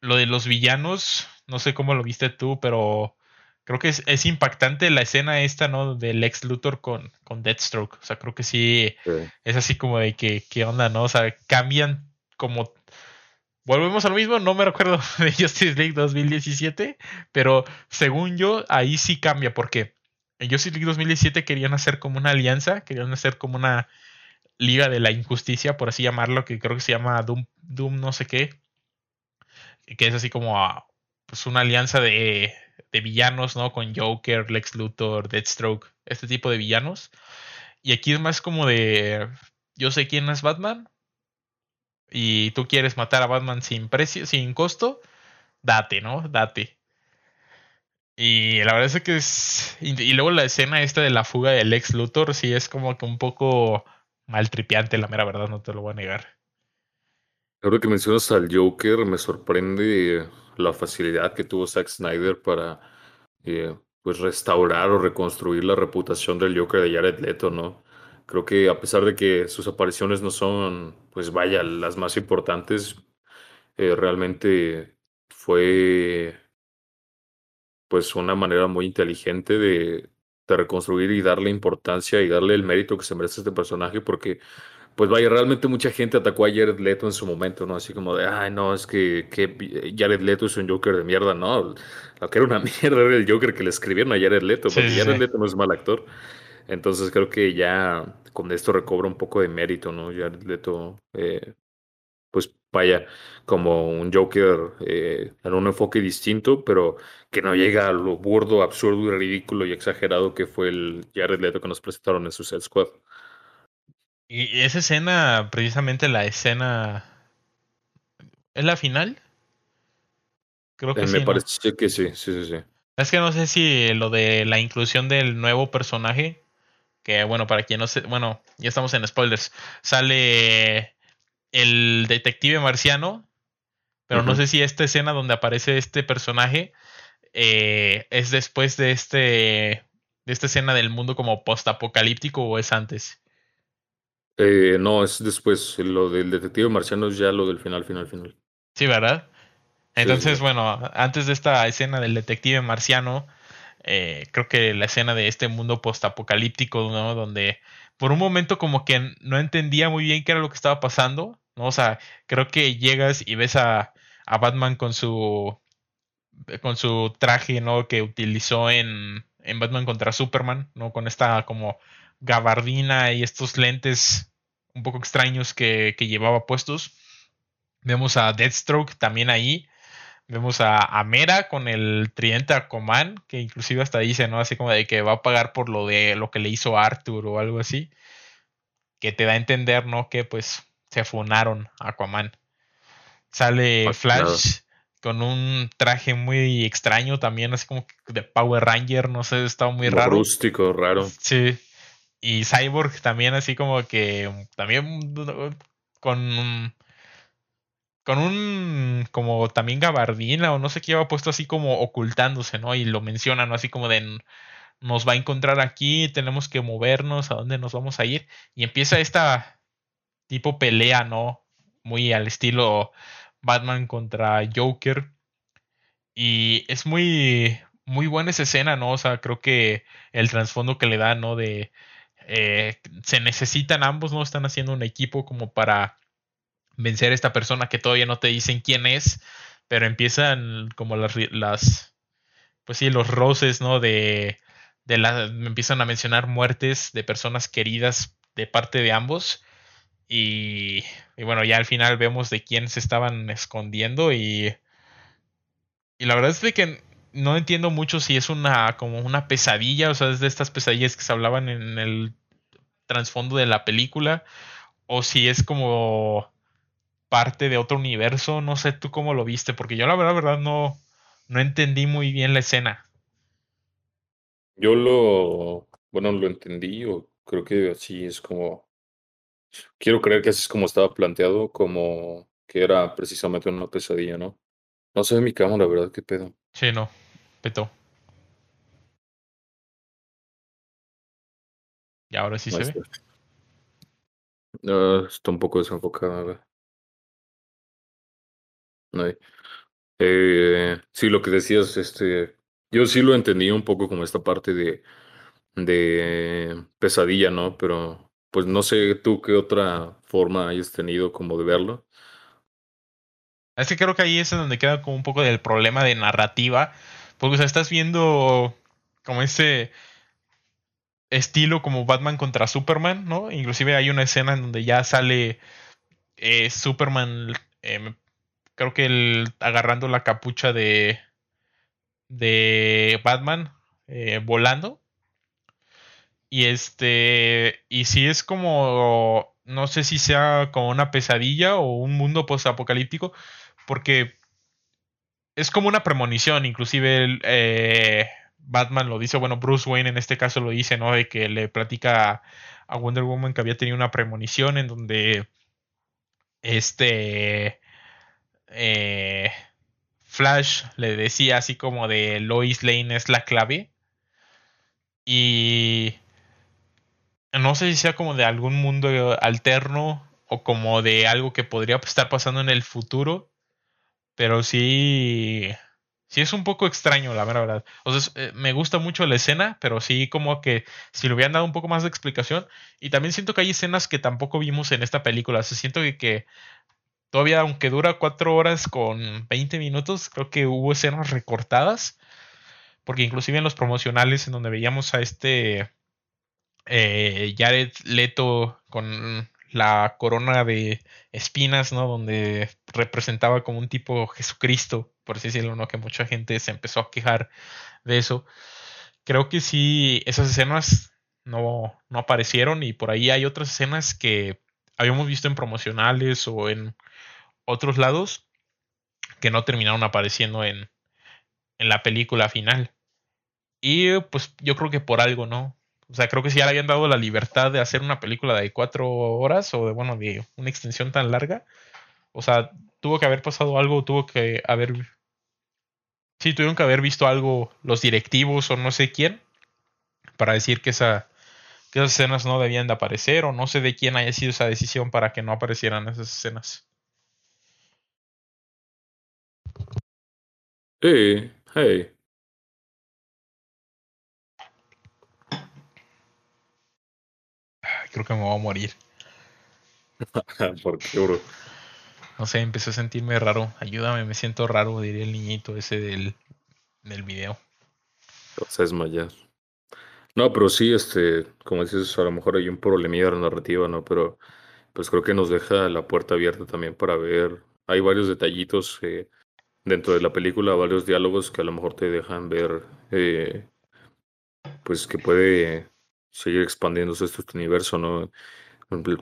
lo de los villanos, no sé cómo lo viste tú, pero creo que es, impactante la escena esta, ¿no? Del ex Luthor con, con Deathstroke. O sea, creo que sí, es así como de que, ¿qué onda, no? O sea, cambian como... Volvemos a lo mismo, no me recuerdo [laughs] de Justice League 2017, pero según yo, ahí sí cambia, porque en Justice League 2017 querían hacer como una alianza, querían hacer como una liga de la injusticia, por así llamarlo, que creo que se llama Doom, Doom no sé qué, que es así como pues una alianza de de villanos, ¿no? Con Joker, Lex Luthor, Deathstroke, este tipo de villanos. Y aquí es más como de, yo sé quién es Batman y tú quieres matar a Batman sin precio, sin costo, date, ¿no? Date. Y la verdad es que es... Y luego la escena esta de la fuga de Lex Luthor sí es como que un poco maltripiante, la mera verdad, no te lo voy a negar. Ahora que mencionas al Joker, me sorprende la facilidad que tuvo Zack Snyder para eh, pues restaurar o reconstruir la reputación del Joker de Jared Leto, ¿no? Creo que a pesar de que sus apariciones no son, pues vaya, las más importantes, eh, realmente fue pues una manera muy inteligente de, de reconstruir y darle importancia y darle el mérito que se merece este personaje porque pues vaya, realmente mucha gente atacó a Jared Leto en su momento, ¿no? Así como de, ay, no, es que, que Jared Leto es un Joker de mierda, no. Lo que era una [laughs] mierda era el Joker que le escribieron a Jared Leto, porque Jared Leto no es mal actor. Entonces creo que ya con esto recobra un poco de mérito, ¿no? Jared Leto, eh, pues vaya, como un Joker eh, en un enfoque distinto, pero que no llega a lo burdo, absurdo y ridículo y exagerado que fue el Jared Leto que nos presentaron en Suicide Squad. Y esa escena, precisamente la escena. ¿Es la final? Creo que eh, sí. Me parece que sí, sí, sí, sí. Es que no sé si lo de la inclusión del nuevo personaje. Que bueno, para quien no sé. Bueno, ya estamos en spoilers. Sale el detective marciano. Pero no sé si esta escena donde aparece este personaje eh, es después de este. de esta escena del mundo como post-apocalíptico o es antes. Eh, no, es después. Lo del detective marciano es ya lo del final, final, final. Sí, ¿verdad? Entonces, bueno, antes de esta escena del detective marciano, eh, creo que la escena de este mundo postapocalíptico, ¿no? Donde por un momento como que no entendía muy bien qué era lo que estaba pasando, ¿no? O sea, creo que llegas y ves a, a Batman con su con su traje, ¿no? Que utilizó en, en Batman contra Superman, ¿no? Con esta como gabardina y estos lentes un poco extraños que, llevaba puestos. Vemos a Deathstroke también ahí. Vemos a, Mera con el tridente Aquaman, que inclusive hasta dice, ¿no? Así como de que va a pagar por lo de lo que le hizo Arthur o algo así. Que te da a entender, ¿no? Que pues se funaron a Aquaman. Sale Flash, con un traje muy extraño también, así como de Power Ranger, no sé, estaba muy raro. Rústico, raro. Sí. Y Cyborg también así como que también con con un como también gabardina o no sé qué iba puesto así como ocultándose, ¿no? Y lo mencionan, ¿no? Así como de nos va a encontrar aquí, tenemos que movernos, a dónde nos vamos a ir. Y empieza esta tipo pelea, ¿no? Muy al estilo Batman contra Joker. Y es muy, muy buena esa escena, ¿no? O sea, creo que el trasfondo que le da, ¿no? De eh, se necesitan ambos, ¿no? Están haciendo un equipo como para vencer a esta persona que todavía no te dicen quién es, pero empiezan como las, pues sí, los roces, ¿no? De, de la, empiezan a mencionar muertes de personas queridas de parte de ambos. Y, y, bueno, ya al final vemos de quién se estaban escondiendo y, y la verdad es que no entiendo mucho si es una como una pesadilla, o sea, es de estas pesadillas que se hablaban en el trasfondo de la película, o si es como parte de otro universo, no sé tú cómo lo viste, porque yo la verdad, verdad no, no entendí muy bien la escena. Yo lo, bueno, lo entendí, o creo que así es como, quiero creer que así es como estaba planteado, como que era precisamente una pesadilla, ¿no? No sé mi cámara, ¿verdad? ¿Qué pedo? Sí, no, petó. Y ahora sí se ve. Uh, está un poco desenfocada. Eh, sí, lo que decías, este, yo sí lo entendí un poco como esta parte de, de pesadilla, ¿no? Pero pues no sé tú qué otra forma hayas tenido como de verlo. Es que creo que ahí es donde queda como un poco del problema de narrativa, porque o sea, estás viendo como ese estilo como Batman contra Superman, ¿no? Inclusive hay una escena en donde ya sale eh, Superman, eh, creo que el, agarrando la capucha de de Batman eh, volando. Y este, y si es como, no sé si sea como una pesadilla o un mundo post-apocalíptico, porque es como una premonición, inclusive eh, Batman lo dice, bueno, Bruce Wayne en este caso lo dice, ¿no? De que le platica a Wonder Woman que había tenido una premonición en donde este... Eh, Flash le decía así como de Lois Lane es la clave. Y no sé si sea como de algún mundo alterno o como de algo que podría estar pasando en el futuro. Pero sí, sí es un poco extraño, la verdad. O sea, eh, me gusta mucho la escena, pero sí como que si le hubieran dado un poco más de explicación. Y también siento que hay escenas que tampoco vimos en esta película. se siento que todavía aunque dura cuatro horas con 20 minutos, creo que hubo escenas recortadas, porque inclusive en los promocionales en donde veíamos a este eh, Jared Leto con la corona de espinas, ¿no? Donde representaba como un tipo Jesucristo, por así decirlo, ¿no? Que mucha gente se empezó a quejar de eso. Creo que sí, esas escenas no, no aparecieron y por ahí hay otras escenas que habíamos visto en promocionales o en otros lados que no terminaron apareciendo en, en la película final. Y pues yo creo que por algo, ¿no? O sea, creo que si ya le habían dado la libertad de hacer una película de cuatro horas o de, bueno, de una extensión tan larga. O sea, tuvo que haber pasado algo, tuvo que haber... Sí, tuvieron que haber visto algo los directivos o no sé quién para decir que, esa, que esas escenas no debían de aparecer o no sé de quién haya sido esa decisión para que no aparecieran esas escenas. Hey, hey. Creo que me voy a morir. [laughs] ¿Por qué, bro? No sé, empecé a sentirme raro. Ayúdame, me siento raro, diría el niñito ese del, del video. Vas a No, pero sí, este, como dices, a lo mejor hay un problemilla de la narrativa, ¿no? Pero pues creo que nos deja la puerta abierta también para ver. Hay varios detallitos dentro de la película varios diálogos que a lo mejor te dejan ver eh, pues que puede seguir expandiéndose este universo, ¿no?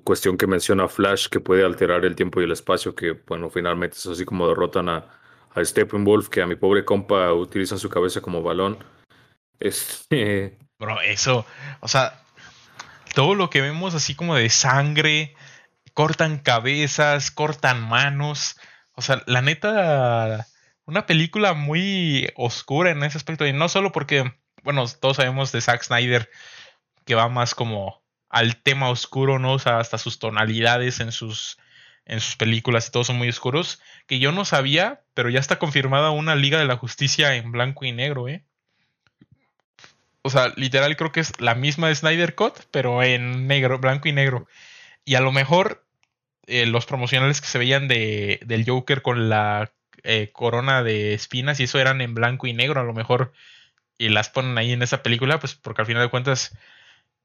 Cuestión que menciona Flash que puede alterar el tiempo y el espacio, que bueno, finalmente es así como derrotan a, a Steppenwolf, que a mi pobre compa utilizan su cabeza como balón. Este. [laughs] Bro, eso, o sea, todo lo que vemos así como de sangre, cortan cabezas, cortan manos. O sea, la neta, una película muy oscura en ese aspecto. Y no solo porque, bueno, todos sabemos de Zack Snyder que va más como al tema oscuro, ¿no? O sea, hasta sus tonalidades en sus, en sus películas y todos son muy oscuros. Que yo no sabía, pero ya está confirmada una Liga de la Justicia en blanco y negro, ¿eh? O sea, literal creo que es la misma de Snyder Cut, pero en negro, blanco y negro. Y a lo mejor eh, los promocionales que se veían de, del Joker con la eh, corona de espinas y eso eran en blanco y negro, a lo mejor, y las ponen ahí en esa película, pues porque al final de cuentas,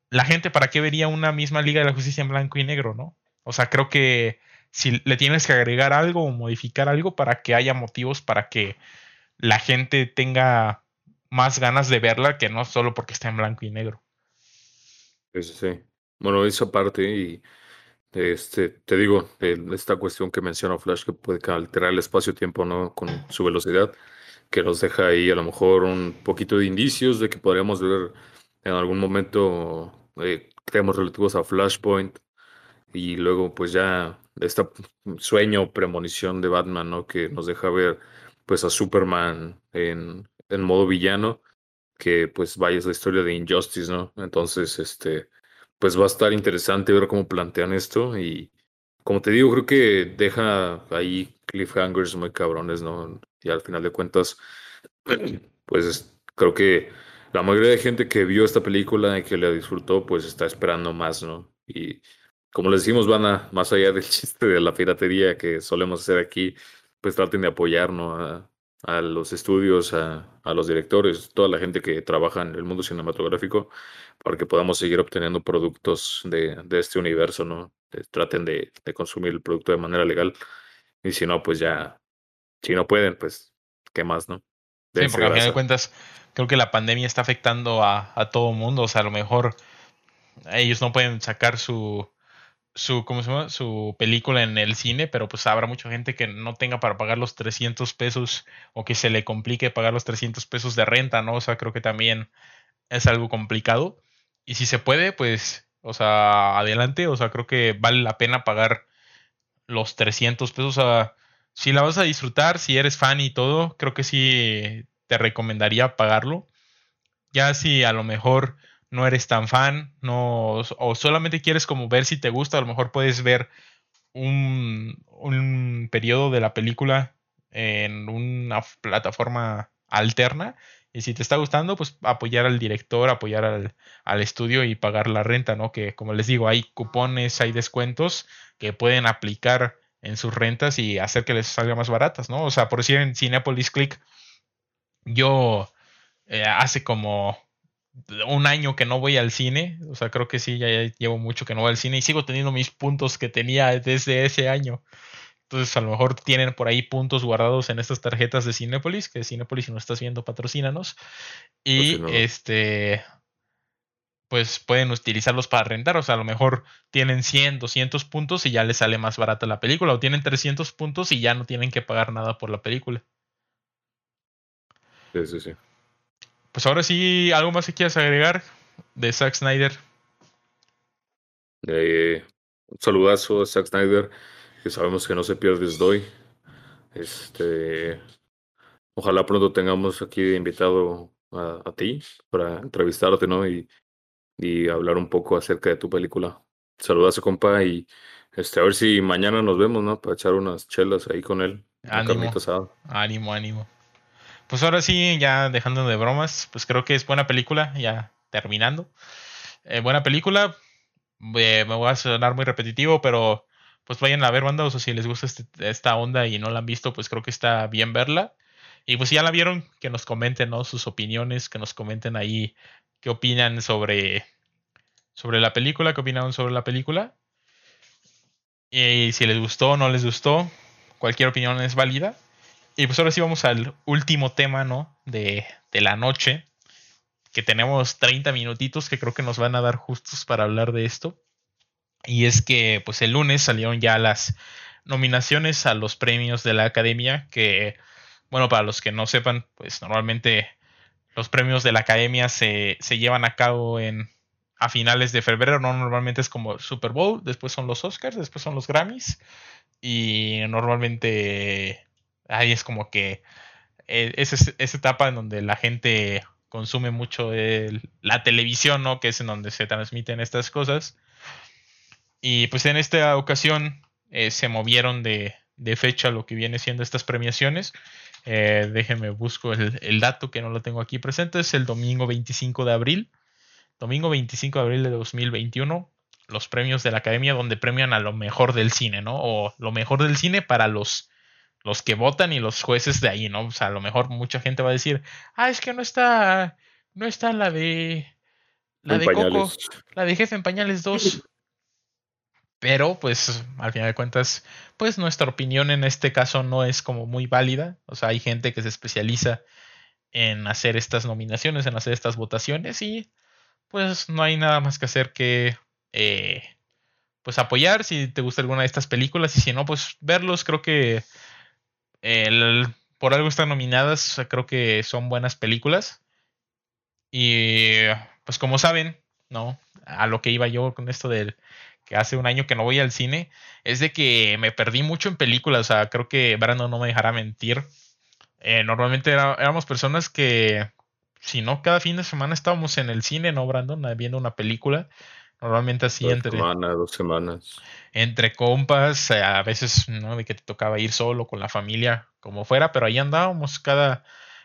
la gente, ¿para qué vería una misma Liga de la Justicia en blanco y negro, no? O sea, creo que si le tienes que agregar algo o modificar algo para que haya motivos para que la gente tenga más ganas de verla que no solo porque está en blanco y negro. Sí, sí. Bueno, esa parte y este, te digo, esta cuestión que menciona Flash que puede alterar el espacio-tiempo, ¿no? Con su velocidad, que nos deja ahí a lo mejor un poquito de indicios de que podríamos ver en algún momento eh, temas relativos a Flashpoint y luego pues ya este sueño, premonición de Batman, ¿no? Que nos deja ver pues a Superman en en modo villano, que pues vaya es la historia de Injustice, ¿no? Entonces, este, pues va a estar interesante ver cómo plantean esto y como te digo, creo que deja ahí cliffhangers muy cabrones, ¿no? Y al final de cuentas, [clears throat] pues creo que la mayoría de gente que vio esta película y que la disfrutó, pues está esperando más, ¿no? Y como les decimos, van a, más allá del [laughs] chiste de la piratería que solemos hacer aquí, pues traten de apoyar, ¿no? a los estudios, a, los directores, toda la gente que trabaja en el mundo cinematográfico, para que podamos seguir obteniendo productos de, este universo, ¿no? Eh, traten de, consumir el producto de manera legal. Y si no, pues ya, si no pueden, pues, ¿qué más, no? Sí, porque al final de cuentas, creo que la pandemia está afectando a, a todo el mundo. O sea, a lo mejor ellos no pueden sacar su, su, ¿cómo se llama? su película en el cine, pero pues habrá mucha gente que no tenga para pagar los 300 pesos o que se le complique pagar los 300 pesos de renta, ¿no? O sea, creo que también es algo complicado. Y si se puede, pues, o sea, adelante, o sea, creo que vale la pena pagar los 300 pesos. O sea, si la vas a disfrutar, si eres fan y todo, creo que sí te recomendaría pagarlo. Ya si a lo mejor no eres tan fan, no, o solamente quieres como ver si te gusta, a lo mejor puedes ver un, un periodo de la película en una plataforma alterna y si te está gustando, pues apoyar al director, apoyar al, al, estudio y pagar la renta, ¿no? Que como les digo, hay cupones, hay descuentos que pueden aplicar en sus rentas y hacer que les salga más baratas, ¿no? O sea, por decir en Cinepolis Click, yo eh, hace como un año que no voy al cine, o sea, creo que sí, ya, llevo mucho que no voy al cine y sigo teniendo mis puntos que tenía desde ese año. Entonces, a lo mejor tienen por ahí puntos guardados en estas tarjetas de Cinepolis, que Cinepolis, si no estás viendo, patrocínanos. Y este, pues pueden utilizarlos para rentar. O sea, a lo mejor tienen 100, 200 puntos y ya les sale más barata la película. O tienen 300 puntos y ya no tienen que pagar nada por la película. Sí, sí, sí. Pues ahora sí, ¿algo más que quieras agregar de Zack Snyder? Eh, un saludazo a Zack Snyder, que sabemos que no se pierde hoy. Este, ojalá pronto tengamos aquí invitado a, ti para entrevistarte, ¿no? Y, y hablar un poco acerca de tu película. Saludazo, compa, y este, a ver si mañana nos vemos, ¿no? Para echar unas chelas ahí con él. Ánimo, ánimo, ánimo. Pues ahora sí, ya dejando de bromas, pues creo que es buena película, ya terminando. Eh, buena película, eh, me voy a sonar muy repetitivo, pero pues vayan a ver banda, o sea, si les gusta este, esta onda y no la han visto, pues creo que está bien verla. Y pues si ya la vieron, que nos comenten ¿no? sus opiniones, que nos comenten ahí qué opinan sobre, sobre la película, qué opinaron sobre la película. Y si les gustó o no les gustó, cualquier opinión es válida. Y pues ahora sí vamos al último tema, ¿no? De, de, la noche. Que tenemos 30 minutitos que creo que nos van a dar justos para hablar de esto. Y es que pues el lunes salieron ya las nominaciones a los premios de la academia que bueno, para los que no sepan, pues normalmente los premios de la academia se, se llevan a cabo en a finales de febrero, ¿no? Normalmente es como Super Bowl, después son los Oscars, después son los Grammys. Y normalmente ahí es como que eh, es esa etapa en donde la gente consume mucho la televisión, ¿no? Que es en donde se transmiten estas cosas. Y pues en esta ocasión eh, se movieron de, fecha lo que viene siendo estas premiaciones. Eh, déjenme busco el, el, dato que no lo tengo aquí presente. Es el domingo 25 de abril. Domingo 25 de abril de 2021. Los premios de la academia donde premian a lo mejor del cine, ¿no? O lo mejor del cine para los los que votan y los jueces de ahí, ¿no? O sea, a lo mejor mucha gente va a decir, ah, es que no está, no está la de, la de Coco, la de Jefe en Pañales 2. Pero, pues, al final de cuentas, pues nuestra opinión en este caso no es como muy válida. O sea, hay gente que se especializa en hacer estas nominaciones, en hacer estas votaciones y pues no hay nada más que hacer que eh, pues apoyar si te gusta alguna de estas películas y si no, pues verlos. Creo que por algo están nominadas, creo que son buenas películas. Y pues como saben, ¿no? A lo que iba yo con esto del que hace un año que no voy al cine, es de que me perdí mucho en películas. O sea, creo que Brandon no me dejará mentir. Eh, normalmente éramos personas que, si no, cada fin de semana estábamos en el cine, ¿no, Brandon? Viendo una película. Normalmente así dos entre. Semanas, dos semanas. Entre compas, eh, a veces, ¿no? De que te tocaba ir solo con la familia, como fuera, pero ahí andábamos cada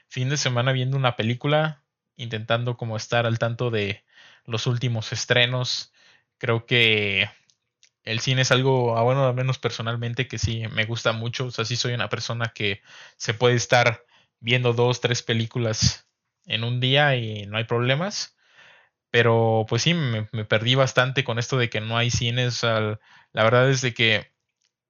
fin de semana viendo una película, intentando como estar al tanto de los últimos estrenos. Creo que el cine es algo, ah, bueno, al menos personalmente, que sí me gusta mucho. O sea, sí soy una persona que se puede estar viendo dos, tres películas en un día y no hay problemas. Pero pues sí, me, perdí bastante con esto de que no hay cines. la verdad es de que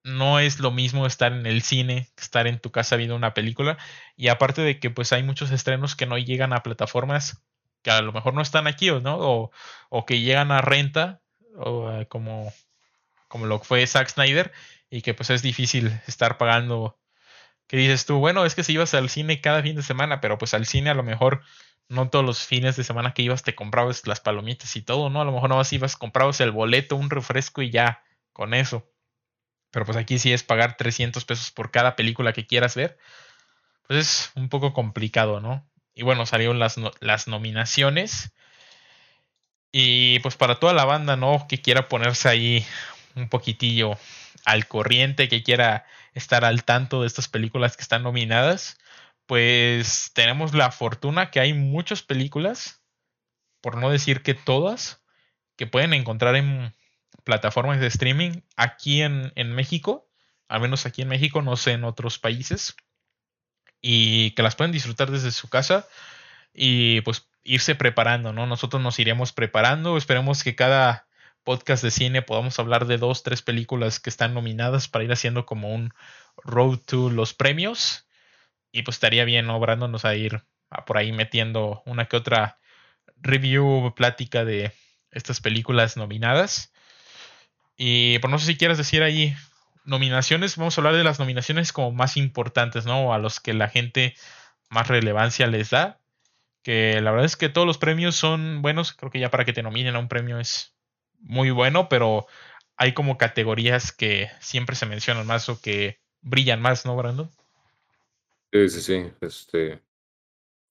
no es lo mismo estar en el cine que estar en tu casa viendo una película. Y aparte de que pues hay muchos estrenos que no llegan a plataformas que a lo mejor no están aquí, ¿no? O, o que llegan a renta, eh, como, como lo fue Zack Snyder, y que pues es difícil estar pagando. Que dices tú, bueno, es que si ibas al cine cada fin de semana, pero pues al cine a lo mejor no todos los fines de semana que ibas te comprabas las palomitas y todo, ¿no? A lo mejor no más ibas, comprabas el boleto, un refresco y ya, con eso. Pero pues aquí sí es pagar 300 pesos por cada película que quieras ver. Pues es un poco complicado, ¿no? Y bueno, salieron las, las nominaciones. Y pues para toda la banda, ¿no? Que quiera ponerse ahí un poquitillo al corriente, que quiera estar al tanto de estas películas que están nominadas pues tenemos la fortuna que hay muchas películas, por no decir que todas, que pueden encontrar en plataformas de streaming aquí en, México, al menos aquí en México, no sé en otros países, y que las pueden disfrutar desde su casa y pues irse preparando, ¿no? Nosotros nos iremos preparando, esperemos que cada podcast de cine podamos hablar de dos, tres películas que están nominadas para ir haciendo como un road to los premios y pues estaría bien, ¿no? Brandon nos a ir por ahí metiendo una que otra review, plática de estas películas nominadas. Y pues no sé si quieres decir ahí nominaciones, vamos a hablar de las nominaciones como más importantes, ¿no? A los que la gente más relevancia les da. Que la verdad es que todos los premios son buenos, creo que ya para que te nominen a un premio es muy bueno, pero hay como categorías que siempre se mencionan más o que brillan más, ¿no, Brandon? Sí, sí, sí. Este,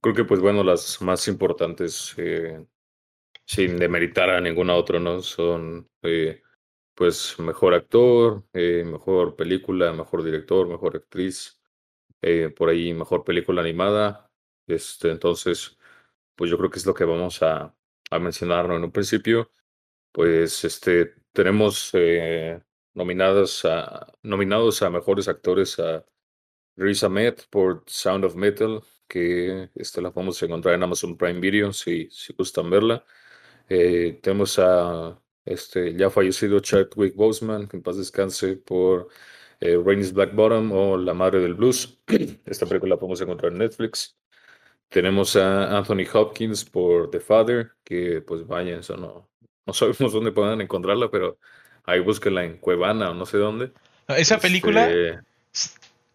creo que, pues bueno, las más importantes, eh, sin demeritar a ninguna otra, ¿no? Son, eh, pues, mejor actor, eh, mejor película, mejor director, mejor actriz, por ahí mejor película animada. Este, entonces, pues yo creo que es lo que vamos a, a mencionar, En un principio, pues, este, tenemos a, nominados a mejores actores a Riz Ahmed por Sound of Metal, que esta la podemos encontrar en Amazon Prime Video si, si gustan verla. Eh, tenemos a este ya fallecido Chadwick Boseman, que en paz descanse, por eh, Rain's Black Bottom o La Madre del Blues. [clears throat] Esta película la podemos encontrar en Netflix. Tenemos a Anthony Hopkins por The Father, que pues vaya, eso no, no sabemos dónde puedan encontrarla, pero ahí búsquenla en Cuevana o no sé dónde. Esa película, este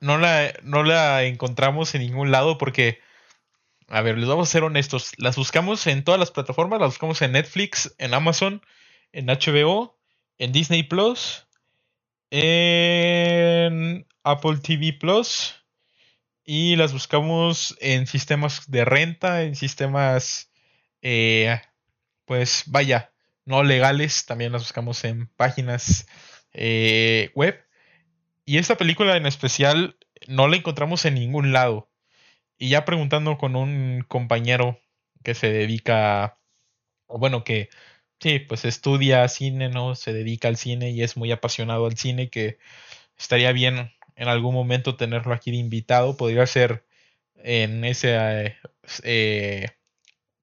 no la, no la encontramos en ningún lado porque, a ver, les vamos a ser honestos, las buscamos en todas las plataformas, las buscamos en Netflix, en Amazon, en HBO, en Disney Plus, en Apple TV Plus y las buscamos en sistemas de renta, en sistemas, eh, pues vaya, no legales, también las buscamos en páginas eh, web. Y esta película en especial no la encontramos en ningún lado. Y ya preguntando con un compañero que se dedica, o bueno, que sí, pues estudia cine, ¿no? Se dedica al cine y es muy apasionado al cine, que estaría bien en algún momento tenerlo aquí de invitado. Podría ser en ese, eh,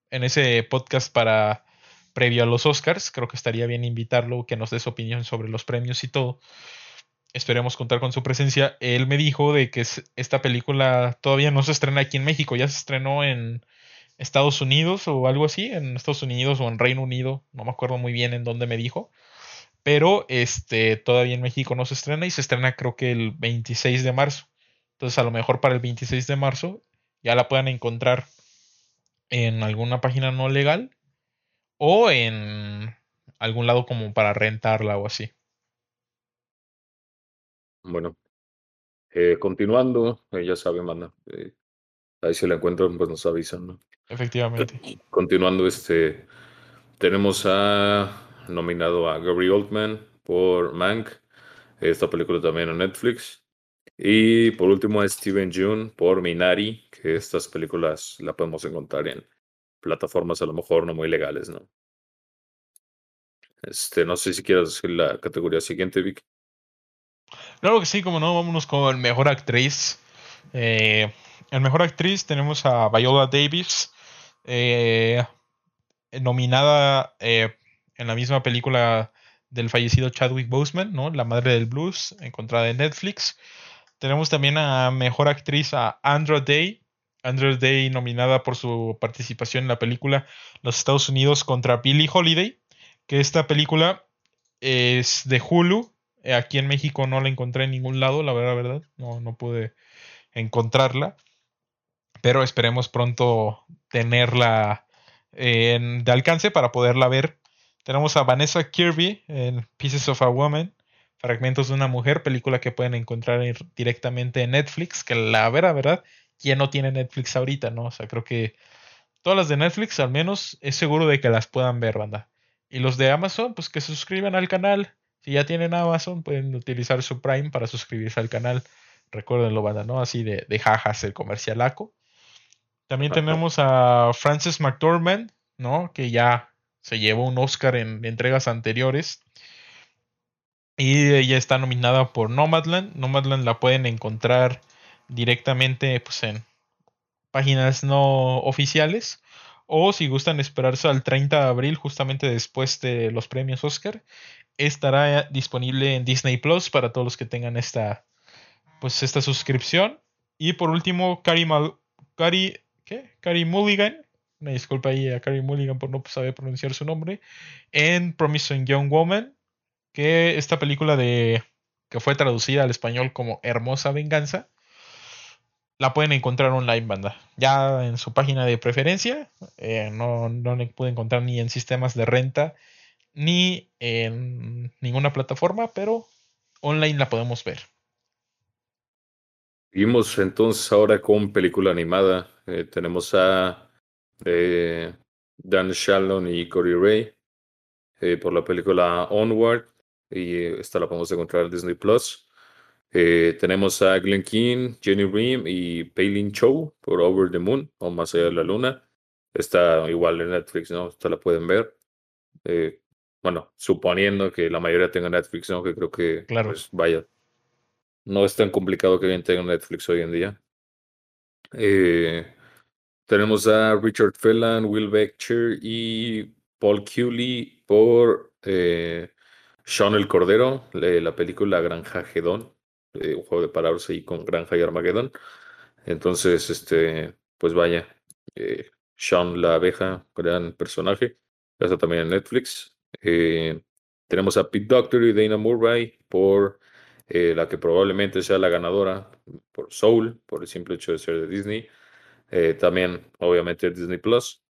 en ese podcast para previo a los Oscars. Creo que estaría bien invitarlo, que nos dé su opinión sobre los premios y todo. Esperemos contar con su presencia. Él me dijo de que esta película todavía no se estrena aquí en México, ya se estrenó en Estados Unidos o algo así, en Estados Unidos o en Reino Unido, no me acuerdo muy bien en dónde me dijo. Pero este todavía en México no se estrena y se estrena creo que el 26 de marzo. Entonces a lo mejor para el 26 de marzo ya la puedan encontrar en alguna página no legal o en algún lado como para rentarla o así. Bueno, eh, continuando, eh, ya saben, manda. Eh, ahí si la encuentran, pues nos avisan, ¿no? Efectivamente. Continuando, este, tenemos a nominado a Gary Oldman por Mank, esta película también en Netflix. Y por último a Steven June por Minari, que estas películas la podemos encontrar en plataformas a lo mejor no muy legales, ¿no? Este, no sé si quieres decir la categoría siguiente, Vic. Claro que sí, como no, vámonos con mejor actriz. Eh, en mejor actriz tenemos a Viola Davis, eh, nominada eh, en la misma película del fallecido Chadwick Boseman, ¿no? La madre del blues, encontrada en Netflix. Tenemos también a mejor actriz a Andrew Day, Andrew Day nominada por su participación en la película Los Estados Unidos contra Billie Holiday, que esta película es de Hulu. Eh, aquí en México no la encontré en ningún lado, la verdad, verdad. No, no pude encontrarla. Pero esperemos pronto tenerla de alcance para poderla ver. Tenemos a Vanessa Kirby en Pieces of a Woman, Fragmentos de una Mujer, película que pueden encontrar directamente en Netflix, que la verdad, verdad, ¿quién no tiene Netflix ahorita, no? O sea, creo que todas las de Netflix al menos es seguro de que las puedan ver, banda. Y los de Amazon, pues que se suscriban al canal. Si ya tienen Amazon, pueden utilizar su Prime para suscribirse al canal. Recuérdenlo, banda, ¿no? Así de, de jajas el comercialaco. También tenemos a Frances McDormand, ¿no? Que ya se llevó un Oscar en entregas anteriores. Y ella está nominada por Nomadland. Nomadland la pueden encontrar directamente pues, en páginas no oficiales. O si gustan esperarse al 30 de abril, justamente después de los premios Oscar, estará disponible en Disney Plus para todos los que tengan esta, pues, esta suscripción. Y por último, Mal ¿qué? Mulligan, una disculpa ahí a Carrie Mulligan por no saber pronunciar su nombre, en Promising Young Woman, que esta película de que fue traducida al español como Hermosa Venganza, la pueden encontrar online, banda. Ya en su página de preferencia, eh, no, no la pueden encontrar ni en sistemas de renta, ni en ninguna plataforma, pero online la podemos ver. Seguimos entonces ahora con película animada. Eh, tenemos a eh, Dan Shalon y Corey Ray eh, por la película Onward. Y esta la podemos encontrar en Disney Plus. tenemos a Glenn King, Jenny Ream y Paylin Chow por Over the Moon o Más allá de la luna. Está igual en Netflix, ¿no? Esta la pueden ver. bueno, suponiendo que la mayoría tenga Netflix, ¿no? Que creo que, claro. pues, vaya, no es tan complicado que alguien tenga Netflix hoy en día. Eh, tenemos a Richard Fellan, Will Becher y Paul Culey por eh, Sean el Cordero, la película Granja Gedón, eh, un juego de palabras ahí con Granja y Armagedón. Entonces, este, pues vaya, Sean la abeja, gran personaje, está también en Netflix. tenemos a Pete Doctor y Dana Murray por eh, la que probablemente sea la ganadora por Soul, por el simple hecho de ser de Disney. Eh, también, obviamente, Disney Plus.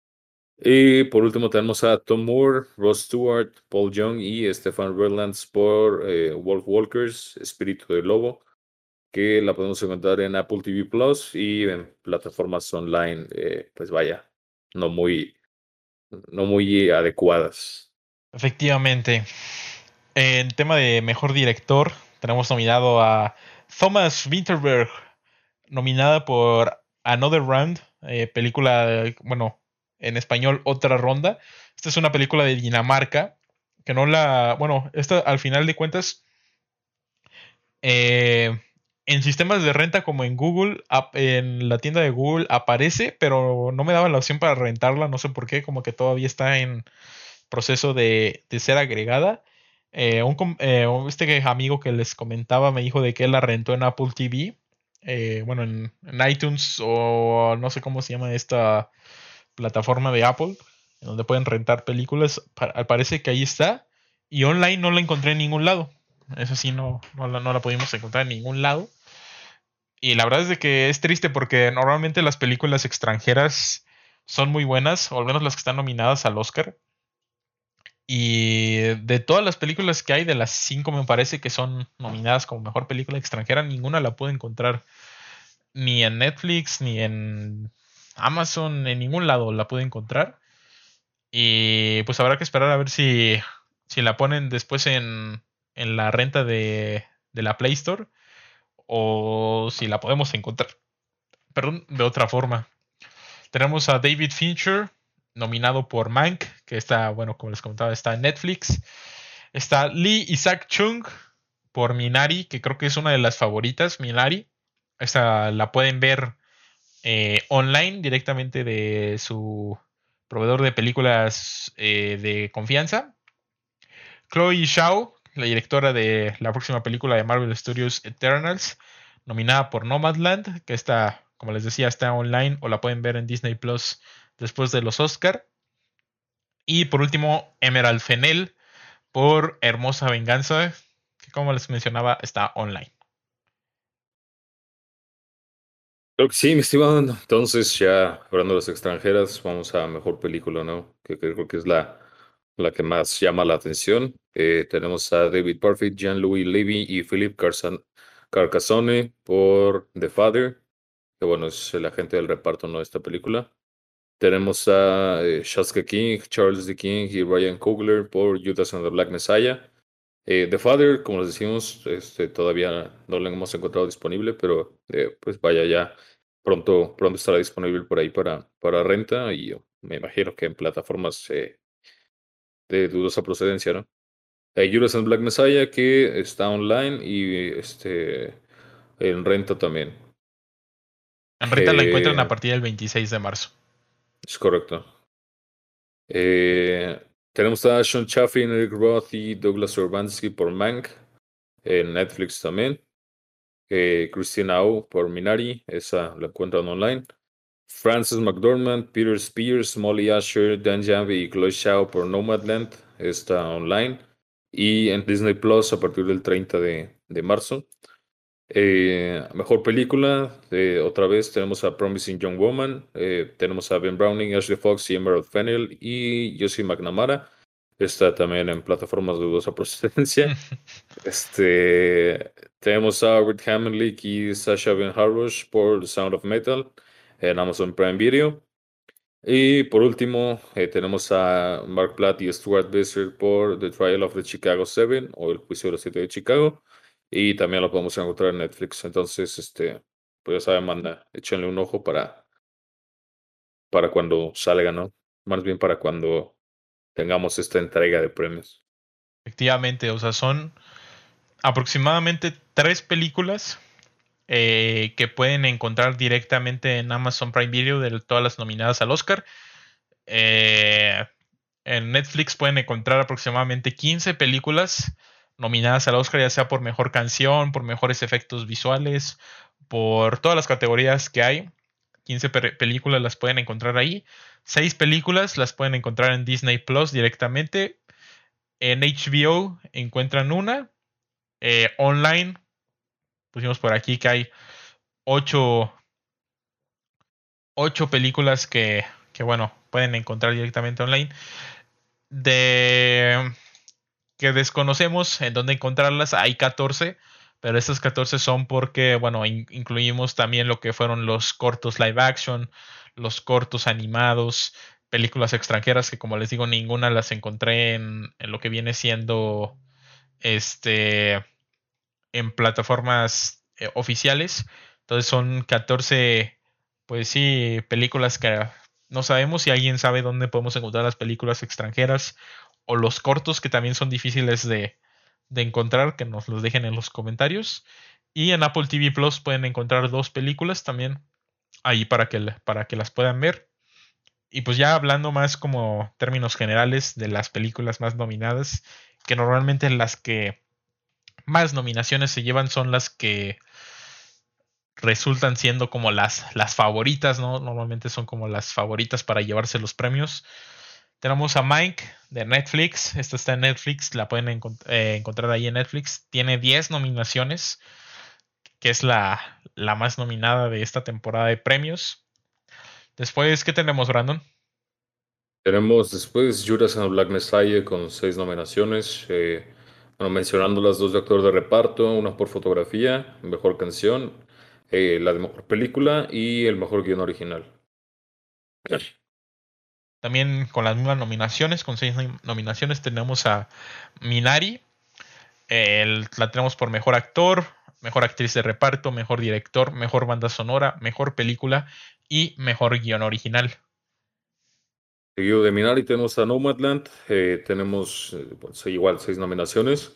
Y por último tenemos a Tom Moore, Ross Stewart, Paul Young y Stefan Redlands por eh, Wolf Walkers, Espíritu del Lobo, que la podemos encontrar en Apple TV Plus y en plataformas online, pues vaya, no muy, no muy adecuadas. Efectivamente. En tema de mejor director, tenemos nominado a Thomas Winterberg, nominada por Another Round, eh, película, bueno, en español, Otra Ronda. Esta es una película de Dinamarca, que no la, bueno, esta al final de cuentas, eh, en sistemas de renta como en Google, en la tienda de Google aparece, pero no me daba la opción para rentarla, no sé por qué, como que todavía está en proceso de, de ser agregada. Eh, un, este amigo que les comentaba me dijo de que él la rentó en Apple TV. Eh, bueno, en, iTunes o no sé cómo se llama esta plataforma de Apple, en donde pueden rentar películas. Al parece que ahí está. Y online no la encontré en ningún lado. Eso sí, no, no, la, no la pudimos encontrar en ningún lado. Y la verdad es de que es triste porque normalmente las películas extranjeras son muy buenas, o al menos las que están nominadas al Oscar. Y de todas las películas que hay, de las cinco me parece que son nominadas como mejor película extranjera, ninguna la puedo encontrar ni en Netflix, ni en Amazon, en ningún lado la puedo encontrar. Y pues habrá que esperar a ver si, si la ponen después en, en la renta de, de la Play Store o si la podemos encontrar. Perdón, de otra forma. Tenemos a David Fincher, nominado por Mank, que está, bueno, como les comentaba, está en Netflix. Está Lee Isaac Chung por Minari, que creo que es una de las favoritas, Minari. Esta la pueden ver eh, online directamente de su proveedor de películas eh, de confianza. Chloe Shao, la directora de la próxima película de Marvel Studios Eternals, nominada por Nomadland, que está, como les decía, está online o la pueden ver en Disney Plus después de los Oscar. Y por último, Emerald Fennel por Hermosa Venganza, que como les mencionaba, está online. Creo que sí, mi estimado. Entonces, ya hablando de las extranjeras, vamos a mejor película, ¿no? Que, creo que es la, la que más llama la atención. Eh, tenemos a David Perfect, Jean-Louis Levy y Philip Carcassonne por The Father, que bueno, es el agente del reparto ¿no? de esta película. Tenemos a eh, Shaska King, Charles D. King y Ryan Coogler por Judas and the Black Messiah. Eh, the Father, como les decimos, este, todavía no lo hemos encontrado disponible, pero eh, pues vaya ya pronto, pronto estará disponible por ahí para, para renta y me imagino que en plataformas de dudosa procedencia, ¿no? Judas and the Black Messiah que está online y este en renta también. En renta la encuentran a partir del 26 de marzo. Es correcto. Eh, tenemos a Sean Chaffin, Eric Roth y Douglas Urbanski por Mank. En Netflix también. Eh, Christina Au por Minari. Esa la encuentran online. Francis McDormand, Peter Spears, Molly Asher, Dan Janvey y Chloe Shaw por Nomadland. Está online. Y en Disney Plus a partir del 30 de, de marzo. Eh, mejor película, eh, otra vez tenemos a Promising Young Woman, eh, tenemos a Ben Browning, Ashley Fox y Emerald Fennell y Josie McNamara. Está también en plataformas de dudosa [laughs] procedencia. [laughs] este, tenemos a Robert Hammond y Sasha Ben Harbush por The Sound of Metal en Amazon Prime Video. Y por último, tenemos a Mark Platt y Stuart Besser por The Trial of the Chicago Seven o El Juicio de los Siete de Chicago. Y también lo podemos encontrar en Netflix. Entonces, este, pues ya saben, manda, échenle un ojo para, para cuando salga, ¿no? Más bien para cuando tengamos esta entrega de premios. Efectivamente, o sea, son aproximadamente tres películas eh, que pueden encontrar directamente en Amazon Prime Video de todas las nominadas al Oscar. Eh, en Netflix pueden encontrar aproximadamente 15 películas nominadas al Oscar, ya sea por mejor canción, por mejores efectos visuales, por todas las categorías que hay. 15 películas las pueden encontrar ahí. 6 películas las pueden encontrar en Disney Plus directamente. En HBO encuentran una. Eh, online pusimos por aquí que hay ocho, ocho películas que, que, bueno, pueden encontrar directamente online. De que desconocemos en dónde encontrarlas, hay 14, pero estas 14 son porque, bueno, incluimos también lo que fueron los cortos live action, los cortos animados, películas extranjeras que como les digo ninguna las encontré en, en lo que viene siendo este en plataformas eh, oficiales. Entonces son 14, pues sí, películas que no sabemos si alguien sabe dónde podemos encontrar las películas extranjeras o los cortos que también son difíciles de, de encontrar, que nos los dejen en los comentarios. Y en Apple TV Plus pueden encontrar dos películas también ahí para que, para que las puedan ver. Y pues ya hablando más como términos generales de las películas más nominadas, que normalmente las que más nominaciones se llevan son las que resultan siendo como las, las favoritas, ¿no? Normalmente son como las favoritas para llevarse los premios. Tenemos a Mike de Netflix. Esta está en Netflix, la pueden eh, encontrar ahí en Netflix. Tiene 10 nominaciones, que es la, la más nominada de esta temporada de premios. Después, ¿qué tenemos, Brandon? Tenemos después Judas and Black Messiah con seis nominaciones. Eh, bueno, mencionando las dos de actor de reparto, una por fotografía, mejor canción, eh, la de mejor película y el mejor guion original. También con las mismas nominaciones, con seis nominaciones, tenemos a Minari. la tenemos por mejor actor, mejor actriz de reparto, mejor director, mejor banda sonora, mejor película y mejor guion original. Seguido de Minari tenemos a Nomadland, eh, tenemos eh, igual seis nominaciones,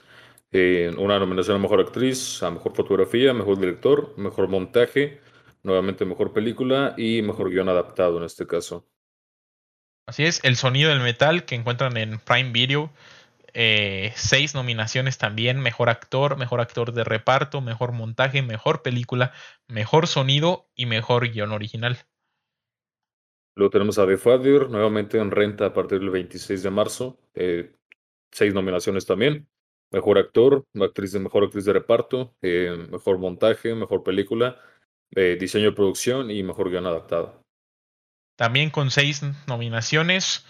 eh, una nominación a Mejor Actriz, a Mejor Fotografía, Mejor Director, Mejor Montaje, nuevamente Mejor Película y Mejor Guión Adaptado en este caso. Así es, El Sonido del Metal que encuentran en Prime Video, seis nominaciones también, Mejor Actor, Mejor Actor de Reparto, Mejor Montaje, Mejor Película, Mejor Sonido y Mejor Guión Original. Luego tenemos a The Father, nuevamente en renta a partir del 26 de marzo. Eh, seis nominaciones también. Mejor actor, mejor actriz de reparto, eh, mejor montaje, mejor película, eh, diseño de producción y mejor guion adaptado. También con seis nominaciones.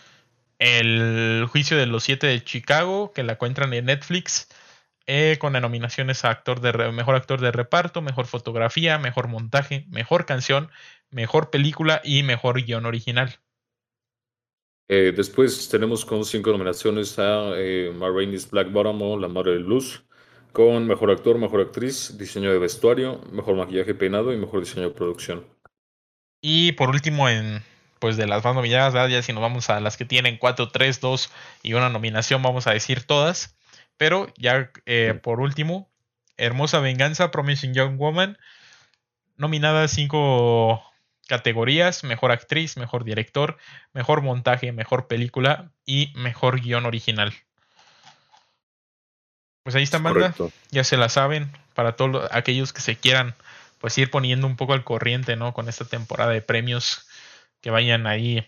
El juicio de los siete de Chicago, que la encuentran en Netflix, con nominaciones a actor de mejor actor de reparto, mejor fotografía, mejor montaje, mejor canción, mejor película y mejor guion original. Eh, después tenemos con cinco nominaciones a eh, Black Bottom o La Madre del Blues, con mejor actor, mejor actriz, diseño de vestuario, mejor maquillaje peinado y mejor diseño de producción. Y por último, en pues de las más nominadas, ya si nos vamos a las que tienen 4, 3, 2 y una nominación, vamos a decir todas. Pero ya eh, por último, Hermosa Venganza, Promising Young Woman, nominada a cinco categorías, mejor actriz, mejor director, mejor montaje, mejor película y mejor guion original. Pues ahí está, banda. Ya se la saben. Para todos aquellos que se quieran pues ir poniendo un poco al corriente, ¿no? Con esta temporada de premios. Que vayan ahí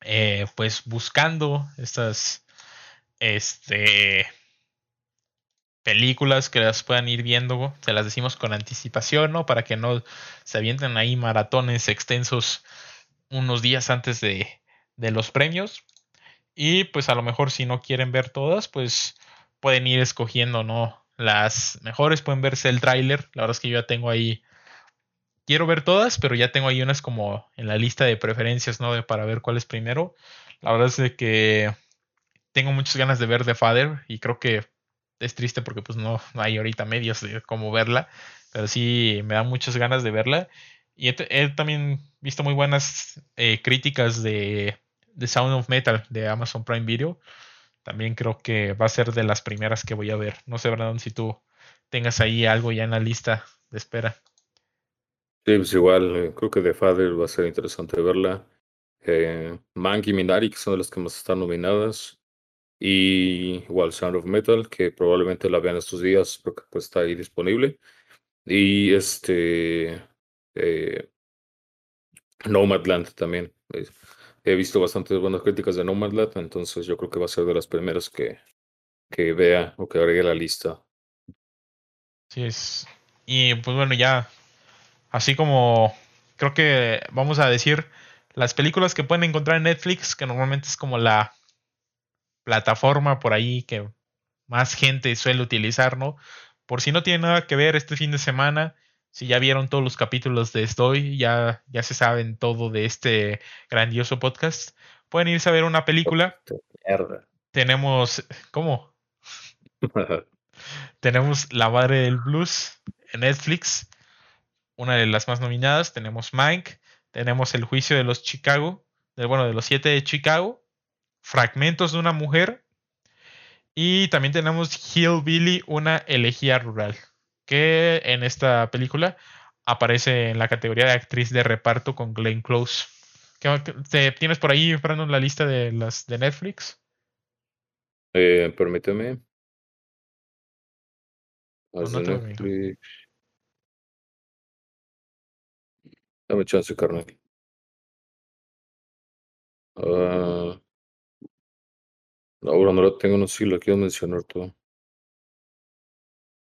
eh, pues buscando estas este películas que las puedan ir viendo, se las decimos con anticipación, ¿no? Para que no se avienten ahí maratones extensos unos días antes de, de los premios. Y pues a lo mejor si no quieren ver todas, pues pueden ir escogiendo, ¿no? Las mejores pueden verse el tráiler. La verdad es que yo ya tengo ahí. Quiero ver todas, pero ya tengo ahí unas como en la lista de preferencias, ¿no? para ver cuál es primero. La verdad es de que tengo muchas ganas de ver The Father y creo que es triste porque pues no, hay ahorita medios de cómo verla, pero sí me da muchas ganas de verla. Y he, también visto muy buenas eh, críticas de, de, Sound of Metal de Amazon Prime Video. También creo que va a ser de las primeras que voy a ver. No sé, Brandon, si tú tengas ahí algo ya en la lista de espera. Sí, pues igual, eh, creo que The Father va a ser interesante verla. Eh, Minari, que son de las que más están nominadas. Y igual Sound of Metal, que probablemente la vean estos días porque pues, está ahí disponible. Y este eh, Nomadland también. He visto bastantes buenas críticas de Nomadland, entonces yo creo que va a ser de las primeras que, que vea o que agregue la lista. Sí, es. Y pues bueno, ya así como creo que vamos a decir las películas que pueden encontrar en Netflix, que normalmente es como la plataforma por ahí que más gente suele utilizar, ¿no? Por si no tiene nada que ver este fin de semana, si ya vieron todos los capítulos de Estoy, ya, ya se saben todo de este grandioso podcast, pueden irse a ver una película. Tenemos, ¿cómo? [laughs] Tenemos La Madre del Blues en Netflix, una de las más nominadas. Tenemos Mike, tenemos El Juicio de los Chicago, del, bueno, de los siete de Chicago, Fragmentos de una Mujer, y también tenemos Hillbilly, una elegía rural, que en esta película aparece en la categoría de actriz de reparto con Glenn Close. ¿Te ¿Tienes por ahí, Brandon, la lista de las de Netflix? Eh, permíteme. Netflix. Dame chance, carnal. Uh, ahora no la tengo, no sé si la quiero mencionar todo.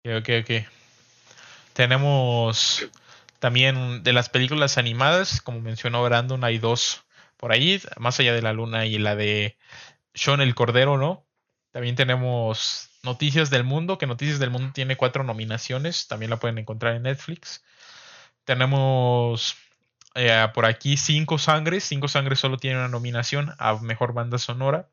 Ok, ok, ok. Tenemos también de las películas animadas, como mencionó Brandon, hay dos por ahí, más allá de la luna y la de Sean el Cordero, ¿no? También tenemos Noticias del Mundo, que Noticias del Mundo tiene cuatro nominaciones, también la pueden encontrar en Netflix. Tenemos eh, por aquí Cinco Sangres, Cinco Sangres solo tiene una nominación a Mejor Banda Sonora.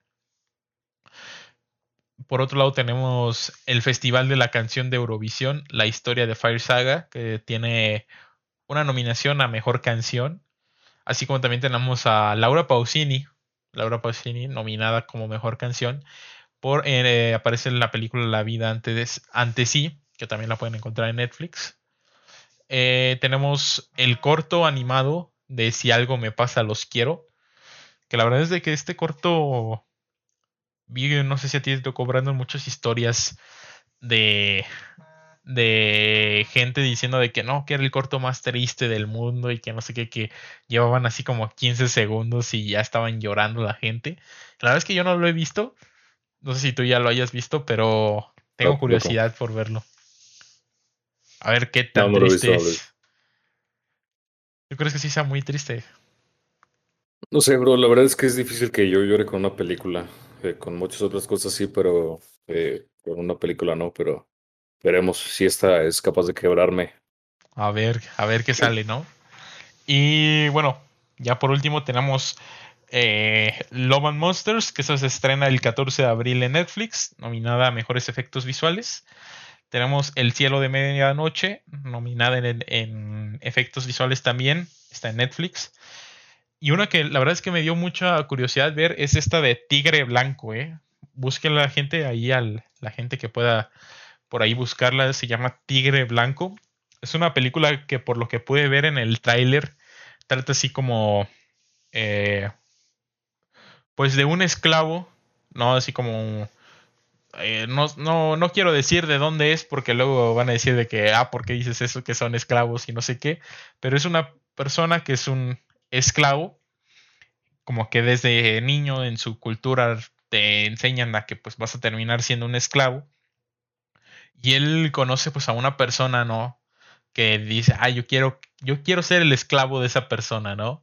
Por otro lado tenemos el Festival de la Canción de Eurovisión, la historia de Fire Saga, que tiene una nominación a Mejor Canción. Así como también tenemos a Laura Pausini, Laura Pausini nominada como Mejor Canción, por eh, aparece en la película La vida antes, ante sí, que también la pueden encontrar en Netflix. Eh, tenemos el corto animado de Si algo me pasa, los quiero. Que la verdad es de que este corto no sé si a ti te tocó muchas historias de, de gente diciendo de que no, que era el corto más triste del mundo y que no sé qué, que llevaban así como 15 segundos y ya estaban llorando la gente. La verdad es que yo no lo he visto. No sé si tú ya lo hayas visto, pero tengo curiosidad por verlo. A ver qué tan triste es. ¿Tú crees que sí sea muy triste? No sé, bro. La verdad es que es difícil que yo llore con una película. Eh, con muchas otras cosas sí, pero eh, con una película no. Pero veremos si esta es capaz de quebrarme. A ver, a ver qué sale, ¿no? Y bueno, ya por último tenemos eh, Love and Monsters, que eso se estrena el 14 de abril en Netflix, nominada a Mejores Efectos Visuales. Tenemos El Cielo de Medianoche, nominada en, efectos visuales también, está en Netflix. Y una que la verdad es que me dio mucha curiosidad ver es esta de Tigre Blanco, ¿eh? Busquen la gente ahí, al, la gente que pueda por ahí buscarla, se llama Tigre Blanco. Es una película que por lo que pude ver en el tráiler trata así como eh, pues de un esclavo, no así como eh, no, no, no, quiero decir de dónde es porque luego van a decir de que, ah, ¿por qué dices eso? Que son esclavos y no sé qué. Pero es una persona que es un esclavo, como que desde niño en su cultura te enseñan a que pues vas a terminar siendo un esclavo. Y él conoce pues a una persona, ¿no? Que dice, ah, yo quiero, yo quiero ser el esclavo de esa persona, ¿no?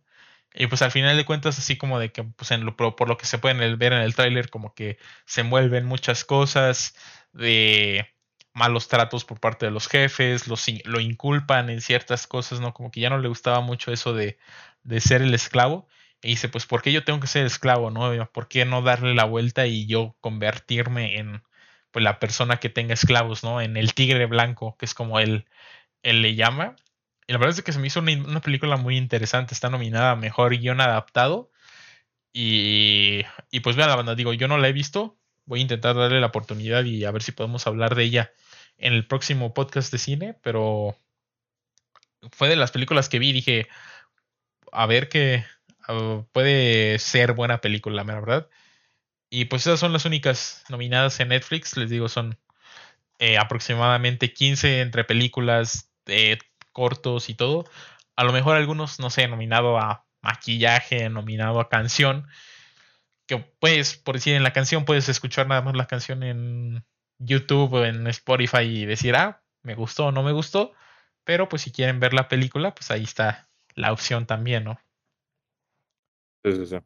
Y pues al final de cuentas, así como de que, pues en lo, por lo que se pueden ver en el tráiler, como que se envuelven muchas cosas de malos tratos por parte de los jefes, los, lo inculpan en ciertas cosas, ¿no? Como que ya no le gustaba mucho eso de, de ser el esclavo. Y dice, pues, ¿por qué yo tengo que ser esclavo, no? ¿Por qué no darle la vuelta y yo convertirme en pues, la persona que tenga esclavos, ¿no? En el tigre blanco, que es como él, él le llama. Y la verdad es que se me hizo una, película muy interesante. Está nominada a Mejor Guión Adaptado. Y, y pues vea la banda, digo, yo no la he visto. Voy a intentar darle la oportunidad y a ver si podemos hablar de ella en el próximo podcast de cine. Pero fue de las películas que vi dije, a ver que puede ser buena película, la verdad. Y pues esas son las únicas nominadas en Netflix. Les digo, son eh, aproximadamente 15 entre películas, de cortos y todo. A lo mejor algunos, no sé, nominado a maquillaje, nominado a canción. Que puedes, por decir, en la canción puedes escuchar nada más la canción en YouTube o en Spotify y decir, ah, me gustó o no me gustó. Pero pues si quieren ver la película, pues ahí está la opción también, ¿no? Sí, sí, sí.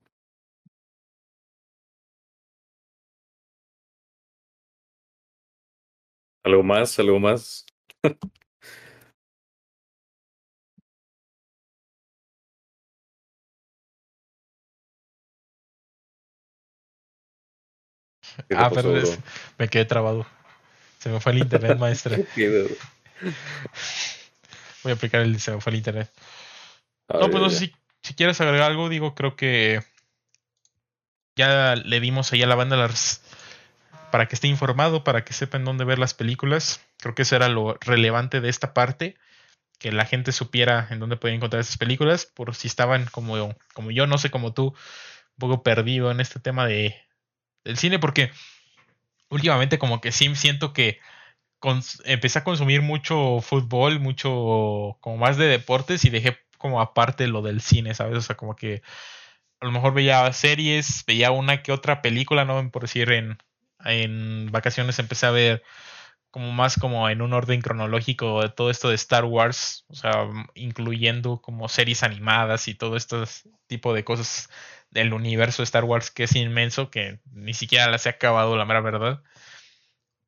¿Algo más? ¿Algo más? [laughs] [laughs] ah, pero me quedé trabado. Se me fue el internet, maestra. [laughs] Voy a aplicar el se me fue el internet. no, pues no sé si, si, quieres agregar algo, digo, creo que ya le dimos ahí a la banda las para que esté informado, para que sepan dónde ver las películas. Creo que eso era lo relevante de esta parte, que la gente supiera en dónde podía encontrar esas películas, por si estaban como, como yo, no sé, como tú, un poco perdido en este tema de, del cine, porque últimamente como que sí siento que empecé a consumir mucho fútbol, mucho como más de deportes y dejé como aparte lo del cine, ¿sabes? O sea, como que a lo mejor veía series, veía una que otra película, no por decir en en vacaciones empecé a ver como más como en un orden cronológico de todo esto de Star Wars, o sea, incluyendo como series animadas y todo este tipo de cosas del universo de Star Wars que es inmenso, que ni siquiera las he acabado, la mera verdad.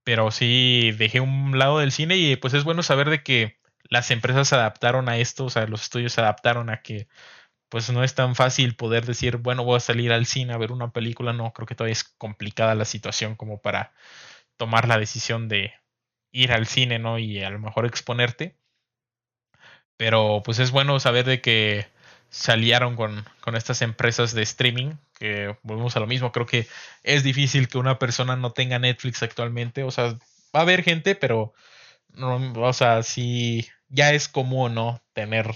Pero sí dejé un lado del cine y pues es bueno saber de que las empresas se adaptaron a esto, o sea, los estudios se adaptaron a que pues no es tan fácil poder decir, bueno, voy a salir al cine a ver una película. No, creo que todavía es complicada la situación como para tomar la decisión de ir al cine, ¿no? Y a lo mejor exponerte. Pero pues es bueno saber de que salieron con, con estas empresas de streaming, que volvemos a lo mismo, creo que es difícil que una persona no tenga Netflix actualmente, o sea, va a haber gente, pero no, o sea, si ya es común, ¿no? Tener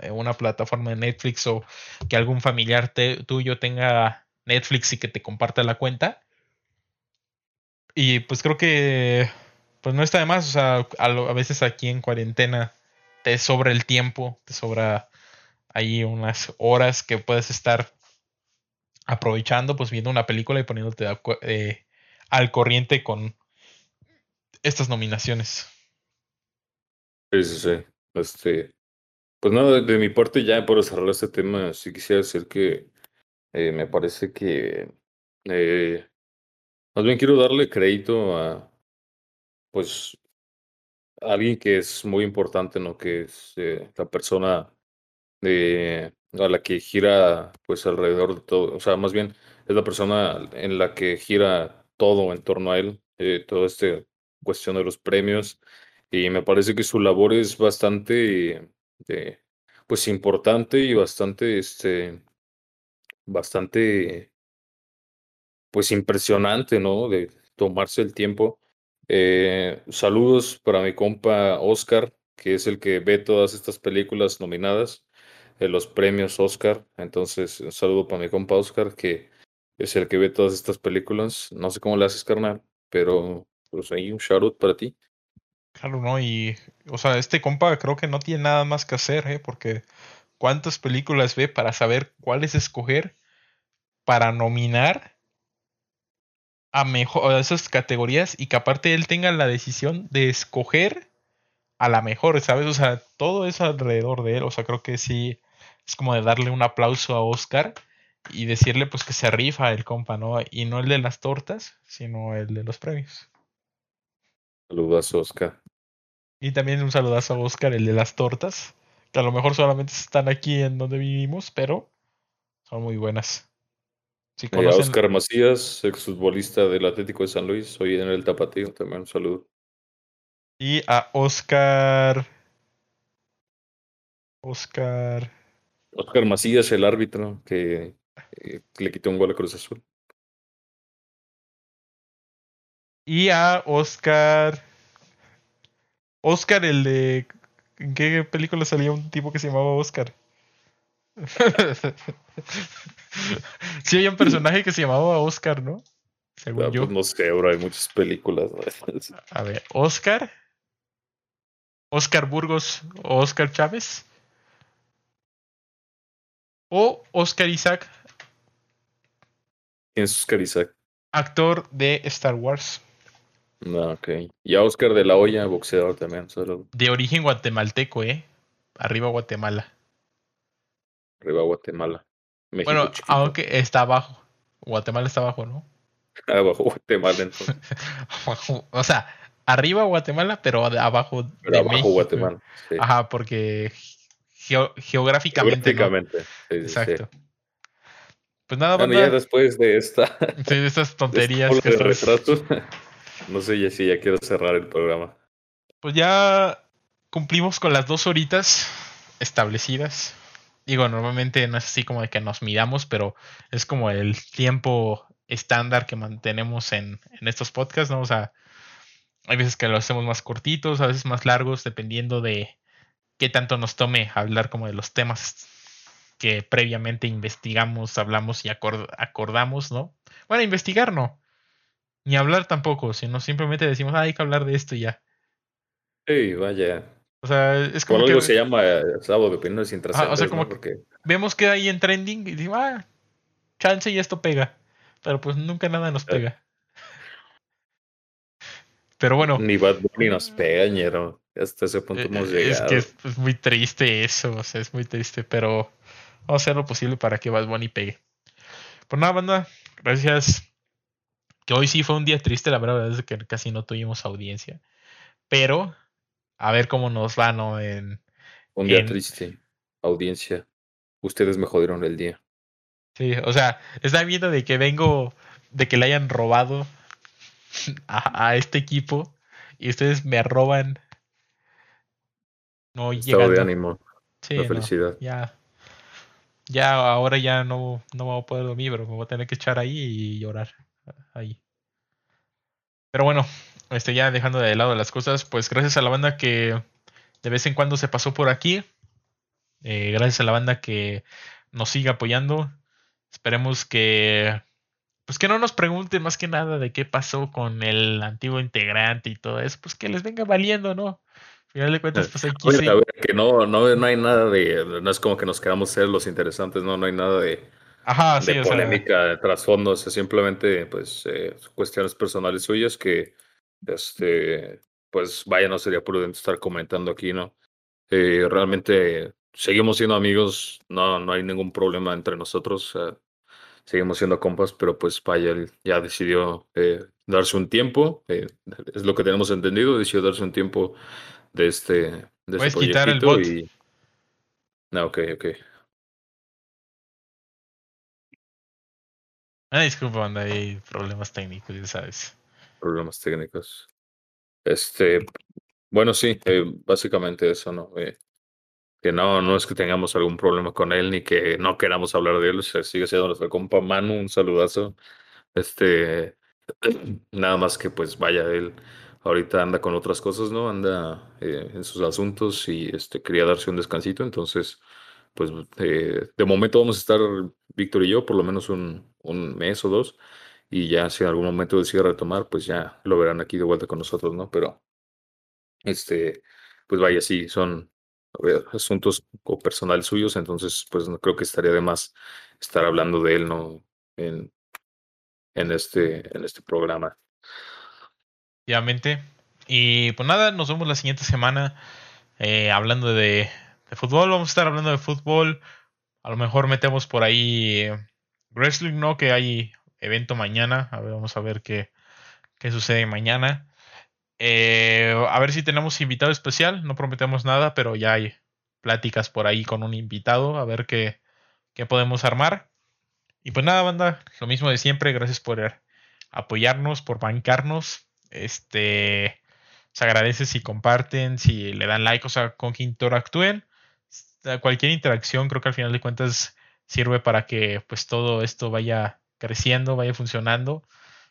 eh, una plataforma de Netflix o que algún familiar tuyo tenga Netflix y que te comparta la cuenta. Y pues creo que pues no está de más, o sea, a, veces aquí en cuarentena te sobra el tiempo, te sobra ahí unas horas que puedes estar aprovechando, pues viendo una película y poniéndote eh, al corriente con estas nominaciones. Sí, sí, sí. Este, pues no, de, mi parte ya por cerrar este tema, sí quisiera decir que eh, me parece que eh, más bien quiero darle crédito a pues a alguien que es muy importante, ¿no? Que es la persona a la que gira pues alrededor de todo, o sea, más bien es la persona en la que gira todo en torno a él, toda esta cuestión de los premios, y me parece que su labor es bastante de, pues importante y bastante, este, bastante, pues impresionante, ¿no? De tomarse el tiempo. Eh, saludos para mi compa Oscar, que es el que ve todas estas películas nominadas en los premios Oscar. Entonces, un saludo para mi compa Oscar, que es el que ve todas estas películas. No sé cómo le haces, carnal, pero pues ahí un shout out para ti. Claro, ¿no? Y, o sea, este compa creo que no tiene nada más que hacer, ¿eh? Porque cuántas películas ve para saber cuáles escoger para nominar a, mejor, a esas categorías y que aparte él tenga la decisión de escoger a la mejor, ¿sabes? O sea, todo es alrededor de él, o sea, creo que sí es como de darle un aplauso a Oscar y decirle pues que se rifa el compa, ¿no? Y no el de las tortas, sino el de los premios. Saludos a Oscar. Y también un saludazo a Oscar, el de las tortas, que a lo mejor solamente están aquí en donde vivimos, pero son muy buenas. Si conocen... Oscar Macías, exfutbolista del Atlético de San Luis, hoy en el Tapatío, también un saludo. Y a Oscar. Oscar. Oscar Macías, el árbitro que, que le quitó un gol a Cruz Azul. Y a Oscar. Oscar, el de. ¿En qué película salía un tipo que se llamaba Oscar? [laughs] sí, había un personaje que se llamaba Oscar, ¿no? Según yo. Pues no sé, bro, hay muchas películas. A ver, Oscar. Oscar Burgos o Oscar Chávez. O Oscar Isaac. ¿Quién es Oscar Isaac? Actor de Star Wars. No, ok. Y a Oscar de la Hoya, boxeador también, solo. De origen guatemalteco, ¿eh? Arriba Guatemala. Arriba Guatemala. México bueno, aunque está abajo. Guatemala está abajo, ¿no? [laughs] Abajo Guatemala, entonces. [laughs] o sea, arriba Guatemala, pero abajo de abajo Guatemala. Ajá, porque geográficamente. Geográficamente. Exacto. Pues nada, bueno, ya después de esta. [laughs] de estas [laughs] tonterías que [laughs] No sé ya si ya quiero cerrar el programa. Pues ya cumplimos con las dos horitas establecidas. Digo, normalmente no es así como de que nos midamos, pero es como el tiempo estándar que mantenemos en, en estos podcasts, ¿no? O sea, hay veces que lo hacemos más cortitos, a veces más largos, dependiendo de qué tanto nos tome hablar como de los temas que previamente investigamos, hablamos y acordamos, ¿no? Bueno, investigar no, ni hablar tampoco, sino simplemente decimos, ah, hay que hablar de esto y ya. Sí, vaya. O sea, es como. Por algo se llama eh, sábado de opiniones intrascendentes. o sea, como Porque... vemos que hay en trending y decimos, ah, chance y esto pega. Pero pues nunca nada nos pega. Pero bueno. Ni Bad Bunny nos pega, ñero. Hasta ese punto hemos llegado. Es que es, muy triste eso, o sea, es muy triste, pero vamos a hacer lo posible para que Bad Bunny pegue. Pues nada, banda, gracias. Que hoy sí fue un día triste, la verdad es que casi no tuvimos audiencia. Pero, a ver cómo nos va, ¿no? En, un día triste, audiencia. Ustedes me jodieron el día. Sí, o sea, está viendo de que vengo, de que le hayan robado [laughs] a, este equipo y ustedes me roban. No Estado de ánimo. Sí, felicidad. ya. Ya ahora ya no, no voy a poder dormir, pero me voy a tener que echar ahí y llorar. Ahí. Pero bueno, este, ya dejando de lado las cosas, pues gracias a la banda que de vez en cuando se pasó por aquí. Eh, gracias a la banda que nos sigue apoyando. Esperemos que pues que no nos pregunten más que nada de qué pasó con el antiguo integrante y todo eso, pues que les venga valiendo, ¿no? Al final de cuentas, pues aquí sí. que no, no, no hay nada de, no es como que nos queramos ser los interesantes, no, no hay nada de, Ajá, de polémica, de trasfondo, o sea, simplemente, pues, eh, cuestiones personales suyas que, este, pues, vaya, no sería prudente estar comentando aquí, ¿no? Eh, realmente seguimos siendo amigos, no, no hay ningún problema entre nosotros seguimos siendo compas, pero pues vaya, ya decidió eh, darse un tiempo, es lo que tenemos entendido, decidió darse un tiempo de este, de Puedes este quitar el bot. Y... No, ok, ok. Ah, disculpa, banda, hay problemas técnicos, ya sabes. Problemas técnicos. Este, bueno, sí, eh, básicamente eso, ¿no? Eh, que no, no es que tengamos algún problema con él ni que no queramos hablar de él, sigue siendo nuestro compa Manu, un saludazo. Este, [clears throat] nada más que pues vaya, él ahorita anda con otras cosas, ¿no? Anda eh, en sus asuntos y este quería darse un descansito, entonces pues eh, de momento vamos a estar Víctor y yo por lo menos un, un mes o dos y ya si en algún momento decide retomar, pues ya lo verán aquí de vuelta con nosotros, ¿no? Pero este, pues vaya, sí, son asuntos personales suyos, entonces pues no creo que estaría de más estar hablando de él no en, en este en este programa. Obviamente. Y pues nada, nos vemos la siguiente semana eh, hablando de, de, fútbol. Vamos a estar hablando de fútbol. A lo mejor metemos por ahí eh, wrestling, ¿no? Que hay evento mañana. A ver, vamos a ver qué, qué sucede mañana. Eh, a ver si tenemos invitado especial. No prometemos nada, pero ya hay pláticas por ahí con un invitado. A ver qué, qué podemos armar. Y pues nada, banda. Lo mismo de siempre. Gracias por apoyarnos, por bancarnos. Este. Se agradece si comparten, si le dan like, o sea, con que interactúen. Cualquier interacción creo que al final de cuentas sirve para que pues todo esto vaya creciendo, vaya funcionando.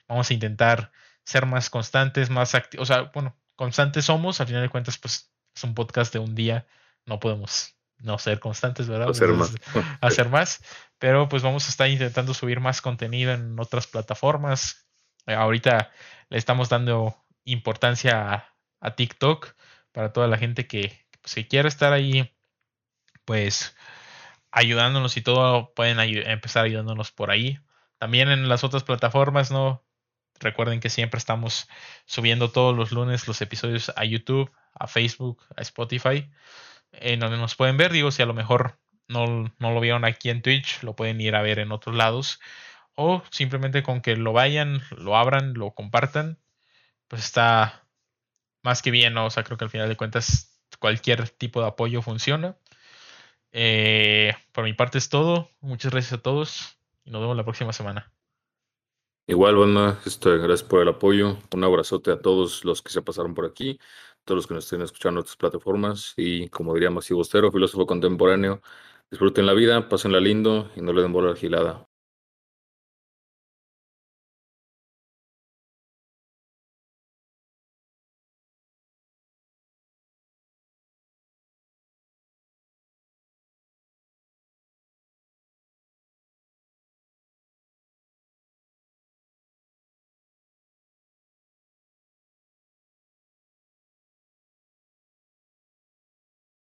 Vamos a intentar ser más constantes, más activos. O sea, bueno, constantes somos, al final de cuentas, pues es un podcast de un día, no podemos no ser constantes, ¿verdad? Hacer más. [laughs] hacer más. Pero pues vamos a estar intentando subir más contenido en otras plataformas. Eh, ahorita le estamos dando importancia a, TikTok para toda la gente que, pues, quiera estar ahí, pues ayudándonos y todo, pueden empezar ayudándonos por ahí. También en las otras plataformas, ¿no? Recuerden que siempre estamos subiendo todos los lunes los episodios a YouTube, a Facebook, a Spotify, en donde nos pueden ver. Digo, si a lo mejor no, no lo vieron aquí en Twitch, lo pueden ir a ver en otros lados. O simplemente con que lo vayan, lo abran, lo compartan, pues está más que bien, ¿no? O sea, creo que al final de cuentas cualquier tipo de apoyo funciona. Eh, por mi parte es todo. Muchas gracias a todos y nos vemos la próxima semana. Igual, banda, este, gracias por el apoyo. Un abrazote a todos los que se pasaron por aquí, todos los que nos estén escuchando en otras plataformas. Y como diría Masivo Bostero, filósofo contemporáneo, disfruten la vida, pásenla lindo y no le den bola gilada.